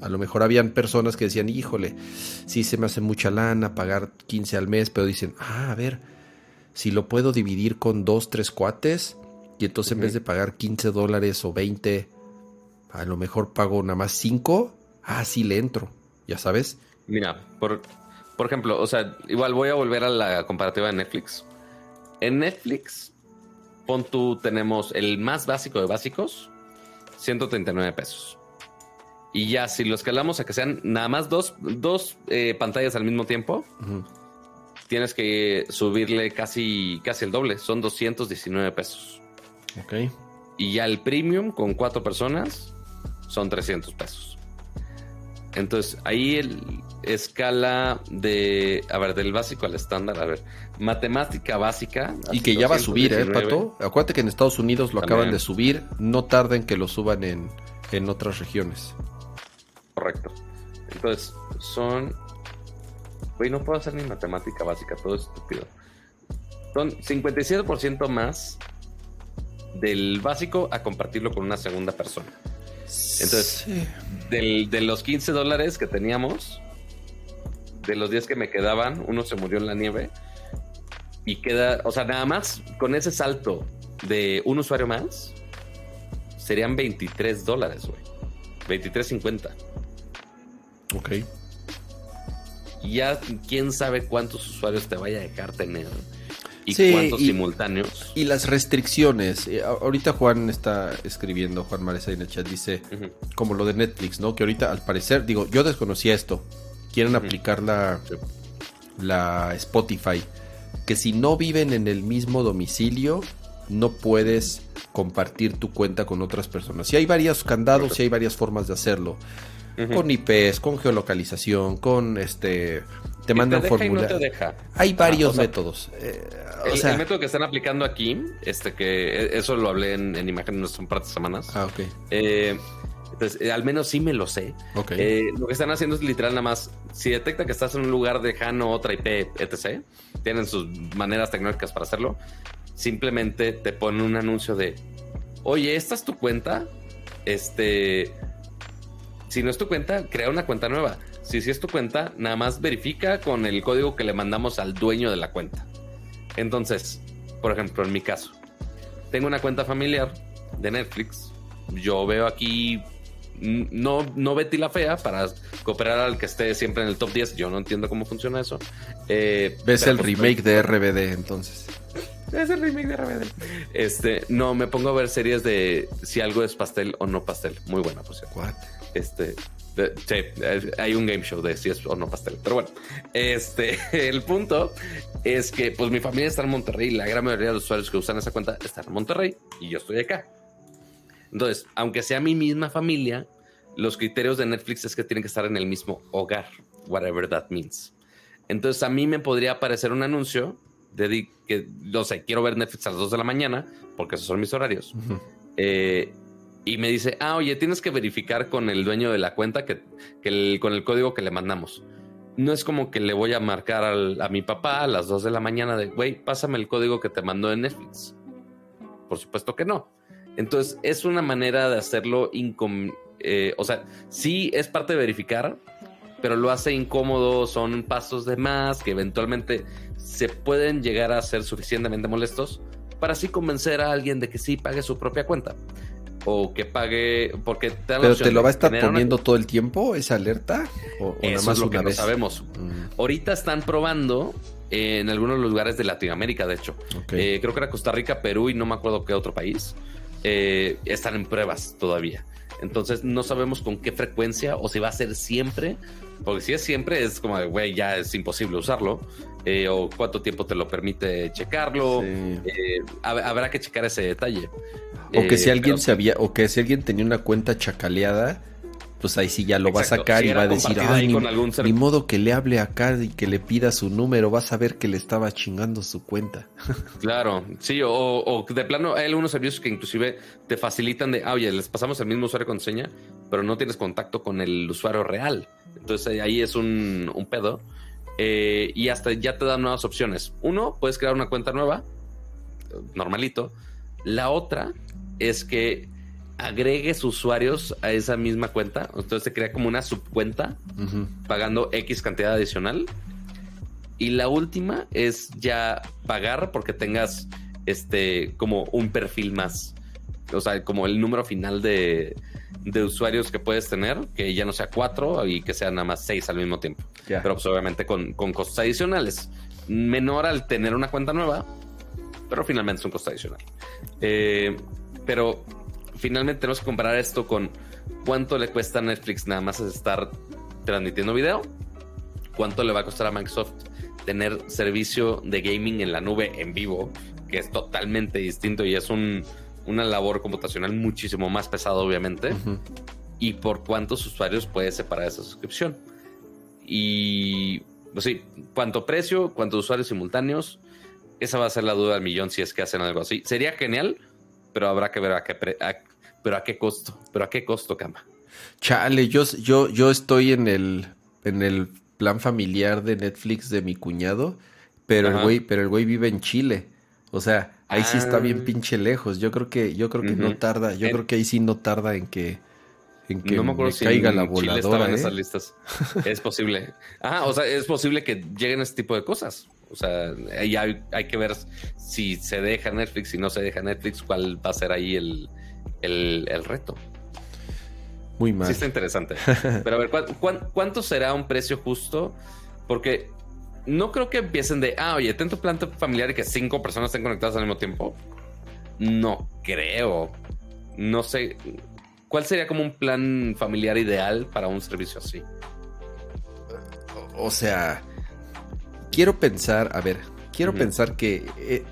a lo mejor habían personas que decían, híjole, sí se me hace mucha lana pagar 15 al mes, pero dicen, ah, a ver, si lo puedo dividir con dos, tres cuates, y entonces en vez de pagar 15 dólares o 20, a lo mejor pago nada más 5, ah, sí le entro, ya sabes. Mira, por, por ejemplo, o sea, igual voy a volver a la comparativa de Netflix. En Netflix, pon tú, tenemos el más básico de básicos, 139 pesos. Y ya, si lo escalamos a que sean nada más dos, dos eh, pantallas al mismo tiempo, tienes que subirle casi, casi el doble, son 219 pesos. Ok. Y ya el premium con cuatro personas son 300 pesos. Entonces, ahí el escala de, a ver, del básico al estándar, a ver, matemática básica. Y que ya va a subir, ¿eh, Pato? Acuérdate que en Estados Unidos lo acaban de subir, no tarden que lo suban en, en otras regiones. Correcto. Entonces, son... Güey, no puedo hacer ni matemática básica, todo es estúpido. Son 57% más del básico a compartirlo con una segunda persona. Entonces, de los 15 dólares que teníamos, de los 10 que me quedaban, uno se murió en la nieve. Y queda, o sea, nada más con ese salto de un usuario más, serían 23 dólares, güey. 23.50. Ok. Ya quién sabe cuántos usuarios te vaya a dejar tener y cuántos simultáneos. Y las restricciones. Eh, ahorita Juan está escribiendo, Juan Maresa en el chat dice, como lo de Netflix, ¿no? Que ahorita al parecer, digo, yo desconocía esto. Quieren aplicar la, la Spotify. Que si no viven en el mismo domicilio, no puedes compartir tu cuenta con otras personas. Si hay varios candados, y hay varias formas de hacerlo. Con IPs, con geolocalización, con este te mandan formularios. Hay varios métodos. Eh, el, método que están aplicando aquí, este que e, eso lo hablé en, en imágenes un par de semanas. Ah, ok. Eh, entonces, eh, al menos sí me lo sé. lo que están haciendo es literal nada más, si detecta que estás en un lugar lejano, otra IP, etc., tienen sus maneras tecnológicas para hacerlo, simplemente te ponen un anuncio de, oye, ¿esta es tu cuenta? Este, si no es tu cuenta, crea una cuenta nueva. Si, si es tu cuenta, nada más verifica con el código que le mandamos al dueño de la cuenta. Entonces, por ejemplo, en mi caso, tengo una cuenta familiar de Netflix. Yo veo aquí no, no Betty la Fea para cooperar al que esté siempre en el top 10. Yo no entiendo cómo funciona eso. Eh, ¿Ves el pues, remake de RBD entonces? Es el remake de Riverdale. Este, no, me pongo a ver series de si algo es pastel o no pastel. Muy buena, por cierto. What? Este, sí, hay un game show de si es o no pastel. Pero bueno, este, el punto es que pues mi familia está en Monterrey. La gran mayoría de los usuarios que usan esa cuenta están en Monterrey y yo estoy acá. Entonces, aunque sea mi misma familia, los criterios de Netflix es que tienen que estar en el mismo hogar, whatever that means. Entonces, a mí me podría aparecer un anuncio de que, no sé, quiero ver Netflix a las 2 de la mañana, porque esos son mis horarios. Ujú. Eh, y me dice, ah, oye, tienes que verificar con el dueño de la cuenta que, que con el código que le mandamos. No es como que le voy a marcar a mi papá a las 2 de la mañana de, güey, pásame el código que te mandó en Netflix. Por supuesto que no. Entonces, es una manera de hacerlo incom... eh, o sea, sí es parte de verificar, pero lo hace incómodo, son pasos de más que eventualmente se pueden llegar a ser suficientemente molestos para así convencer a alguien de que sí pague su propia cuenta. O que pague, porque te dan ¿Pero te lo va a estar una- poniendo todo el tiempo esa alerta? ¿O, o nada más es lo una que no vez? sabemos. Mm, Ahorita están probando en algunos lugares de Latinoamérica, de hecho. Eh, creo que era Costa Rica, Perú y no me acuerdo qué otro país. eh, están en pruebas todavía. Entonces no sabemos con qué frecuencia o si va a ser siempre. Porque si es siempre, es como, güey, ya es imposible usarlo. Eh, o cuánto tiempo te lo permite checarlo. Sí. Eh, hab- habrá que checar ese detalle. O que Eh, si alguien pero se había, o que si alguien tenía una cuenta chacaleada, pues ahí sí ya lo va a sacar si y va a decir, ahí ni, algún ser- ni modo que le hable acá y que le pida su número, vas a ver que le estaba chingando su cuenta. Claro, sí, o, o de plano hay algunos servicios que inclusive te facilitan de, ah, oye, les pasamos el mismo usuario con seña, pero no tienes contacto con el usuario real. Entonces eh, ahí es un, un pedo. Eh, y hasta ya te dan nuevas opciones. Uno, puedes crear una cuenta nueva, normalito. La otra es que agregues usuarios a esa misma cuenta. Entonces te crea como una subcuenta pagando X cantidad adicional. Y la última es ya pagar porque tengas este como un perfil más. O sea, como el número final de, de usuarios que puedes tener, que ya no sea cuatro y que sean nada más seis al mismo tiempo. Pero pues obviamente con, con costos adicionales. Menor al tener una cuenta nueva, pero finalmente es un costo adicional. Eh, pero finalmente tenemos que comparar esto con cuánto le cuesta a Netflix nada más estar transmitiendo video, cuánto le va a costar a Microsoft tener servicio de gaming en la nube en vivo, que es totalmente distinto y es un, una labor computacional muchísimo más pesada, obviamente y por cuántos usuarios puede separar esa suscripción. Y pues sí, cuánto precio, cuántos usuarios simultáneos. Esa va a ser la duda del millón si es que hacen algo así. Sería genial, pero habrá que ver a qué, pre- a- pero a qué costo. Pero a qué costo, Cama. Chale, yo, yo, yo estoy en el, en el plan familiar de Netflix de mi cuñado, pero el güey, pero el güey vive en Chile. O sea, ahí sí está Ah. bien pinche lejos. Yo creo que, yo creo que no tarda, yo En- creo que ahí sí no tarda en que, en que no me acuerdo si caiga en la voladora. estaban ¿eh? esas listas. Es posible. Ah, o sea, es posible que lleguen ese tipo de cosas. O sea, ahí hay, hay que ver si se deja Netflix, si no se deja Netflix, cuál va a ser ahí el, el, el reto. Muy mal. Sí está interesante. Pero a ver, ¿cuán- cuán- cuánto será un precio justo? Porque no creo que empiecen de, ah, oye, ten tu plan familiar y que cinco personas estén conectadas al mismo tiempo. No creo. No sé. ¿Cuál sería como un plan familiar ideal para un servicio así? O sea, quiero pensar, a ver, quiero pensar que eh,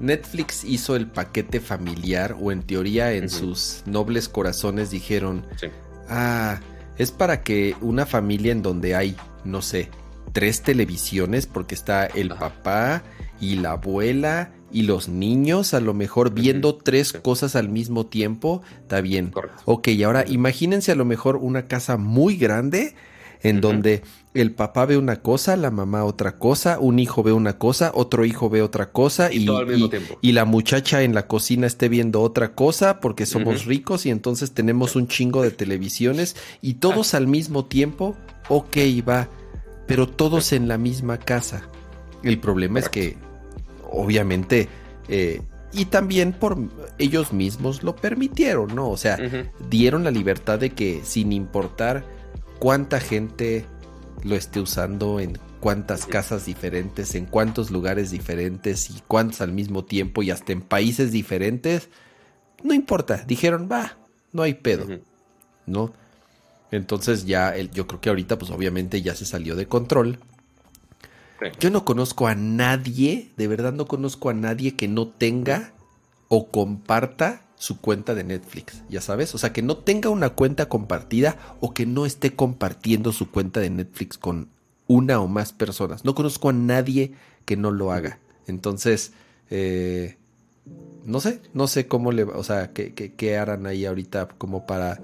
Netflix hizo el paquete familiar o en teoría en sus nobles corazones dijeron, Sí. ah, es para que una familia en donde hay, no sé, tres televisiones porque está el papá y la abuela y los niños a lo mejor viendo tres sí. cosas al mismo tiempo, está bien. Correcto. Ok, y ahora imagínense a lo mejor una casa muy grande en donde el papá ve una cosa, la mamá otra cosa, un hijo ve una cosa, otro hijo ve otra cosa Y y, todo al mismo y- tiempo. y la muchacha en la cocina esté viendo otra cosa porque somos ricos y entonces tenemos un chingo de televisiones y todos al mismo tiempo, ok, va, pero todos en la misma casa. El problema es que, obviamente, eh, y también por ellos mismos lo permitieron, ¿no? O sea, dieron la libertad de que sin importar cuánta gente lo esté usando, en cuántas casas diferentes, en cuántos lugares diferentes y cuántos al mismo tiempo y hasta en países diferentes. No importa, dijeron, va, no hay pedo, ¿no? Entonces ya, el, yo creo que ahorita pues obviamente ya se salió de control. Yo no conozco a nadie, de verdad no conozco a nadie que no tenga o comparta su cuenta de Netflix, ya sabes, o sea, que no tenga una cuenta compartida o que no esté compartiendo su cuenta de Netflix con una o más personas. No conozco a nadie que no lo haga. Entonces, eh, no sé, no sé cómo le, o sea, qué, qué, harán ahí ahorita como para,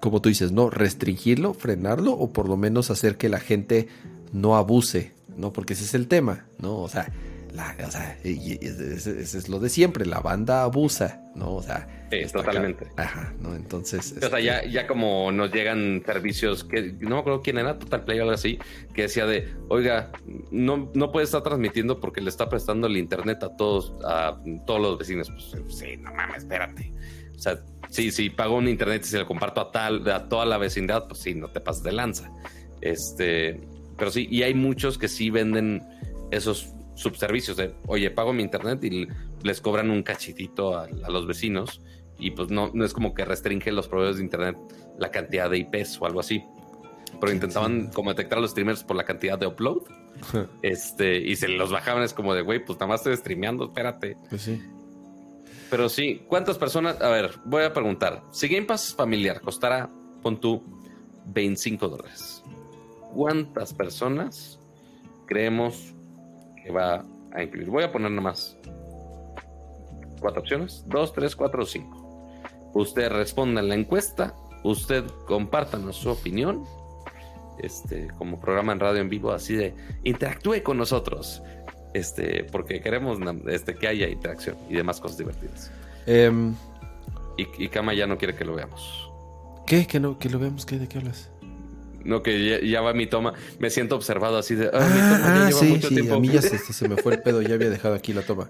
como tú dices, ¿no? Restringirlo, frenarlo o por lo menos hacer que la gente no abuse, ¿no? Porque ese es el tema, ¿no? O sea, o sea, ese, es lo de siempre, la banda abusa, ¿no? O sea, totalmente. Ajá, ¿no? Entonces. O sea, ya, este ya como nos llegan servicios que no me acuerdo quién era, Total Play o algo así, que decía de, oiga, no, no puede estar transmitiendo porque le está prestando el internet a todos, a todos los vecinos. Pues sí, no mames, espérate. O sea, sí, sí, pago un internet y se lo comparto a tal, a toda la vecindad, pues sí, no te pases de lanza. Este, pero sí, y hay muchos que sí venden esos subservicios de, oye, pago mi internet y les cobran un cachitito a, los vecinos y pues no, no es como que restringe los proveedores de internet la cantidad de IPs o algo así. Pero intentaban como detectar a los streamers por la cantidad de upload. este, y se los bajaban, es como de, güey, pues nada más estoy streameando, espérate. Pues sí. Pero sí, ¿cuántas personas? A ver, voy a preguntar. Si Game Pass familiar costará, pon tú, 25 dólares. ¿Cuántas personas creemos va a incluir. Voy a poner nada más cuatro opciones: dos, tres, cuatro o cinco. Usted responda en la encuesta, usted compártanos su opinión. Este, como programa en radio en vivo, así de interactúe con nosotros. Este, porque queremos este, que haya interacción y demás cosas divertidas. Em, y, y Kama ya no quiere que lo veamos. ¿Qué? ¿Que, no, que lo veamos? ¿Qué? ¿De qué hablas? No, que ya, va mi toma. Me siento observado así de. Ah, ah sí, sí, A mí ya se, me fue el pedo, ya había dejado aquí la toma.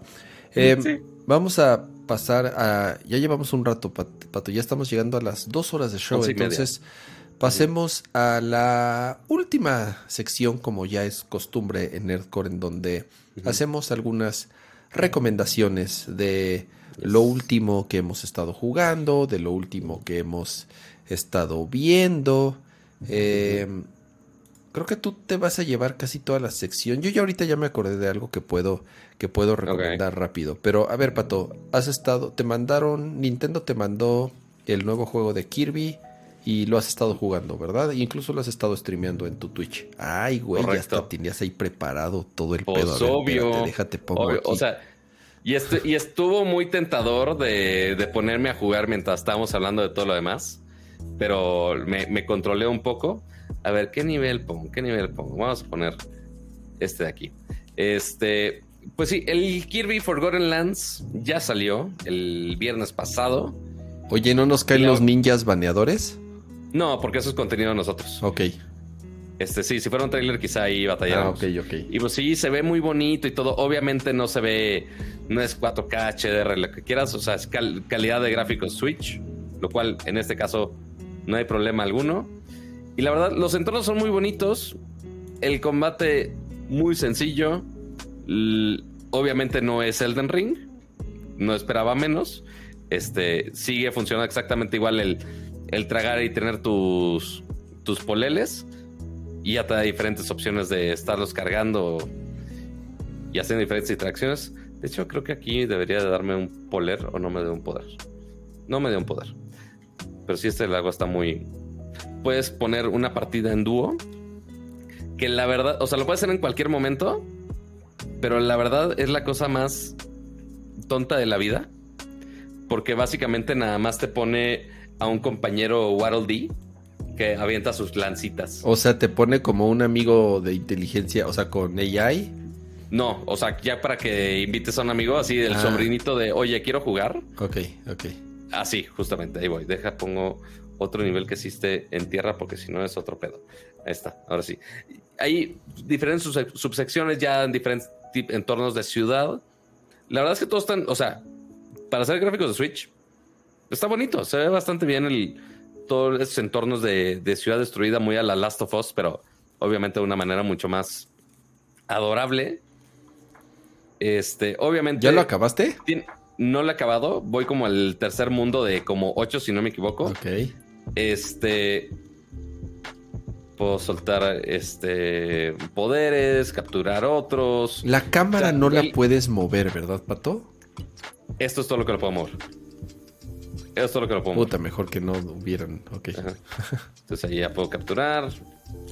Em, vamos a pasar a. Ya llevamos un rato, Pato. Ya estamos llegando a las dos horas de show. entonces, pasemos a la última sección, como ya es costumbre en Nerdcore, en donde hacemos algunas recomendaciones de lo último que hemos estado jugando, de lo último que hemos estado viendo. Eh, creo que tú te vas a llevar casi toda la sección. Yo ya ahorita ya me acordé de algo que puedo, que puedo recomendar rápido. Pero a ver, Pato, has estado, te mandaron, Nintendo te mandó el nuevo juego de Kirby y lo has estado jugando, ¿verdad? incluso lo has estado streameando en tu Twitch. Ay, güey, ya hasta tenías ahí preparado todo el pues pedo. obvio. déjate pongo O sea, y, y estuvo muy tentador de, de ponerme a jugar mientras estábamos hablando de todo lo demás pero me, me controlé un poco. A ver, ¿qué nivel pongo? ¿Qué nivel pongo? Vamos a poner este de aquí. Este, pues sí, el Kirby Forgotten Lands ya salió el viernes pasado. Oye, ¿no nos caen los ninjas baneadores? No, porque eso es contenido de nosotros. Ok. Este, sí, si fuera un trailer quizá ahí batalláramos. Ah, ok, ok. Y pues sí, se ve muy bonito y todo. Obviamente no se ve, no es 4K, HDR, lo que quieras. O sea, es calidad de gráficos Switch, lo cual en este caso no hay problema alguno. Y la verdad, los entornos son muy bonitos, el combate muy sencillo, obviamente no es Elden Ring, no esperaba menos, este, sigue funcionando exactamente igual el, el tragar y tener tus, tus poleles y ya te da diferentes opciones de estarlos cargando y haciendo diferentes interacciones. De hecho, creo que aquí debería de darme un poler o no me dé un poder. No me dé un poder. Pero si este lago está muy. Puedes poner una partida en dúo. Que la verdad, o sea, lo puedes hacer en cualquier momento. Pero la verdad es la cosa más tonta de la vida. Porque básicamente nada más te pone a un compañero Waddle Dee que avienta sus lancitas. O sea, te pone como un amigo de inteligencia, o sea, con AI. No, o sea, ya para que invites a un amigo así del ah. sobrinito de, oye, quiero jugar. Ok, ok. Ah, sí, justamente, ahí voy. Deja, pongo otro nivel que existe en tierra porque si no es otro pedo. Ahí está, ahora sí. Hay diferentes subsecciones ya en diferentes entornos de ciudad. La verdad es que todos están, o sea, para hacer gráficos de Switch, está bonito, se ve bastante bien el, todos esos entornos de, ciudad destruida muy a la Last of Us, pero obviamente de una manera mucho más adorable. Este, obviamente. ¿Ya lo acabaste? no lo he acabado. Voy como al tercer mundo de como ocho, si no me equivoco. Ok. Este. Puedo soltar este poderes, capturar otros. La cámara no la puedes mover, ¿verdad, Pato? Esto es todo lo que lo puedo mover. Esto es todo lo que lo mover. Puta, mejor que no hubieran. Ok. Entonces ahí ya puedo capturar.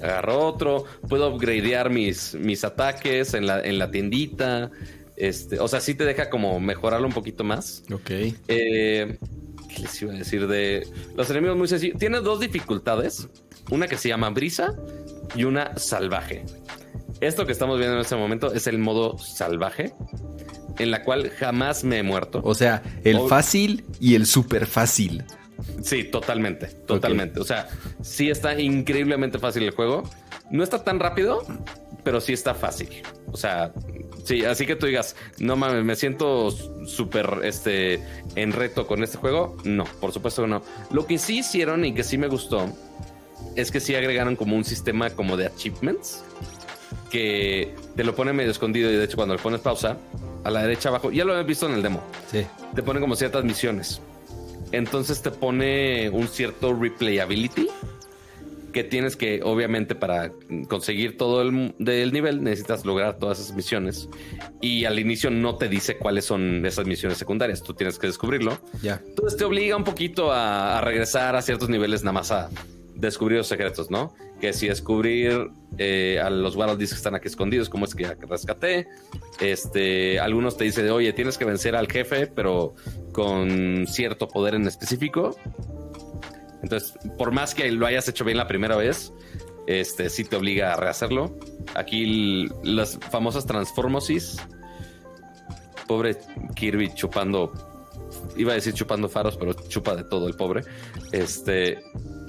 Agarro otro. Puedo upgradear mis, mis ataques en la, en la tiendita. Este, o sea, sí te deja como mejorarlo un poquito más. Ok. Eh, ¿Qué les iba a decir de los enemigos muy sencillos? Tiene dos dificultades. Una que se llama brisa y una salvaje. Esto que estamos viendo en este momento es el modo salvaje, en la cual jamás me he muerto. O sea, el fácil y el súper fácil. Sí, totalmente, totalmente. O sea, sí está increíblemente fácil el juego. No está tan rápido, pero sí está fácil. O sea, sí, así que tú digas, no mames, me siento súper este, en reto con este juego. No, por supuesto que no. Lo que sí hicieron y que sí me gustó es que sí agregaron como un sistema como de achievements que te lo pone medio escondido y de hecho cuando le pones pausa, a la derecha abajo, ya lo he visto en el demo, sí. te pone como ciertas misiones. Entonces te pone un cierto replayability que tienes que, obviamente, para conseguir todo el del nivel, necesitas lograr todas esas misiones. Y al inicio no te dice cuáles son esas misiones secundarias, tú tienes que descubrirlo. Ya. Entonces te obliga un poquito a, a regresar a ciertos niveles nada más a descubrir los secretos, ¿no? Que si descubrir eh, a los Wild que están aquí escondidos, como es que rescaté. Este, algunos te dicen, oye, tienes que vencer al jefe, pero con cierto poder en específico. Entonces, por más que lo hayas hecho bien la primera vez, este sí te obliga a rehacerlo. Aquí las famosas transformosis. Pobre Kirby chupando. Iba a decir chupando faros, pero chupa de todo el pobre. Este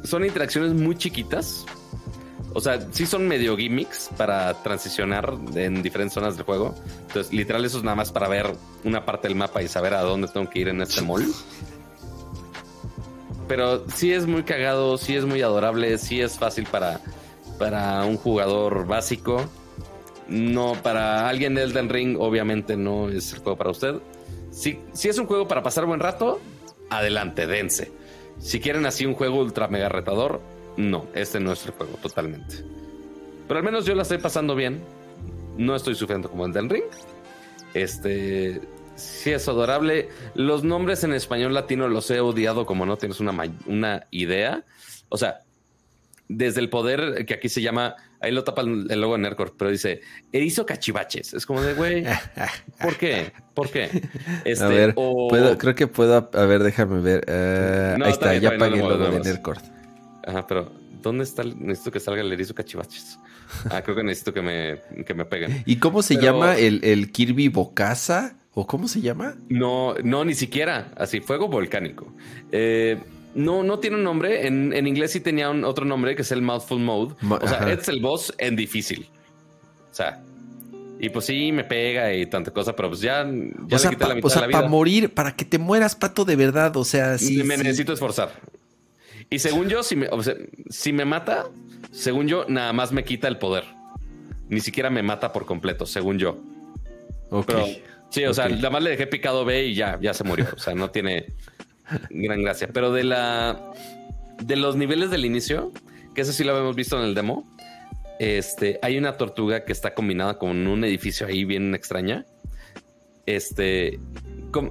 son interacciones muy chiquitas. O sea, sí son medio gimmicks para transicionar en diferentes zonas del juego. Entonces, literal, eso es nada más para ver una parte del mapa y saber a dónde tengo que ir en este mall. Pero sí es muy cagado, sí es muy adorable, sí es fácil para, para un jugador básico. No, para alguien de Elden Ring, obviamente no es el juego para usted. Si, si es un juego para pasar buen rato, adelante, dense. Si quieren así un juego ultra mega retador, no, este no es el juego totalmente. Pero al menos yo la estoy pasando bien. No estoy sufriendo como el del ring. Este sí es adorable. Los nombres en español latino los he odiado como no tienes una, una idea. O sea, desde el poder que aquí se llama, ahí lo tapa el logo de Nercor, pero dice erizo cachivaches. Es como de güey, ¿por qué? ¿Por qué? Este, a ver, puedo, creo que puedo, a ver, déjame ver. Uh, ahí está, ya pagué el logo de Nercor. Ajá, pero ¿dónde está? necesito que salga el erizo cachivaches. Ah, creo que necesito que me, que me peguen. ¿Y cómo se llama el, el Kirby Bocasa? ¿O cómo se llama? No, no, ni siquiera. Así, fuego volcánico. Eh, no, no tiene un nombre. En, inglés sí tenía un, otro nombre que es el Mouthful Mode. o sea, es el boss en difícil. O sea, y pues sí, me pega y tanta cosa, pero pues ya, ya le quité la mitad o sea, de la vida. para morir, para que te mueras, pato, de verdad. O sea, sí. Me necesito esforzar. Y según yo, si me, si me mata, según yo, nada más me quita el poder. Ni siquiera me mata por completo, según yo. Ok. sí, o sea, nada más le dejé picado B y ya, ya se murió. O sea, no tiene gran gracia. Pero de la de los niveles del inicio, que eso sí lo habíamos visto en el demo, este, hay una tortuga que está combinada con un edificio ahí bien extraña. Este,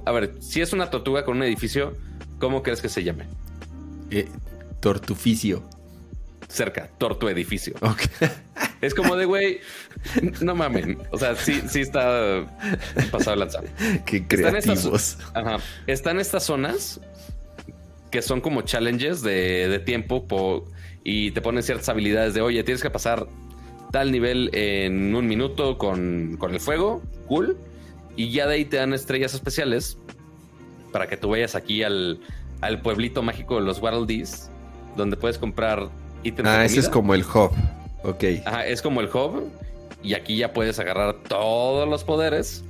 a ver, si es una tortuga con un edificio, ¿cómo crees que se llame? Eh, tortuficio. Cerca, tortu edificio. Es como de, güey, no mamen. O sea, sí, sí está pasado lanzado. Qué creativos. ajá, están estas zonas que son como challenges de, tiempo y te ponen ciertas habilidades de, oye, tienes que pasar tal nivel en un minuto con, con el fuego, cool. Y ya de ahí te dan estrellas especiales para que tú vayas aquí al, al pueblito mágico de los Waddle donde puedes comprar ítems. Ah, ese es como el hub. Ok. Ajá, es como el hub. Y aquí ya puedes agarrar todos los poderes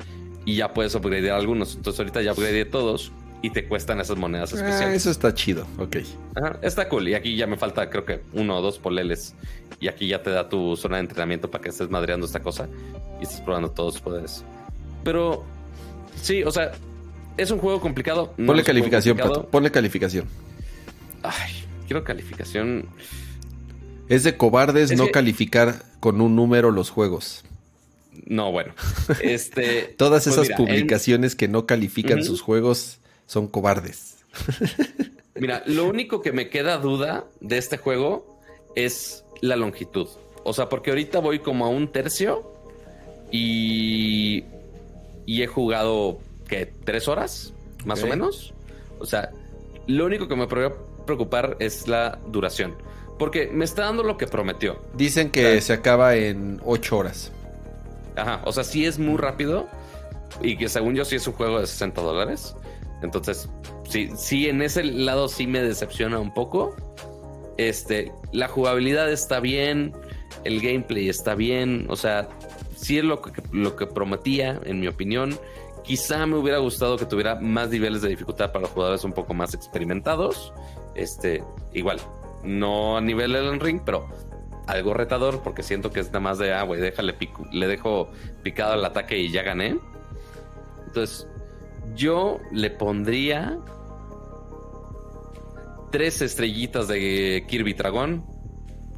y ya puedes upgradear algunos. Entonces ahorita ya upgradeé todos y te cuestan esas monedas Ah, especiales. eso está chido, ok. Ajá, está cool. Y aquí ya me falta, creo que uno o dos poleles. Y aquí ya te da tu zona de entrenamiento para que estés madreando esta cosa y estés probando todos tus poderes. Pero sí, o sea, es un juego complicado. no Ponle calificación, complicado. Pato. Ponle calificación. Ay, quiero calificación. Es de cobardes Es no que- calificar con un número los juegos. No, bueno. Este. Todas pues esas mira, en- publicaciones que no califican sus juegos son cobardes. Mira, lo único que me queda duda de este juego es la longitud. O sea, porque ahorita voy como a un tercio y, y he jugado, ¿qué? ¿Tres horas? Más o menos. O sea, lo único que me preocupar es la duración. Porque me está dando lo que prometió. Dicen que se acaba en 8 horas. Ajá, o sea, sí es muy rápido y que según yo sí es un juego de 60 dólares. Entonces, sí, sí, en ese lado sí me decepciona un poco. Este, la jugabilidad está bien, el gameplay está bien, o sea, sí es lo que, lo que prometía, en mi opinión. Quizá me hubiera gustado que tuviera más niveles de dificultad para jugadores un poco más experimentados. Este, igual, no a nivel Elden Ring, pero algo retador porque siento que es nada más de, ah, güey, déjale pico, le dejo picado el ataque y ya gané. Entonces, yo le pondría tres estrellitas de Kirby Dragón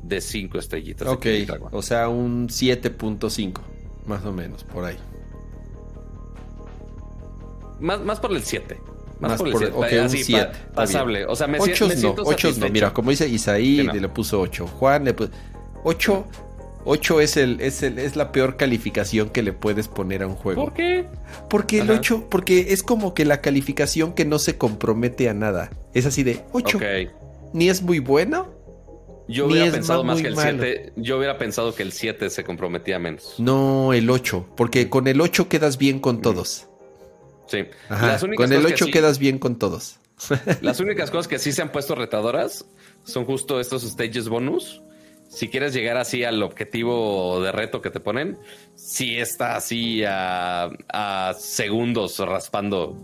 de cinco estrellitas Ok, de Kirby o sea, un 7.5, más o menos, por ahí. Más, más por el 7. Más, Más por el por- 7. ok, un Así, siete, pa- está pasable. O sea, me, 8 me no, siento 8 no. satisfecho. Mira, como dice Isaí, no. le puso 8. Juan le puso 8. 8 es, el, es, el, es la peor calificación que le puedes poner a un juego. ¿Por qué? Porque el Ajá. 8, porque es como que la calificación que no se compromete a nada. Es así de 8. Ok. Ni es muy bueno, Yo Ni hubiera es pensado más que el malo. 7. Yo hubiera pensado que el 7 se comprometía menos. no el 8. Porque con el 8 quedas bien con todos. Sí. Ajá, con el cosas que 8 sí- quedas bien con todos. Las únicas cosas que sí se han puesto retadoras son justo estos stages bonus. Si quieres llegar así al objetivo de reto que te ponen, sí está así a, a segundos raspando.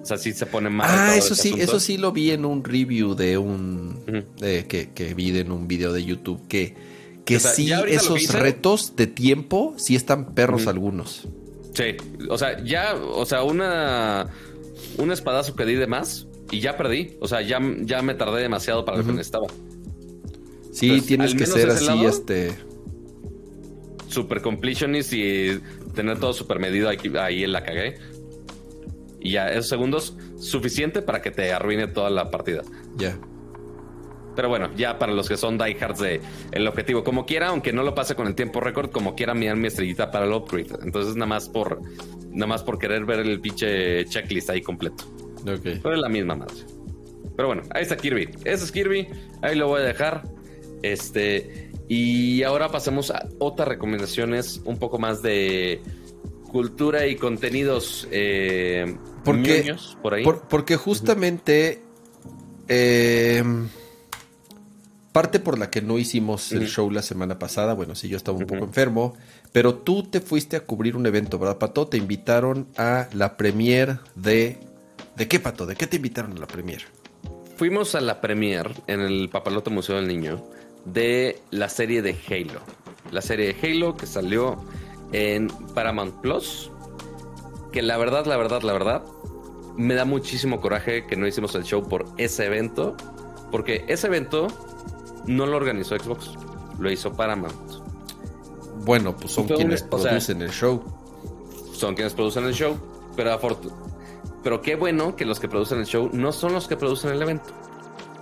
O sea, sí se pone mal. Ah, eso ese sí, asunto. eso sí lo vi en un review de un eh, que, que vi en un video de YouTube que, que O sea, sí, esos hice- retos de tiempo sí están perros algunos. Sí, o sea, ya, o sea, una un espadazo que di de más y ya perdí. O sea, ya, ya me tardé demasiado para lo que necesitaba. Sí, tienes que ser así, lado. este. super completionist y tener todo super medido ahí, ahí la cagué. Y ya, esos segundos suficiente para que te arruine toda la partida. Ya. Pero bueno, ya para los que son diehards de el objetivo, como quiera, aunque no lo pase con el tiempo récord, como quiera mirar mi estrellita para el upgrade. Entonces nada más por nada más por querer ver el pinche checklist ahí completo. Pero es la misma madre. Pero bueno, ahí está Kirby. Ese es Kirby. Ahí lo voy a dejar. Este. Y ahora pasemos a otras recomendaciones un poco más de cultura y contenidos eh, Porque- por ahí. Por- porque justamente. eh, parte por la que no hicimos el show la semana pasada, bueno, sí, yo estaba un poco enfermo, pero tú te fuiste a cubrir un evento, ¿verdad, Pato? Te invitaron a la premier de... ¿De qué, Pato? ¿De qué te invitaron a la premier? Fuimos a la premiere en el Papalote Museo del Niño de la serie de Halo. La serie de Halo que salió en Paramount Plus. Que la verdad, la verdad, la verdad, me da muchísimo coraje que no hicimos el show por ese evento. Porque ese evento no lo organizó Xbox, lo hizo Paramount. Bueno, pues son un- quienes o sea, producen el show. son quienes producen el show, pero afortu- pero qué bueno que los que producen el show no son los que producen el evento.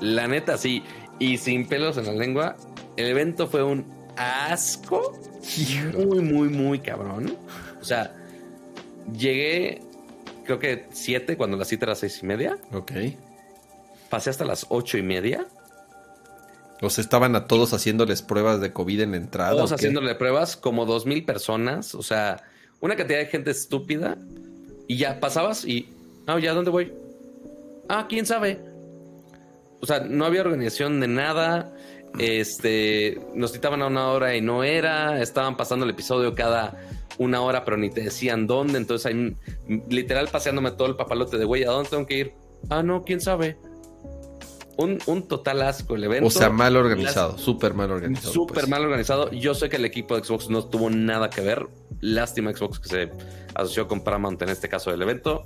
La neta, sí, y sin pelos en la lengua, el evento fue un asco muy, muy, muy cabrón. O sea, llegué, creo que siete, cuando la cita era seis y media, Ok. pasé hasta las ocho y media, O sea, estaban a todos haciéndoles pruebas de COVID en la entrada. todos haciéndole pruebas, como dos mil personas, o sea, una cantidad de gente estúpida, y ya pasabas y, ah, ya, ¿dónde voy? Ah, quién sabe. O sea, no había organización de nada. Este, nos citaban a una hora y no era. Estaban pasando el episodio cada una hora, pero ni te decían dónde. Entonces, ahí, literal, paseándome todo el papalote de güey, ¿a dónde tengo que ir? Ah, no, quién sabe. Un, un total asco el evento. O sea, mal organizado, súper mal organizado. Súper pues. mal organizado. Yo sé que el equipo de Xbox no tuvo nada que ver. Lástima Xbox que se asoció con Paramount en este caso del evento.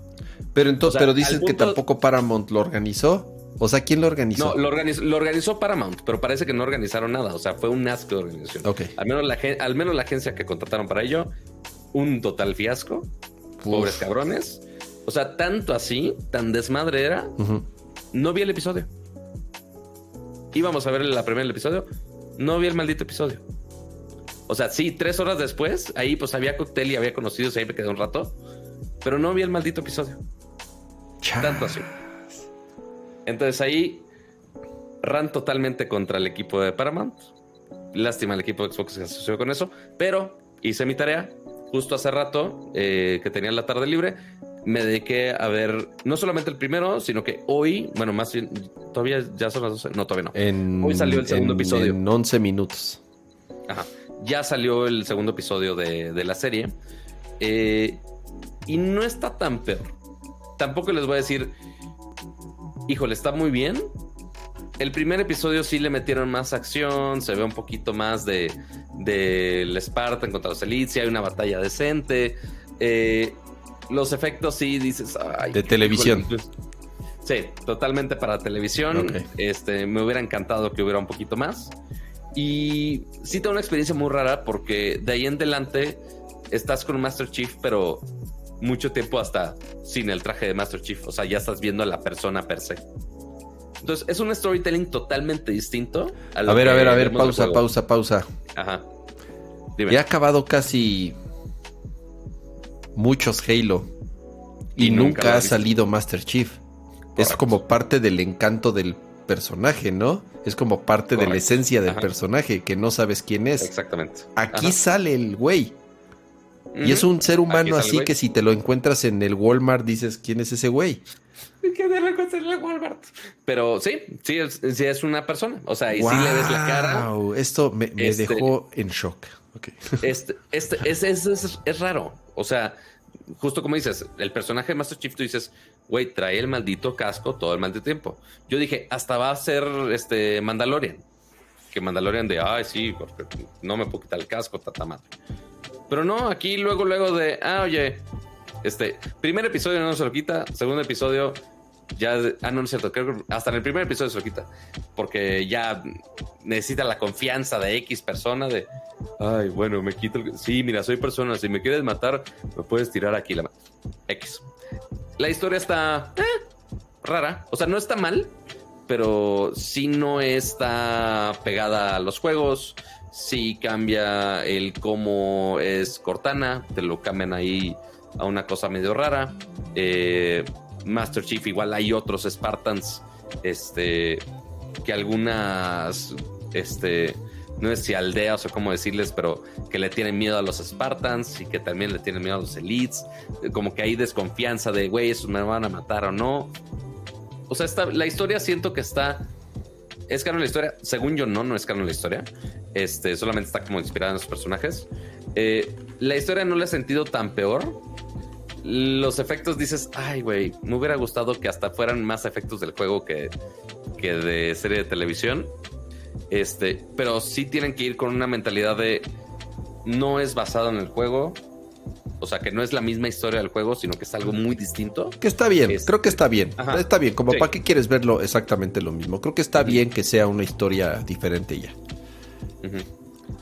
Pero entonces, O sea, pero dicen al que tampoco Paramount lo organizó. O sea, ¿quién lo organizó? No, lo organizó, lo organizó Paramount, pero parece que no organizaron nada. O sea, fue un asco de organización. Ok. Al menos la, al menos la agencia que contrataron para ello, un total fiasco. Pobres cabrones. O sea, tanto así, tan desmadre era, no vi el episodio. Íbamos a ver la primera del episodio, no vi el maldito episodio. O sea, sí, tres horas después, ahí pues había cóctel y había conocidos, ahí me quedé un rato, pero no vi el maldito episodio. Chas. Tanto así. Entonces ahí, ran totalmente contra el equipo de Paramount. Lástima el equipo de Xbox que se asoció con eso, pero hice mi tarea justo hace rato eh, que tenía la tarde libre. Me dediqué a ver no solamente el primero, sino que hoy, bueno, más bien, todavía ya son las 12, no, todavía no. En, Hoy salió el segundo en- episodio. En 11 minutos. Ajá. Ya salió el segundo episodio de, de la serie. Eh, y no está tan peor. Tampoco les voy a decir, híjole, está muy bien. El primer episodio sí le metieron más acción, se ve un poquito más de del Spartan contra los Elites, hay una batalla decente. Eh, los efectos sí dices, ay, De televisión. Sí, totalmente para televisión. Este, me hubiera encantado que hubiera un poquito más. Y sí tengo una experiencia muy rara porque de ahí en adelante estás con Master Chief, pero mucho tiempo hasta sin el traje de Master Chief. O sea, ya estás viendo a la persona per se. Entonces, es un storytelling totalmente distinto. A lo ver, a ver, a ver, pausa, pausa, pausa. Ajá. Dime. Ya ha acabado casi muchos Halo. Y, Y nunca nunca, lo ha salido Master Chief. Es como parte del encanto del personaje, ¿no? Es como parte de la esencia del Ajá. personaje, que no sabes quién es. Exactamente. Aquí Ajá. sale el güey. Y es un ser humano el así que si te lo encuentras en el Walmart dices, ¿quién es ese güey? Que de repente es la Walmart. Pero sí, sí es, sí es una persona. O sea, y sí le ves la cara. Esto me, me Este- dejó en shock. Este, este, es, es, es, es raro. O sea, justo como dices, el personaje de Master Chief, tú dices, güey, trae el maldito casco todo el maldito tiempo. Yo dije, hasta va a ser este Mandalorian. Que Mandalorian de, ay, sí, porque no me puedo quitar el casco, tata madre. Pero no, aquí luego, luego de, ah, oye, este, primer episodio no se lo quita, segundo episodio ya, ah, no, no es cierto, creo que hasta en el primer episodio se lo quita, porque ya necesita la confianza de X persona de, ay, bueno, me quito, el- sí, mira, soy persona, si me quieres matar, me puedes tirar aquí la. X. La historia está eh, rara, o sea, no está mal, pero sí no está pegada a los juegos, sí cambia el cómo es Cortana, te lo cambian ahí a una cosa medio rara. Eh, Master Chief, igual hay otros Spartans, este, que algunas, este, no sé si aldeas o cómo decirles, pero que le tienen miedo a los Spartans y que también le tienen miedo a los Elites, como que hay desconfianza de, güey, esos me van a matar o no. O sea, está, la historia siento que está ¿Es canon la historia? Según yo, no, no es canon la historia. Este, solamente está como inspirada en los personajes. Eh, la historia no la he sentido tan peor. Los efectos dices, ay, güey, me hubiera gustado que hasta fueran más efectos del juego que, que de serie de televisión. Este, pero sí tienen que ir con una mentalidad de no es basado en el juego. O sea, que no es la misma historia del juego, sino que es algo muy distinto. Que está bien, Este- creo que está bien. Ajá. Está bien, como Sí. para qué quieres verlo exactamente lo mismo. Creo que está bien que sea una historia diferente ya. Ujú.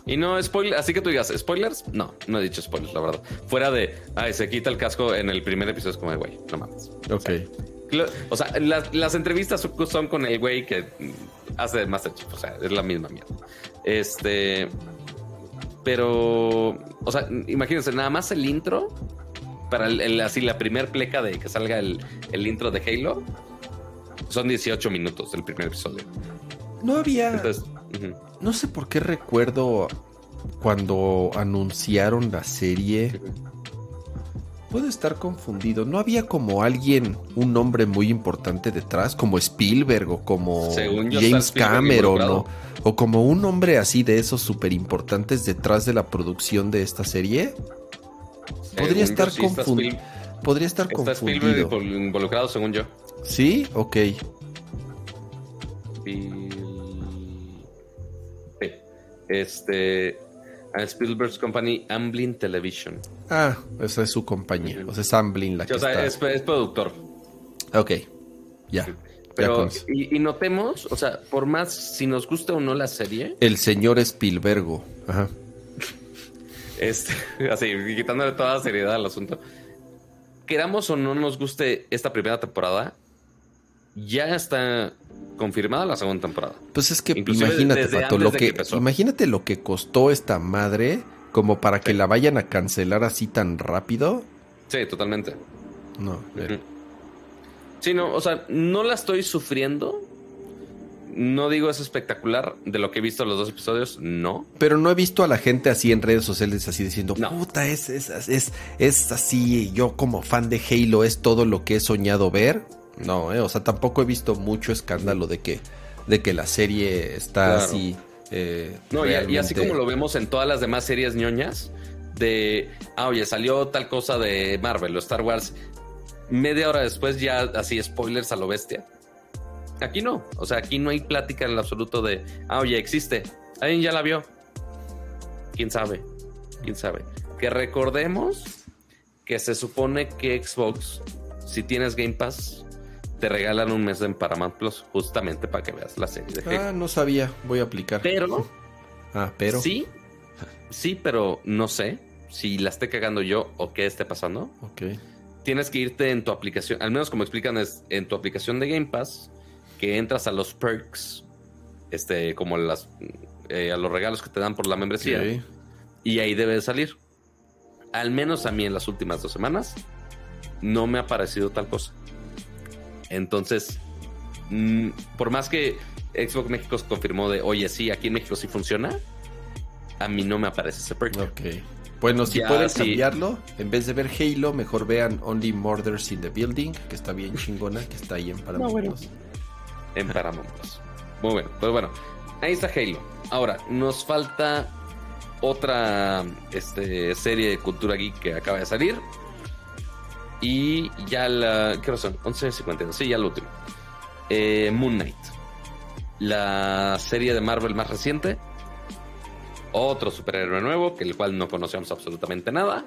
Y no spoiler, así que tú digas, ¿spoilers? No, no he dicho spoilers, la verdad. Fuera de, ay, se quita el casco en el primer episodio, es como de, güey, no mames. Ok. O sea, las, las entrevistas son- con el güey que hace Master Chief, o sea, es la misma mierda. Este, pero, o sea, imagínense, nada más el intro, para el, el- así la primer pleca de que salga el, el intro de Halo, son 18 minutos el primer episodio. No había. Entonces, ujú. No sé por qué recuerdo cuando anunciaron la serie. Puedo estar confundido. ¿No había como alguien, un nombre muy importante detrás, como Spielberg o como Según James Cameron o, o como un hombre así de esos súper importantes detrás de la producción de esta serie? Podría estar sí está confundido. Spiel- Podría estar Está confundido. invol- involucrado, según yo. ¿Sí? Ok. Este. A Spielberg's Company, Amblin Television. Ah, esa es su compañía. O sea, es Amblin la que o sea, está... es, es, productor. Ok, ya. Pero, y, y, notemos, o sea, por más si nos gusta o no la serie. El señor Spielbergo. Ajá. Este, así, quitándole toda la seriedad al asunto. Queramos o no nos guste esta primera temporada, ya está confirmada la segunda temporada. Pues es que imagínate, Pato, lo que, imagínate lo que costó esta madre como para que la vayan a cancelar así tan rápido. Sí, totalmente. No. Sí, no, o sea, no la estoy sufriendo. No digo es espectacular de lo que he visto los dos episodios, no. Pero no he visto a la gente así en redes sociales así diciendo, puta, es, es, es, es así, yo como fan de Halo es todo lo que he soñado ver. No, eh, o sea, tampoco he visto mucho escándalo de que, de que la serie está así. Eh, no, y, así como lo vemos en todas las demás series ñoñas, de, ah, oye, salió tal cosa de Marvel o Star Wars, media hora después ya así spoilers a lo bestia. Aquí no, o sea, aquí no hay plática en el absoluto de, ah, oye, existe, alguien ya la vio. ¿Quién sabe? ¿Quién sabe? Que recordemos que se supone que Xbox, si tienes Game Pass, te regalan un mes en Paramount Plus justamente para que veas la serie de Ah, no sabía, voy a aplicar. Pero. ah, pero. Sí, sí, pero no sé si la esté cagando yo o qué esté pasando. Ok. Tienes que irte en tu aplicación, al menos como explican es en tu aplicación de Game Pass, que entras a los perks, este, como las, eh, a los regalos que te dan por la membresía. Y ahí debe salir. Al menos a mí en las últimas dos semanas no me ha parecido tal cosa. Entonces, mm, por más que Xbox México confirmó de, oye, sí, aquí en México sí funciona, a mí no me aparece ese perk. Ok. Bueno, si pueden cambiarlo, en vez de ver Halo, mejor vean Only Murders in the Building, que está bien chingona, que está ahí en Paramount. En Paramount Muy bueno, pues bueno, ahí está Halo. Ahora, nos falta otra este, serie de cultura geek que acaba de salir. Y ya la. ¿Qué razón? 11.52. Sí, ya lo último. Eh, Moon Knight. La serie de Marvel más reciente. Otro superhéroe nuevo, que el cual no conocíamos absolutamente nada.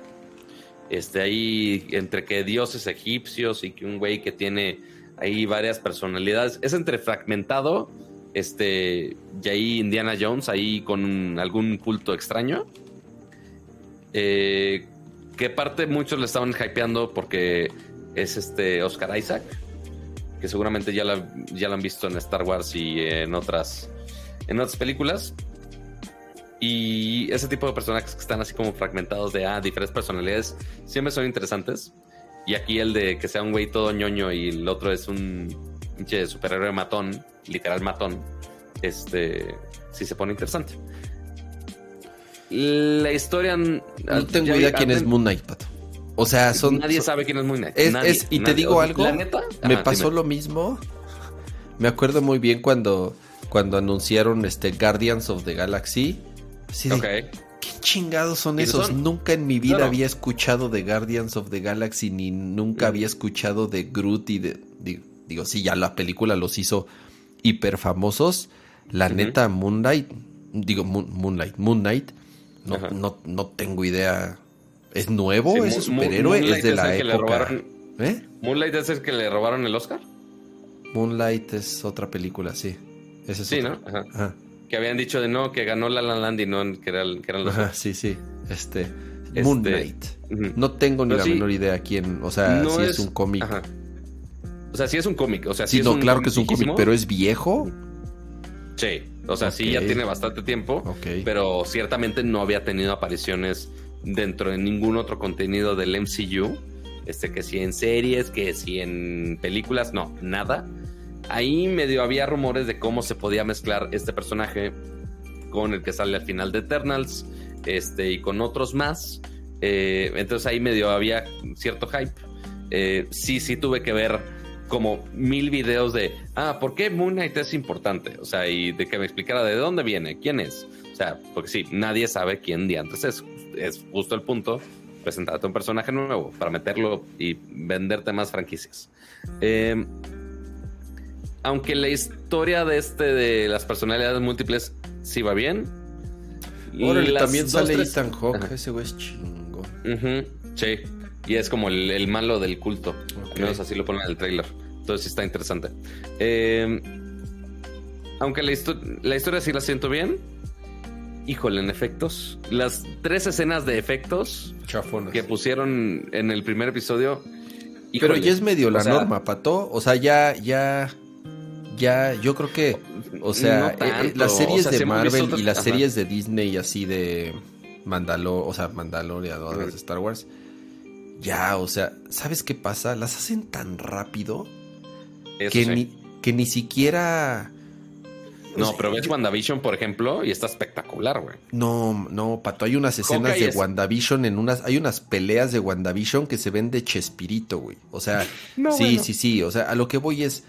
Este, ahí, entre que dioses egipcios y que un güey que tiene ahí varias personalidades. Es entre fragmentado. Este, y ahí Indiana Jones, ahí con algún culto extraño. Eh, que parte muchos le estaban hypeando porque es este Oscar Isaac, que seguramente ya, ya lo han visto en Star Wars y en otras, en otras películas. Y ese tipo de personajes que están así como fragmentados de ah, diferentes personalidades siempre son interesantes. Y aquí el de que sea un güey todo ñoño y el otro es un pinche superhéroe matón, literal matón, este sí se pone interesante. La historia. No tengo idea quién es Moon Knight, pato. O sea, son. Nadie sabe quién es Moon Knight. y te digo algo. me pasó lo mismo. Me acuerdo muy bien cuando, cuando anunciaron este Guardians of the Galaxy. Así ¿Qué chingados son esos? Nunca en mi vida había escuchado de Guardians of the Galaxy, ni nunca había escuchado de Groot y de. Digo, sí, ya la película los hizo hiper famosos. La neta, Moonlight. Digo, Moonlight. Moon Knight no, no, no, tengo idea. ¿Es nuevo ese superhéroe? ¿Es de la época? ¿Eh? ¿Moonlight es el que le robaron el Oscar? Moonlight es otra película, sí. Ese sí, ¿no? Ajá. Que habían dicho de no, que ganó La La Land y no, que, era que eran los Ajá, sí, sí. Este... este Moonlight. No tengo ni la menor idea quién, o sea, si es, un cómic. O sea, sí es un cómic, o sea, sí, no, claro que es un cómic, pero es viejo. Sí, o sea, sí ya tiene bastante tiempo, pero ciertamente no había tenido apariciones dentro de ningún otro contenido del MCU. Este, que si en series, que si en películas, no, nada. Ahí medio había rumores de cómo se podía mezclar este personaje con el que sale al final de Eternals, este, y con otros más. Eh, entonces ahí medio había cierto hype. Eh, sí, sí tuve que ver como mil videos de, ah, ¿por qué Moon Knight es importante? O sea, y de que me explicara de dónde viene, quién es. O sea, porque sí, nadie sabe quién de antes es. Es justo el punto, presentarte un personaje nuevo para meterlo y venderte más franquicias. Em, aunque la historia de este de las personalidades múltiples sí va bien. Órale, también sale Ethan Hawke, ese güey es chingo. sí, y es como el, malo del culto. Al menos así lo ponen en el trailer. Entonces sí está interesante. Eh, aunque la, la historia sí la siento bien. Híjole, en efectos. Las tres escenas de efectos que pusieron en el primer episodio. Pero ya es medio la norma, Pato. O sea, ya, ya, ya, yo creo que, o sea, eh, eh, las series de Marvel y las series de Disney así de Mandalor, o sea, Mandalorian, de Star Wars, ya, o sea, ¿sabes qué pasa? Las hacen tan rápido que, ni, que ni siquiera no, pero ves WandaVision, por ejemplo, y está espectacular, güey. No, no, Pato, hay unas escenas de WandaVision en unas, hay unas peleas de WandaVision que se ven de Chespirito, güey. O sea, sí, sí, sí. O sea, a lo que voy es,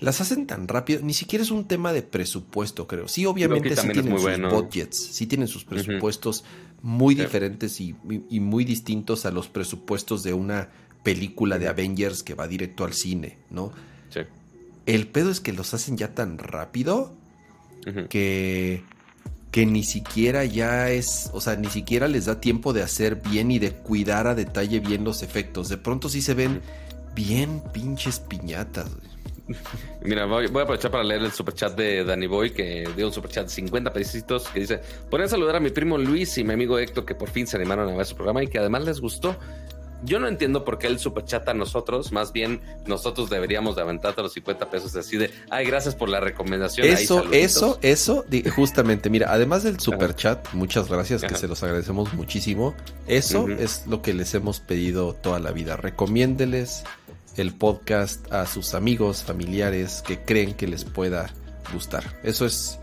las hacen tan rápido, ni siquiera es un tema de presupuesto, creo. Sí, obviamente sí tienen sus budgets, sí tienen sus presupuestos muy diferentes y, y, muy distintos a los presupuestos de una película de Avengers que va directo al cine, ¿no? Sí. El pedo es que los hacen ya tan rápido que, que ni siquiera ya es, o sea, ni siquiera les da tiempo de hacer bien y de cuidar a detalle bien los efectos. De pronto sí se ven bien pinches piñatas. Mira, voy, a aprovechar para leer el superchat de Danny Boy, que dio un superchat de 50 pesitos, que dice, podría saludar a mi primo Luis y mi amigo Héctor, que por fin se animaron a ver su programa y que además les gustó yo no entiendo por qué él superchata a nosotros, más bien nosotros deberíamos de aventarte los 50 pesos así de, ay, gracias por la recomendación. Eso, eso, eso, justamente, mira, además del superchat, muchas gracias, que se los agradecemos muchísimo. Eso es lo que les hemos pedido toda la vida. Recomiéndeles el podcast a sus amigos, familiares que creen que les pueda gustar. Eso es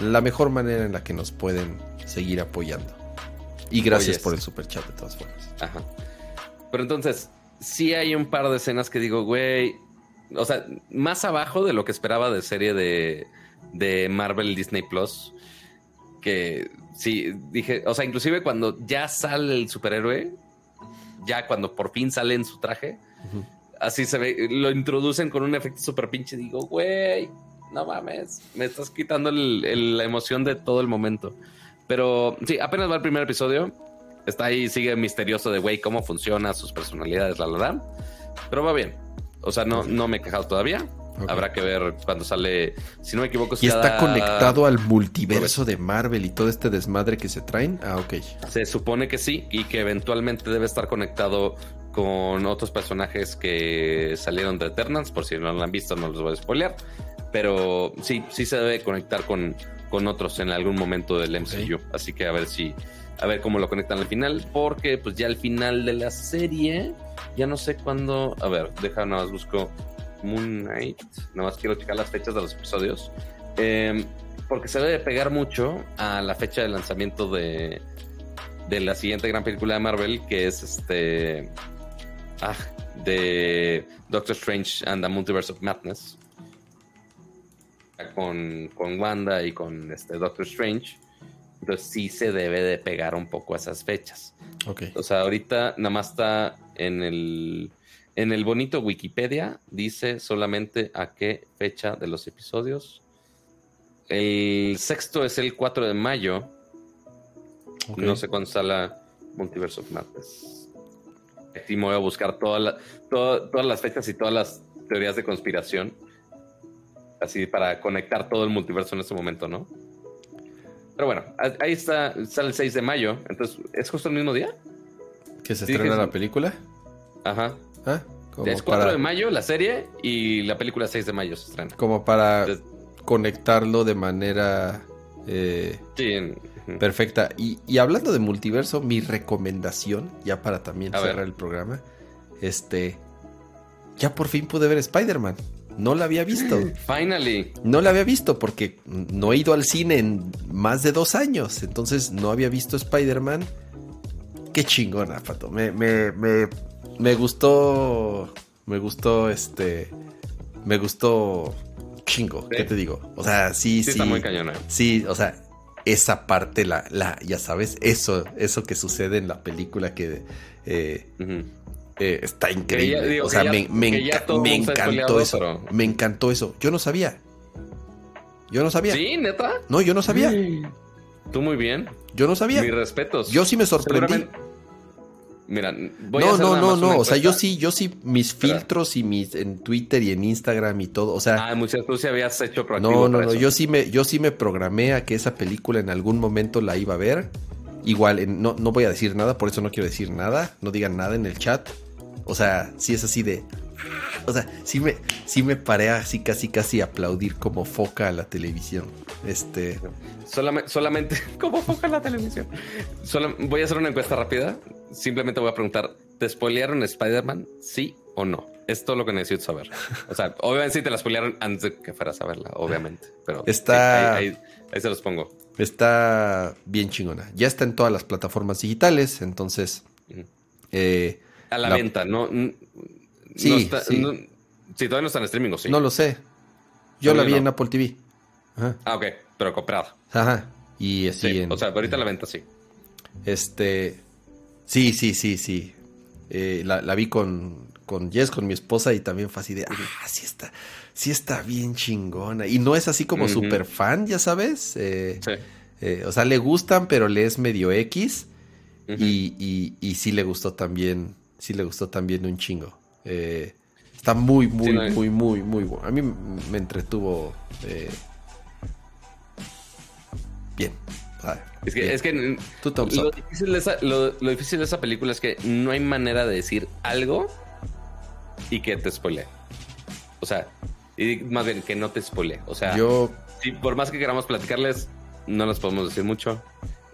la mejor manera en la que nos pueden seguir apoyando. Y gracias por el superchat de todas formas. Ajá. Pero entonces, sí hay un par de escenas que digo, güey, o sea, más abajo de lo que esperaba de serie de, de Marvel Disney Plus, que sí, dije, o sea, inclusive cuando ya sale el superhéroe, ya cuando por fin sale en su traje, así se ve, lo introducen con un efecto súper pinche, digo, güey, no mames, me estás quitando la emoción de todo el momento. Pero sí, apenas va el primer episodio está ahí, sigue misterioso de, güey, cómo funciona, sus personalidades, la, la, Pero va bien. O sea, no, no me he quejado todavía. Habrá que ver cuando sale, si no me equivoco. ¿Y está conectado al multiverso de Marvel y todo este desmadre que se traen? Ah, ok. Se supone que sí, y que eventualmente debe estar conectado con otros personajes que salieron de Eternals. Por si no lo han visto, no los voy a spoilear. Pero sí, sí se debe conectar con, con otros en algún momento del MCU. Así que a ver si, a ver cómo lo conectan al final, porque pues ya al final de la serie, ya no sé cuándo, a ver, deja nada más busco Moon Knight, nada más quiero checar las fechas de los episodios, em, porque se debe pegar mucho a la fecha de lanzamiento de, de la siguiente gran película de Marvel, que es este, ah, de Doctor Strange and the Multiverse of Madness. Con, con Wanda y con este Doctor Strange. Entonces sí se debe de pegar un poco a esas fechas. Ok. O sea, ahorita nada más está en el, en el bonito Wikipedia, dice solamente a qué fecha de los episodios. El sexto es el 4 de mayo. No sé cuándo sale Multiverse of Madness. Aquí me voy a buscar todas las fechas y todas las teorías de conspiración. Así para conectar todo el multiverso en este momento, ¿no? Pero bueno, ahí está, sale el 6 de mayo. Entonces, ¿es justo el mismo día? ¿Que se estrena la película? Ajá. ¿Ah? Es 4 de mayo la serie y la película 6 de mayo se estrena. Como para conectarlo de manera eh, perfecta. Y, hablando de multiverso, mi recomendación, ya para también cerrar el programa, este, ya por fin pude ver Spider-Man. No la había visto. Finally. No la había visto porque no he ido al cine en más de dos años. Entonces no había visto Spider-Man. Qué chingona, Pato. Me, me, me, me gustó. Me gustó este. Me gustó chingo. ¿Qué te digo? O sea, sí, sí. Sí, está muy cañona. Sí, o sea, esa parte, la, la, ya sabes, eso, eso que sucede en la película que. Eh, eh, está increíble. ya- digo, o sea, ya- me, me enca- me encantó eso. pero- Me encantó eso. Yo no sabía. Yo no sabía. ¿Sí, neta? No, yo no sabía. Tú muy bien. Yo no sabía. Mis respetos. Yo sí me sorprendí. Seguramente- Mira, voy a No, hacer no, nada no, más no. O sea, yo sí, yo sí, mis filtros y mis en Twitter y en Instagram y todo. O sea, Ah, muchas tú sí habías hecho proactivo no, no, no. eso. Yo sí me, yo sí me programé a que esa película en algún momento la iba a ver. Igual, en- no, no voy a decir nada, por eso no quiero decir nada. No digan nada en el chat. O sea, sí es así de. O sea, sí me, sí me paré así casi casi a aplaudir como foca a la televisión. Este. Solamente, solamente ¿cómo foca la televisión? Solo, voy a hacer una encuesta rápida. Simplemente voy a preguntar, ¿te spoilearon Spider-Man? ¿Sí o no? Es todo lo que necesito saber. O sea, obviamente sí te la spoilearon antes de que fueras a verla, obviamente. Pero Está- sí, ahí, ahí- ahí se los pongo. Está bien chingona. Ya está en todas las plataformas digitales, entonces. Eh, A la, La- venta, no. Sí, no está- sí. no- sí, todavía no está en streaming, ¿o sí? No lo sé. Yo la vi no. en Apple TV. Ajá. Ah, ok, pero comprado. Ajá. Y así Sí, en. o sea, ahorita a la venta sí. Este. Sí, sí, sí, sí. Eh, la, la vi con, con Jess, con mi esposa, y también fue así de. Ah, sí está. Sí está bien chingona. Y no es así como Ujú. super fan, ya sabes. Eh, Sí. eh, o sea, le gustan, pero le es medio X. Y, y, y sí le gustó también. Sí le gustó también un chingo. Está muy, muy, Sí, no, muy, muy, muy bueno. A mí me entretuvo. bien. Ah, Es que, es que Tú lo difícil, de esa, lo, lo difícil de esa película es que no hay manera de decir algo y que te spoile. O sea, y más bien que no te spoile. O sea, Yo si por más que queramos platicarles, no les podemos decir mucho.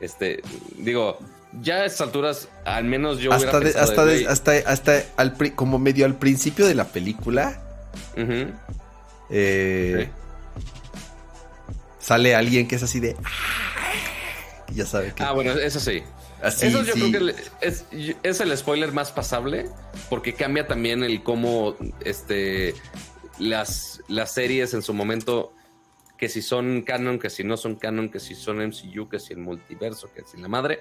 Este, digo, ya a estas alturas, al menos yo hasta, de- hasta, de, hasta, hasta al como medio al principio de la película, eh, sale alguien que es así de. Ya sabe que. Ah, bueno, eso sí. así, Eso yo sí. creo que es el spoiler más pasable porque cambia también el cómo este, las, las series en su momento, que si son canon, que si no son canon, que si son MCU, que si el multiverso, que si la madre,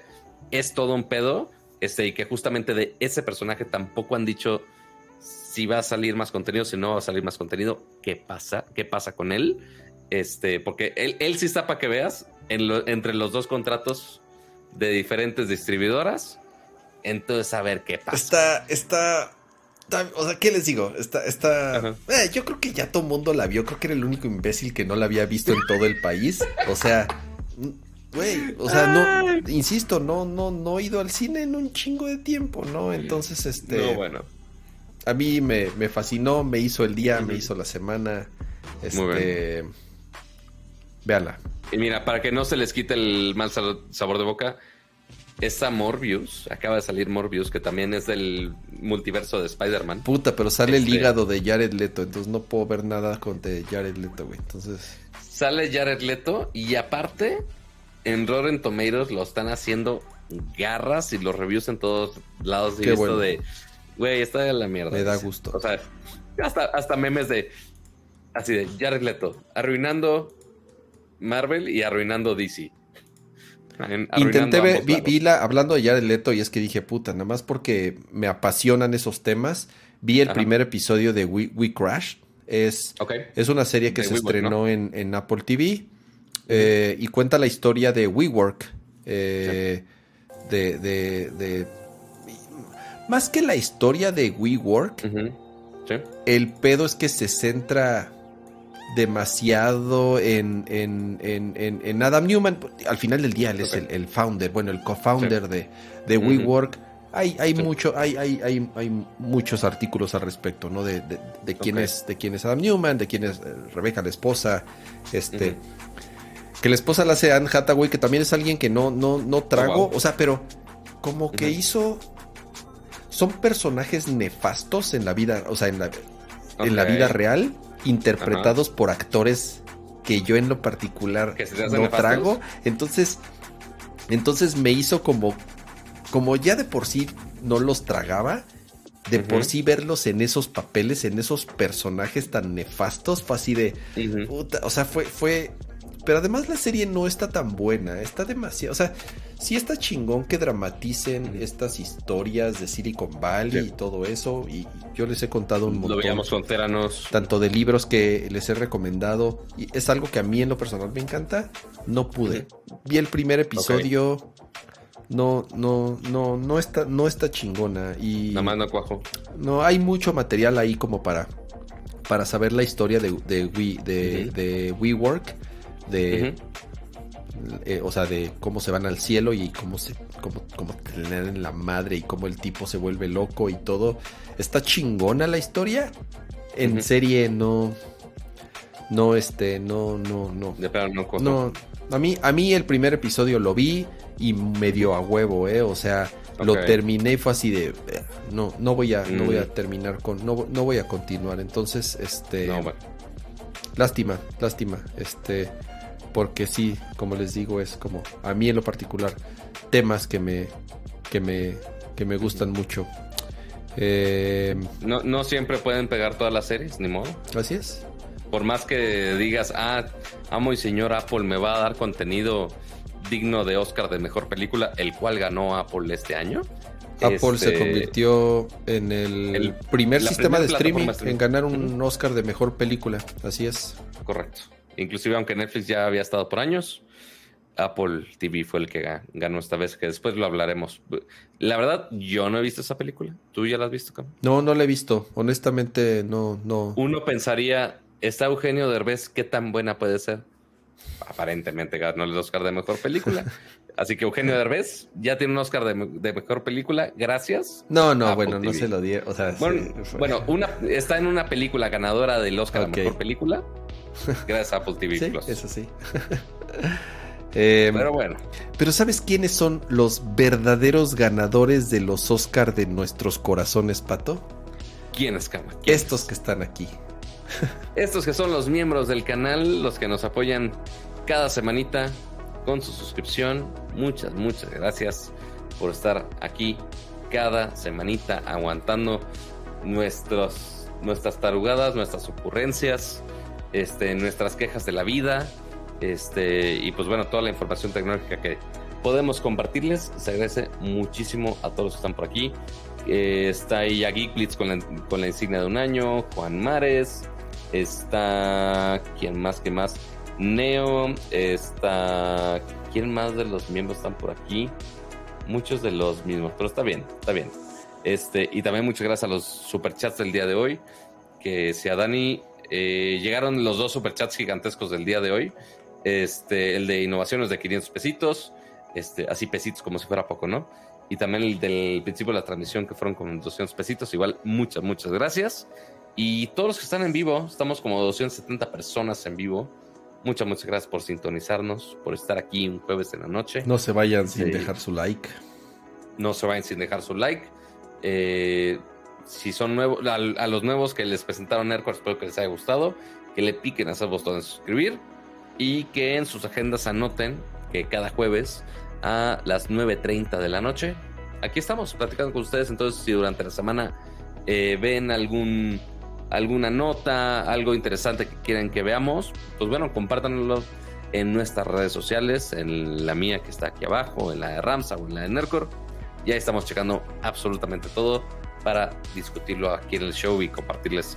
es todo un pedo. Este, y que justamente de ese personaje tampoco han dicho si va a salir más contenido, si no va a salir más contenido, qué pasa, qué pasa con él. Este, porque él, él sí está para que veas en lo- entre los dos contratos de diferentes distribuidoras. Entonces, a ver qué pasa. Está, está, está- O sea, ¿qué les digo? Está, está. Eh, yo creo que ya todo el mundo la vio. Creo que era el único imbécil que no la había visto en todo el país. O sea. Güey, o sea, no, insisto, no, no, no he ido al cine en un chingo de tiempo, ¿no? Entonces, este, No, bueno. a mí me, me fascinó, me hizo el día, me hizo la semana, Muy este, véala. Y mira, para que no se les quite el mal sabor de boca, esta Morbius, acaba de salir Morbius, que también es del multiverso de Spider-Man. Puta, pero sale el Este- hígado de Jared Leto, entonces no puedo ver nada con de Jared Leto, güey. Entonces, Sale Jared Leto y aparte, en Rotten Tomatoes lo están haciendo garras y los reviews en todos lados. Qué visto bueno. de, güey, está de la mierda. Me da gusto. O sea, hasta, hasta memes de, así de Jared Leto, arruinando Marvel y arruinando DC. Arruinando Intenté ver, vi, vi la, hablando de Jared Leto y es que dije, puta, nada más porque me apasionan esos temas. Vi el Ajá. primer episodio de We, We Crash. Es, es una serie que De se WeWork, estrenó en, en Apple TV eh, y cuenta la historia de WeWork. eh, de, de, de- Más que la historia de WeWork, Ujú. Sí. el pedo es que se centra demasiado en, en, en, en- en Adam Newman. Al final del día él es el, el founder, bueno, el co-founder Sí. de, de. WeWork. Hay, hay Sí. mucho, hay, hay, hay, hay muchos artículos al respecto, ¿no? De, de, de quién es, de quién es Adam Newman, de quién es eh, Rebecca, la esposa, este. Que la esposa la hace Anne Hathaway, que también es alguien que no, no, no trago. Oh, wow. O sea, pero como que hizo. Son personajes nefastos en la vida, o sea, en la, en la vida real, interpretados por actores que yo en lo particular no nefastos. trago. Entonces, entonces me hizo como, como ya de por sí no los tragaba. De por sí verlos en esos papeles, en esos personajes tan nefastos, fue así de. Puta, o sea, fue, fue. Pero además la serie no está tan buena, está demasiado. O sea, sí está chingón que dramaticen estas historias de Silicon Valley Sí. y todo eso. Y yo les he contado un Lo montón. veíamos con Teranos. Tanto de libros que les he recomendado. Y es algo que a mí en lo personal me encanta. No pude. Vi el primer episodio. No, no, no, no está, no está chingona. Y Nada más no cuajo. no hay mucho material ahí como para, para saber la historia de, de, We, de, de WeWork. De. Eh, o sea, de cómo se van al cielo y cómo se, cómo, cómo te le dan la madre y cómo el tipo se vuelve loco y todo. Está chingona la historia. En serie no, no, este, no, no, no, De plano no. A mí, a mí el primer episodio lo vi y me dio a huevo, eh. O sea, lo terminé y fue así de, eh, no, no voy a, no voy a Mm. terminar con, no, no voy a continuar. Entonces, este. No, bueno. Lástima, lástima. Este, porque sí, como les digo, es como a mí en lo particular temas que me, que me, que me gustan mucho. Eh, No, no siempre pueden pegar todas las series, ni modo. así es. Por más que digas, ah, amo y señor Apple me va a dar contenido digno de Oscar de mejor película, el cual ganó Apple este año. Apple se Este, convirtió en el, el- primer sistema de streaming en ganar un Oscar de mejor película. Así es. Correcto. Inclusive aunque Netflix ya había estado por años, Apple TV fue el que ga- ganó esta vez, que después lo hablaremos. La verdad, yo no he visto esa película. ¿Tú ya la has visto, Cam? No, no la he visto. Honestamente, no, no. Uno pensaría, ¿está Eugenio Derbez? ¿Qué tan buena puede ser? Aparentemente ganó el Oscar de Mejor Película. Así que Eugenio Derbez ya tiene un Oscar de, de Mejor Película. Gracias. No, no, bueno, no se lo di. O sea, Bueno, sí, fue- bueno una, está en una película ganadora del Oscar de Mejor Película. Gracias a Apple TV sí, Plus. eso sí. Em, Pero bueno, Pero ¿sabes quiénes son los verdaderos ganadores de los Oscar de nuestros corazones, Pato? ¿quién es Cama? ¿Quién es? Estos que están aquí. Estos que son los miembros del canal, los que nos apoyan cada semanita con su suscripción. Muchas, muchas gracias por estar aquí cada semanita aguantando nuestros, nuestras tarugadas, nuestras ocurrencias, este, nuestras quejas de la vida. Este, y pues bueno, toda la información tecnológica que podemos compartirles. Se agradece muchísimo a todos los que están por aquí. Eh, está ahí ya Geekblitz con la, con la insignia de un año, Juan Mares, está. ¿Quién más? ¿Quién más? Neo, está. ¿Quién más de los miembros están por aquí? Muchos de los mismos, pero está bien, está bien. Este, y también muchas gracias a los superchats del día de hoy. Que si a Dani eh, llegaron los dos superchats gigantescos del día de hoy. Este, el de innovaciones de 500 pesitos, este, así pesitos como si fuera poco, ¿no? Y también el del principio de la transmisión que fueron como 200 pesitos. Igual, muchas, muchas gracias. Y todos los que están en vivo, estamos como 270 personas en vivo. Muchas, muchas gracias por sintonizarnos, por estar aquí un jueves en la noche. No se vayan sin Sí. dejar su like. No se vayan sin dejar su like. Eh, si son nuevos, a, a los nuevos que les presentaron Aircore, espero que les haya gustado. Que le piquen a ese botón de suscribir. Y que en sus agendas anoten que cada jueves a las 9.30 de la noche. Aquí estamos platicando con ustedes. Entonces, si durante la semana eh, ven algún alguna nota, algo interesante que quieren que veamos, pues bueno, compártanlo en nuestras redes sociales, en la mía que está aquí abajo, en la de Ramsa o en la de Nercor. Ya estamos checando absolutamente todo para discutirlo aquí en el show y compartirles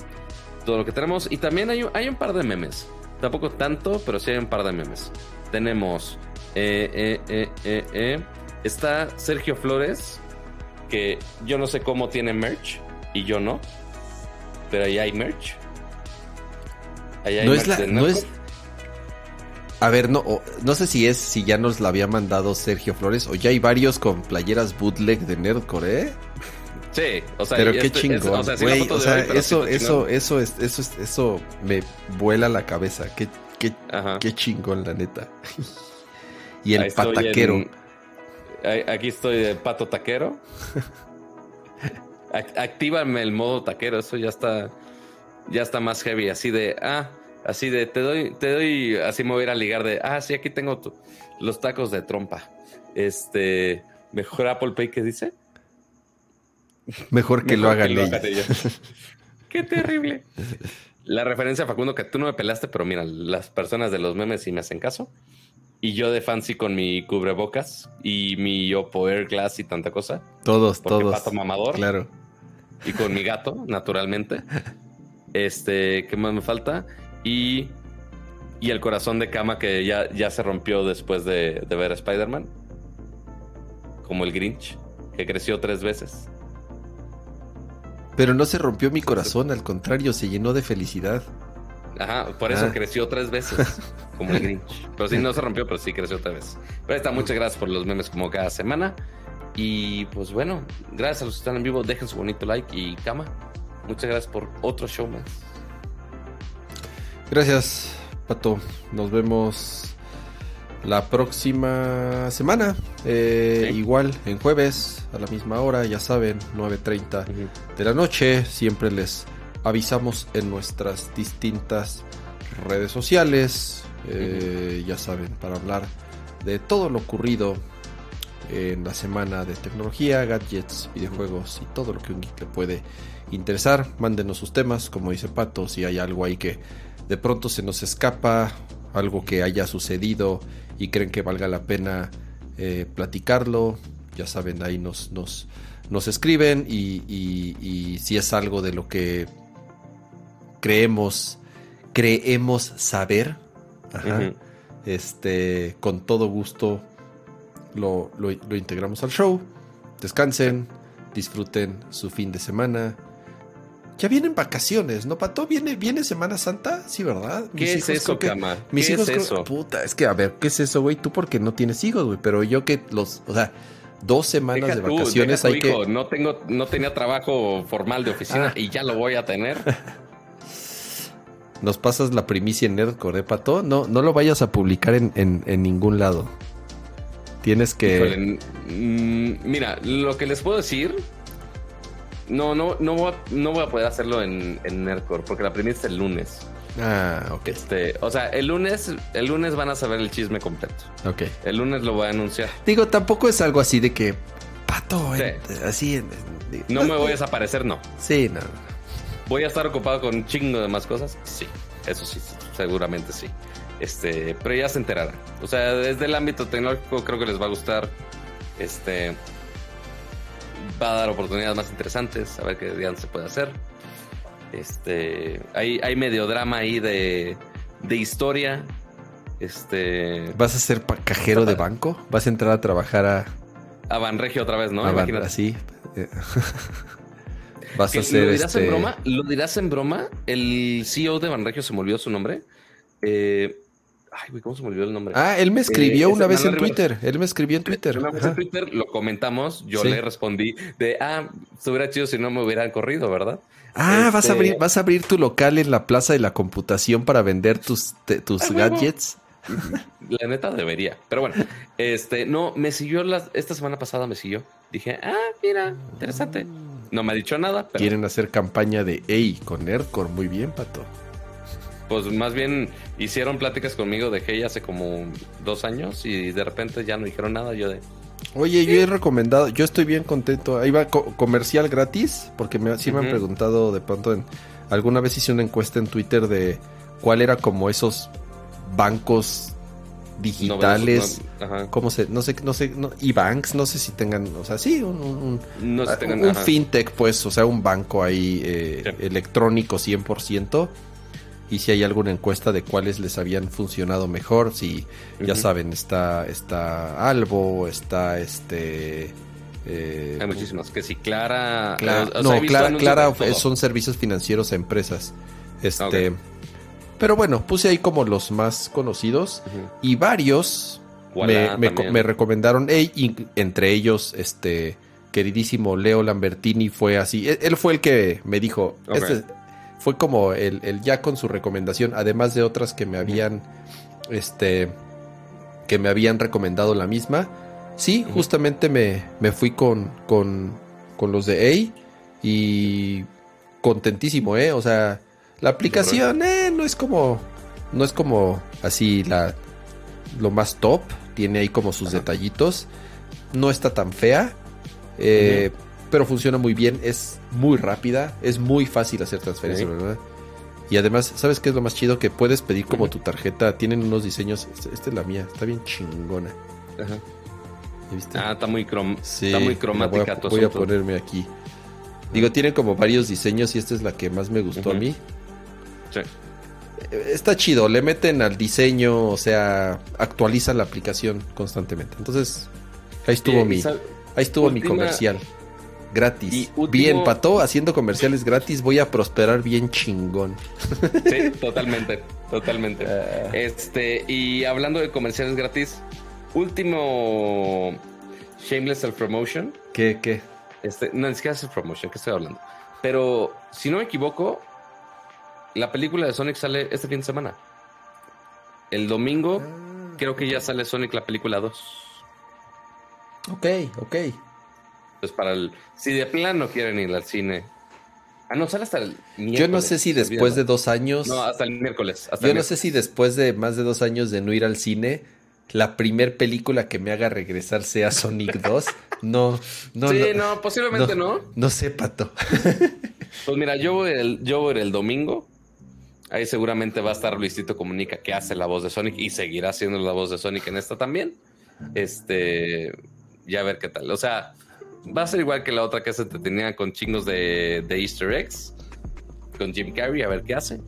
todo lo que tenemos. Y también hay, hay un par de memes. Tampoco tanto, pero sí hay un par de memes. Tenemos. eh, eh, eh, está Sergio Flores, que yo no sé cómo tiene merch y yo no. Pero ahí hay merch. Ahí hay No es la, de no es. A ver, no, no sé si es si ya nos la había mandado Sergio Flores o ya hay varios con playeras bootleg de Nerdcore, ¿eh? Sí, o sea, Pero qué este- chingón, es- o sea, sí la güey. O sea, hoy, eso, eso, eso, es, eso, es, eso me vuela la cabeza. Qué, qué, qué chingón, la neta. y el Ahí pataquero. en- Aquí estoy de pato taquero. Ac- Actívame el modo taquero, eso ya está, ya está más heavy, así de, ah, así de, te doy, te doy, así me voy a ir a ligar de, ah, sí, aquí tengo tu- los tacos de trompa. Este, mejor Apple Pay, ¿qué dice? Mejor que lo hagan ellos. ellos. Qué terrible. La referencia, Facundo, que tú no me pelaste, pero mira, las personas de los memes sí me hacen caso. Y yo de fancy con mi cubrebocas y mi Oppo Air Glass y tanta cosa. Todos, Porque todos. pato mamador. Claro. Y con mi gato, naturalmente. Este, ¿qué más me falta? Y, y el corazón de cama que ya, ya se rompió después de, de ver a Spider-Man. Como el Grinch, que creció tres veces. Pero no se rompió mi corazón, al contrario, se llenó de felicidad. Ajá, por eso Ah. creció tres veces, como el Grinch. Pero sí, no se rompió, pero sí creció tres veces. Pero ahí está, muchas gracias por los memes como cada semana. Y pues bueno, gracias a los que están en vivo, dejen su bonito like y cama. Muchas gracias por otro show más. Gracias, Pato. Nos vemos la próxima semana. Eh, Sí. Igual, en jueves, a la misma hora, ya saben, 9.30 de la noche. Siempre les avisamos en nuestras distintas redes sociales. eh, Ya saben, para hablar de todo lo ocurrido en la semana de tecnología, gadgets, videojuegos y todo lo que un geek le puede interesar. Mándenos sus temas, como dice Pato, si hay algo ahí que de pronto se nos escapa, algo que haya sucedido y creen que valga la pena eh, platicarlo, ya saben, ahí nos, nos, nos escriben y, y- y si es algo de lo que creemos, creemos saber, ajá, este, con todo gusto lo, lo- lo integramos al show. Descansen, disfruten su fin de semana. Ya vienen vacaciones, ¿no, Pato? ¿Viene, viene Semana Santa? Sí, ¿verdad? ¿Qué es eso, que- cama? Mis ¿Qué hijos es eso? Puta, es que a ver, ¿qué es eso, güey? Tú porque no tienes hijos, güey. Pero yo que los, o sea, dos semanas Deja de tú, vacaciones tu hay que. No, tengo, no tenía trabajo formal de oficina Ah. y ya lo voy a tener. Nos pasas la primicia en Nerdcore, ¿eh, Pato? No, no lo vayas a publicar en, en- en ningún lado. Tienes que. Híjole, mm, mira, lo que les puedo decir. No, no, no voy a, no voy a poder hacerlo en, en Nerdcore porque la primera es el lunes. Ah, ok. Este, o sea, el lunes, el lunes van a saber el chisme completo. Ok. El lunes lo voy a anunciar. Digo, tampoco es algo así de que. Pato, Sí. en- así. en- en- No me voy a desaparecer, no. Sí, no. no. Voy a estar ocupado con un chingo de más cosas. Sí, eso sí, seguramente sí. Este, pero ya se enterarán. O sea, desde el ámbito tecnológico creo que les va a gustar. Este va a dar oportunidades más interesantes, a ver qué día se puede hacer. Este, hay, hay medio drama ahí de, de historia. Este, ¿Vas a ser cajero de banco? ¿Vas a entrar a trabajar a. a Banregio otra vez, ¿no? a Imagínate. así? Eh, Vas a ser ¿Lo dirás este. en broma? ¿Lo dirás en broma? El CEO de Banregio se me olvidó su nombre. Eh, ay, güey, ¿cómo se me olvidó el nombre? Ah, él me escribió Eh, una vez en. Twitter. Él me escribió en Twitter. Una vez en Twitter lo comentamos, yo Sí. le respondí de, ah, estuviera chido si no me hubieran corrido, ¿verdad? Ah, vas a Este- abrir, vas a abrir tu local en la Plaza de la Computación para vender tus, te- tus Ah, gadgets. La neta debería. Pero bueno, este, no, me siguió las, esta semana pasada me siguió. Dije, ah, mira, interesante. No me ha dicho nada, pero Quieren hacer campaña de Ey con Nerdcore. Muy bien, pato. Pues más bien hicieron pláticas conmigo de Hey hace como dos años y de repente ya no dijeron nada. Yo de, Oye, yo he recomendado, yo estoy bien contento. Ahí va co- comercial gratis, porque me, sí me han preguntado de pronto en alguna vez hice una encuesta en Twitter de cuál era como esos bancos digitales. No, no. ¿Cómo se? No sé, no sé, no, e-banks, no sé si tengan, o sea, sí, un, un- un- No sé si tengan- un ajá. fintech, pues, o sea, un banco ahí eh, Sí. electrónico 100%. Y si hay alguna encuesta de cuáles les habían funcionado mejor, si ya saben, está, está Albo, está este... eh, Hay muchísimas. Que si Clara. Cla- o sea, no, Clara, Clara son servicios financieros a empresas. Este. Pero bueno, puse ahí como los más conocidos y varios Voilà, me, me- recomendaron, y entre ellos, este queridísimo Leo Lambertini fue así. Él, él fue el que me dijo, Ok. este fue como el, el ya con su recomendación, además de otras que me habían, este, que me habían recomendado la misma. Sí, justamente me, me fui con, con, con los de A y contentísimo, ¿eh? O sea, la aplicación eh, no es como, no es como así la, lo más top, tiene ahí como sus Ajá. detallitos, no está tan fea, eh, pero funciona muy bien, es muy rápida, es muy fácil hacer transferencias. Y además, ¿sabes qué es lo más chido? Que puedes pedir como tu tarjeta. Tienen unos diseños. Esta, esta es la mía, está bien chingona. Ajá. Ah, está muy, crom Sí, está muy cromática voy a, tu voy a asunto. ponerme aquí. Digo, tienen como varios diseños y esta es la que más me gustó a mí. Sí. Eh, Está chido, le meten al diseño, o sea, actualizan la aplicación constantemente. Entonces, ahí estuvo mi, ahí estuvo mi comercial. Gratis. Y último- Bien, Pato, haciendo comerciales gratis, voy a prosperar bien chingón. Sí, totalmente, totalmente. Ah. Este, y hablando de comerciales gratis, último Shameless Self Promotion. ¿Qué, qué? Este, no, ni siquiera self promotion, ¿qué estoy hablando? Pero si no me equivoco, la película de Sonic sale este fin de semana. El domingo, creo que ya sale Sonic la película 2. Ok, ok. Pues para el. Si de plano quieren ir al cine. Ah, no, sale hasta el miércoles. Yo no sé si después de dos años. No, hasta el miércoles. hasta Yo el no sé si después de más de dos años de no ir al cine, la primer película que me haga regresar sea Sonic 2. No, no, sí, no. no, posiblemente no. No sé, Pato. Pues mira, yo voy, el, yo voy el domingo. Ahí seguramente va a estar Luisito Comunica, que hace la voz de Sonic y seguirá haciendo la voz de Sonic en esta también. Este, ya a ver qué tal. O sea, va a ser igual que la otra que se te tenía con chingos de, de Easter eggs, con Jim Carrey, a ver qué hace.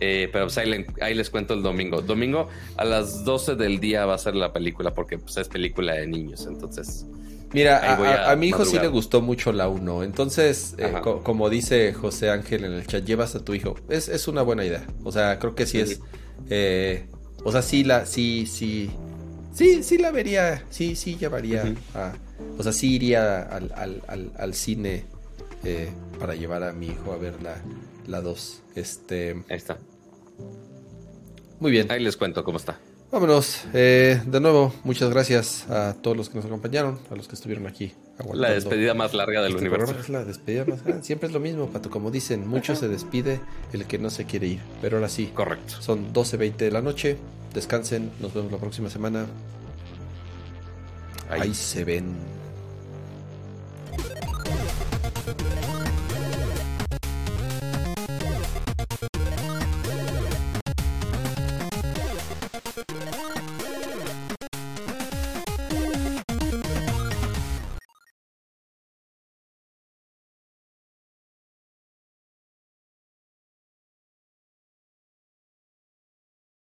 Eh, pero pues ahí, le- ahí les cuento el domingo. Domingo a las 12 del día va a ser la película, porque pues, es película de niños. Entonces, Mira, a, mi hijo sí le gustó mucho la 1. Entonces, eh, co- como dice José Ángel en el chat, llevas a tu hijo. Es, es una buena idea. O sea, creo que sí, Sí. es. eh, o sea, sí la, sí, sí. Sí, sí la vería. Sí, sí llevaría Ujú. a. O sea, sí iría al, al, al, al cine eh, para llevar a mi hijo a ver la, la 2. Este. ahí está. Muy bien. Ahí les cuento cómo está. Vámonos. Eh, de nuevo, muchas gracias a todos los que nos acompañaron, a los que estuvieron aquí. La despedida más larga del Este universo. es la despedida más grande. Siempre es lo mismo, Pato. Como dicen, mucho se despide el que no se quiere ir. Pero ahora sí, Correcto. son 12.20 de la noche. Descansen. Nos vemos la próxima semana. Ahí. Se ven.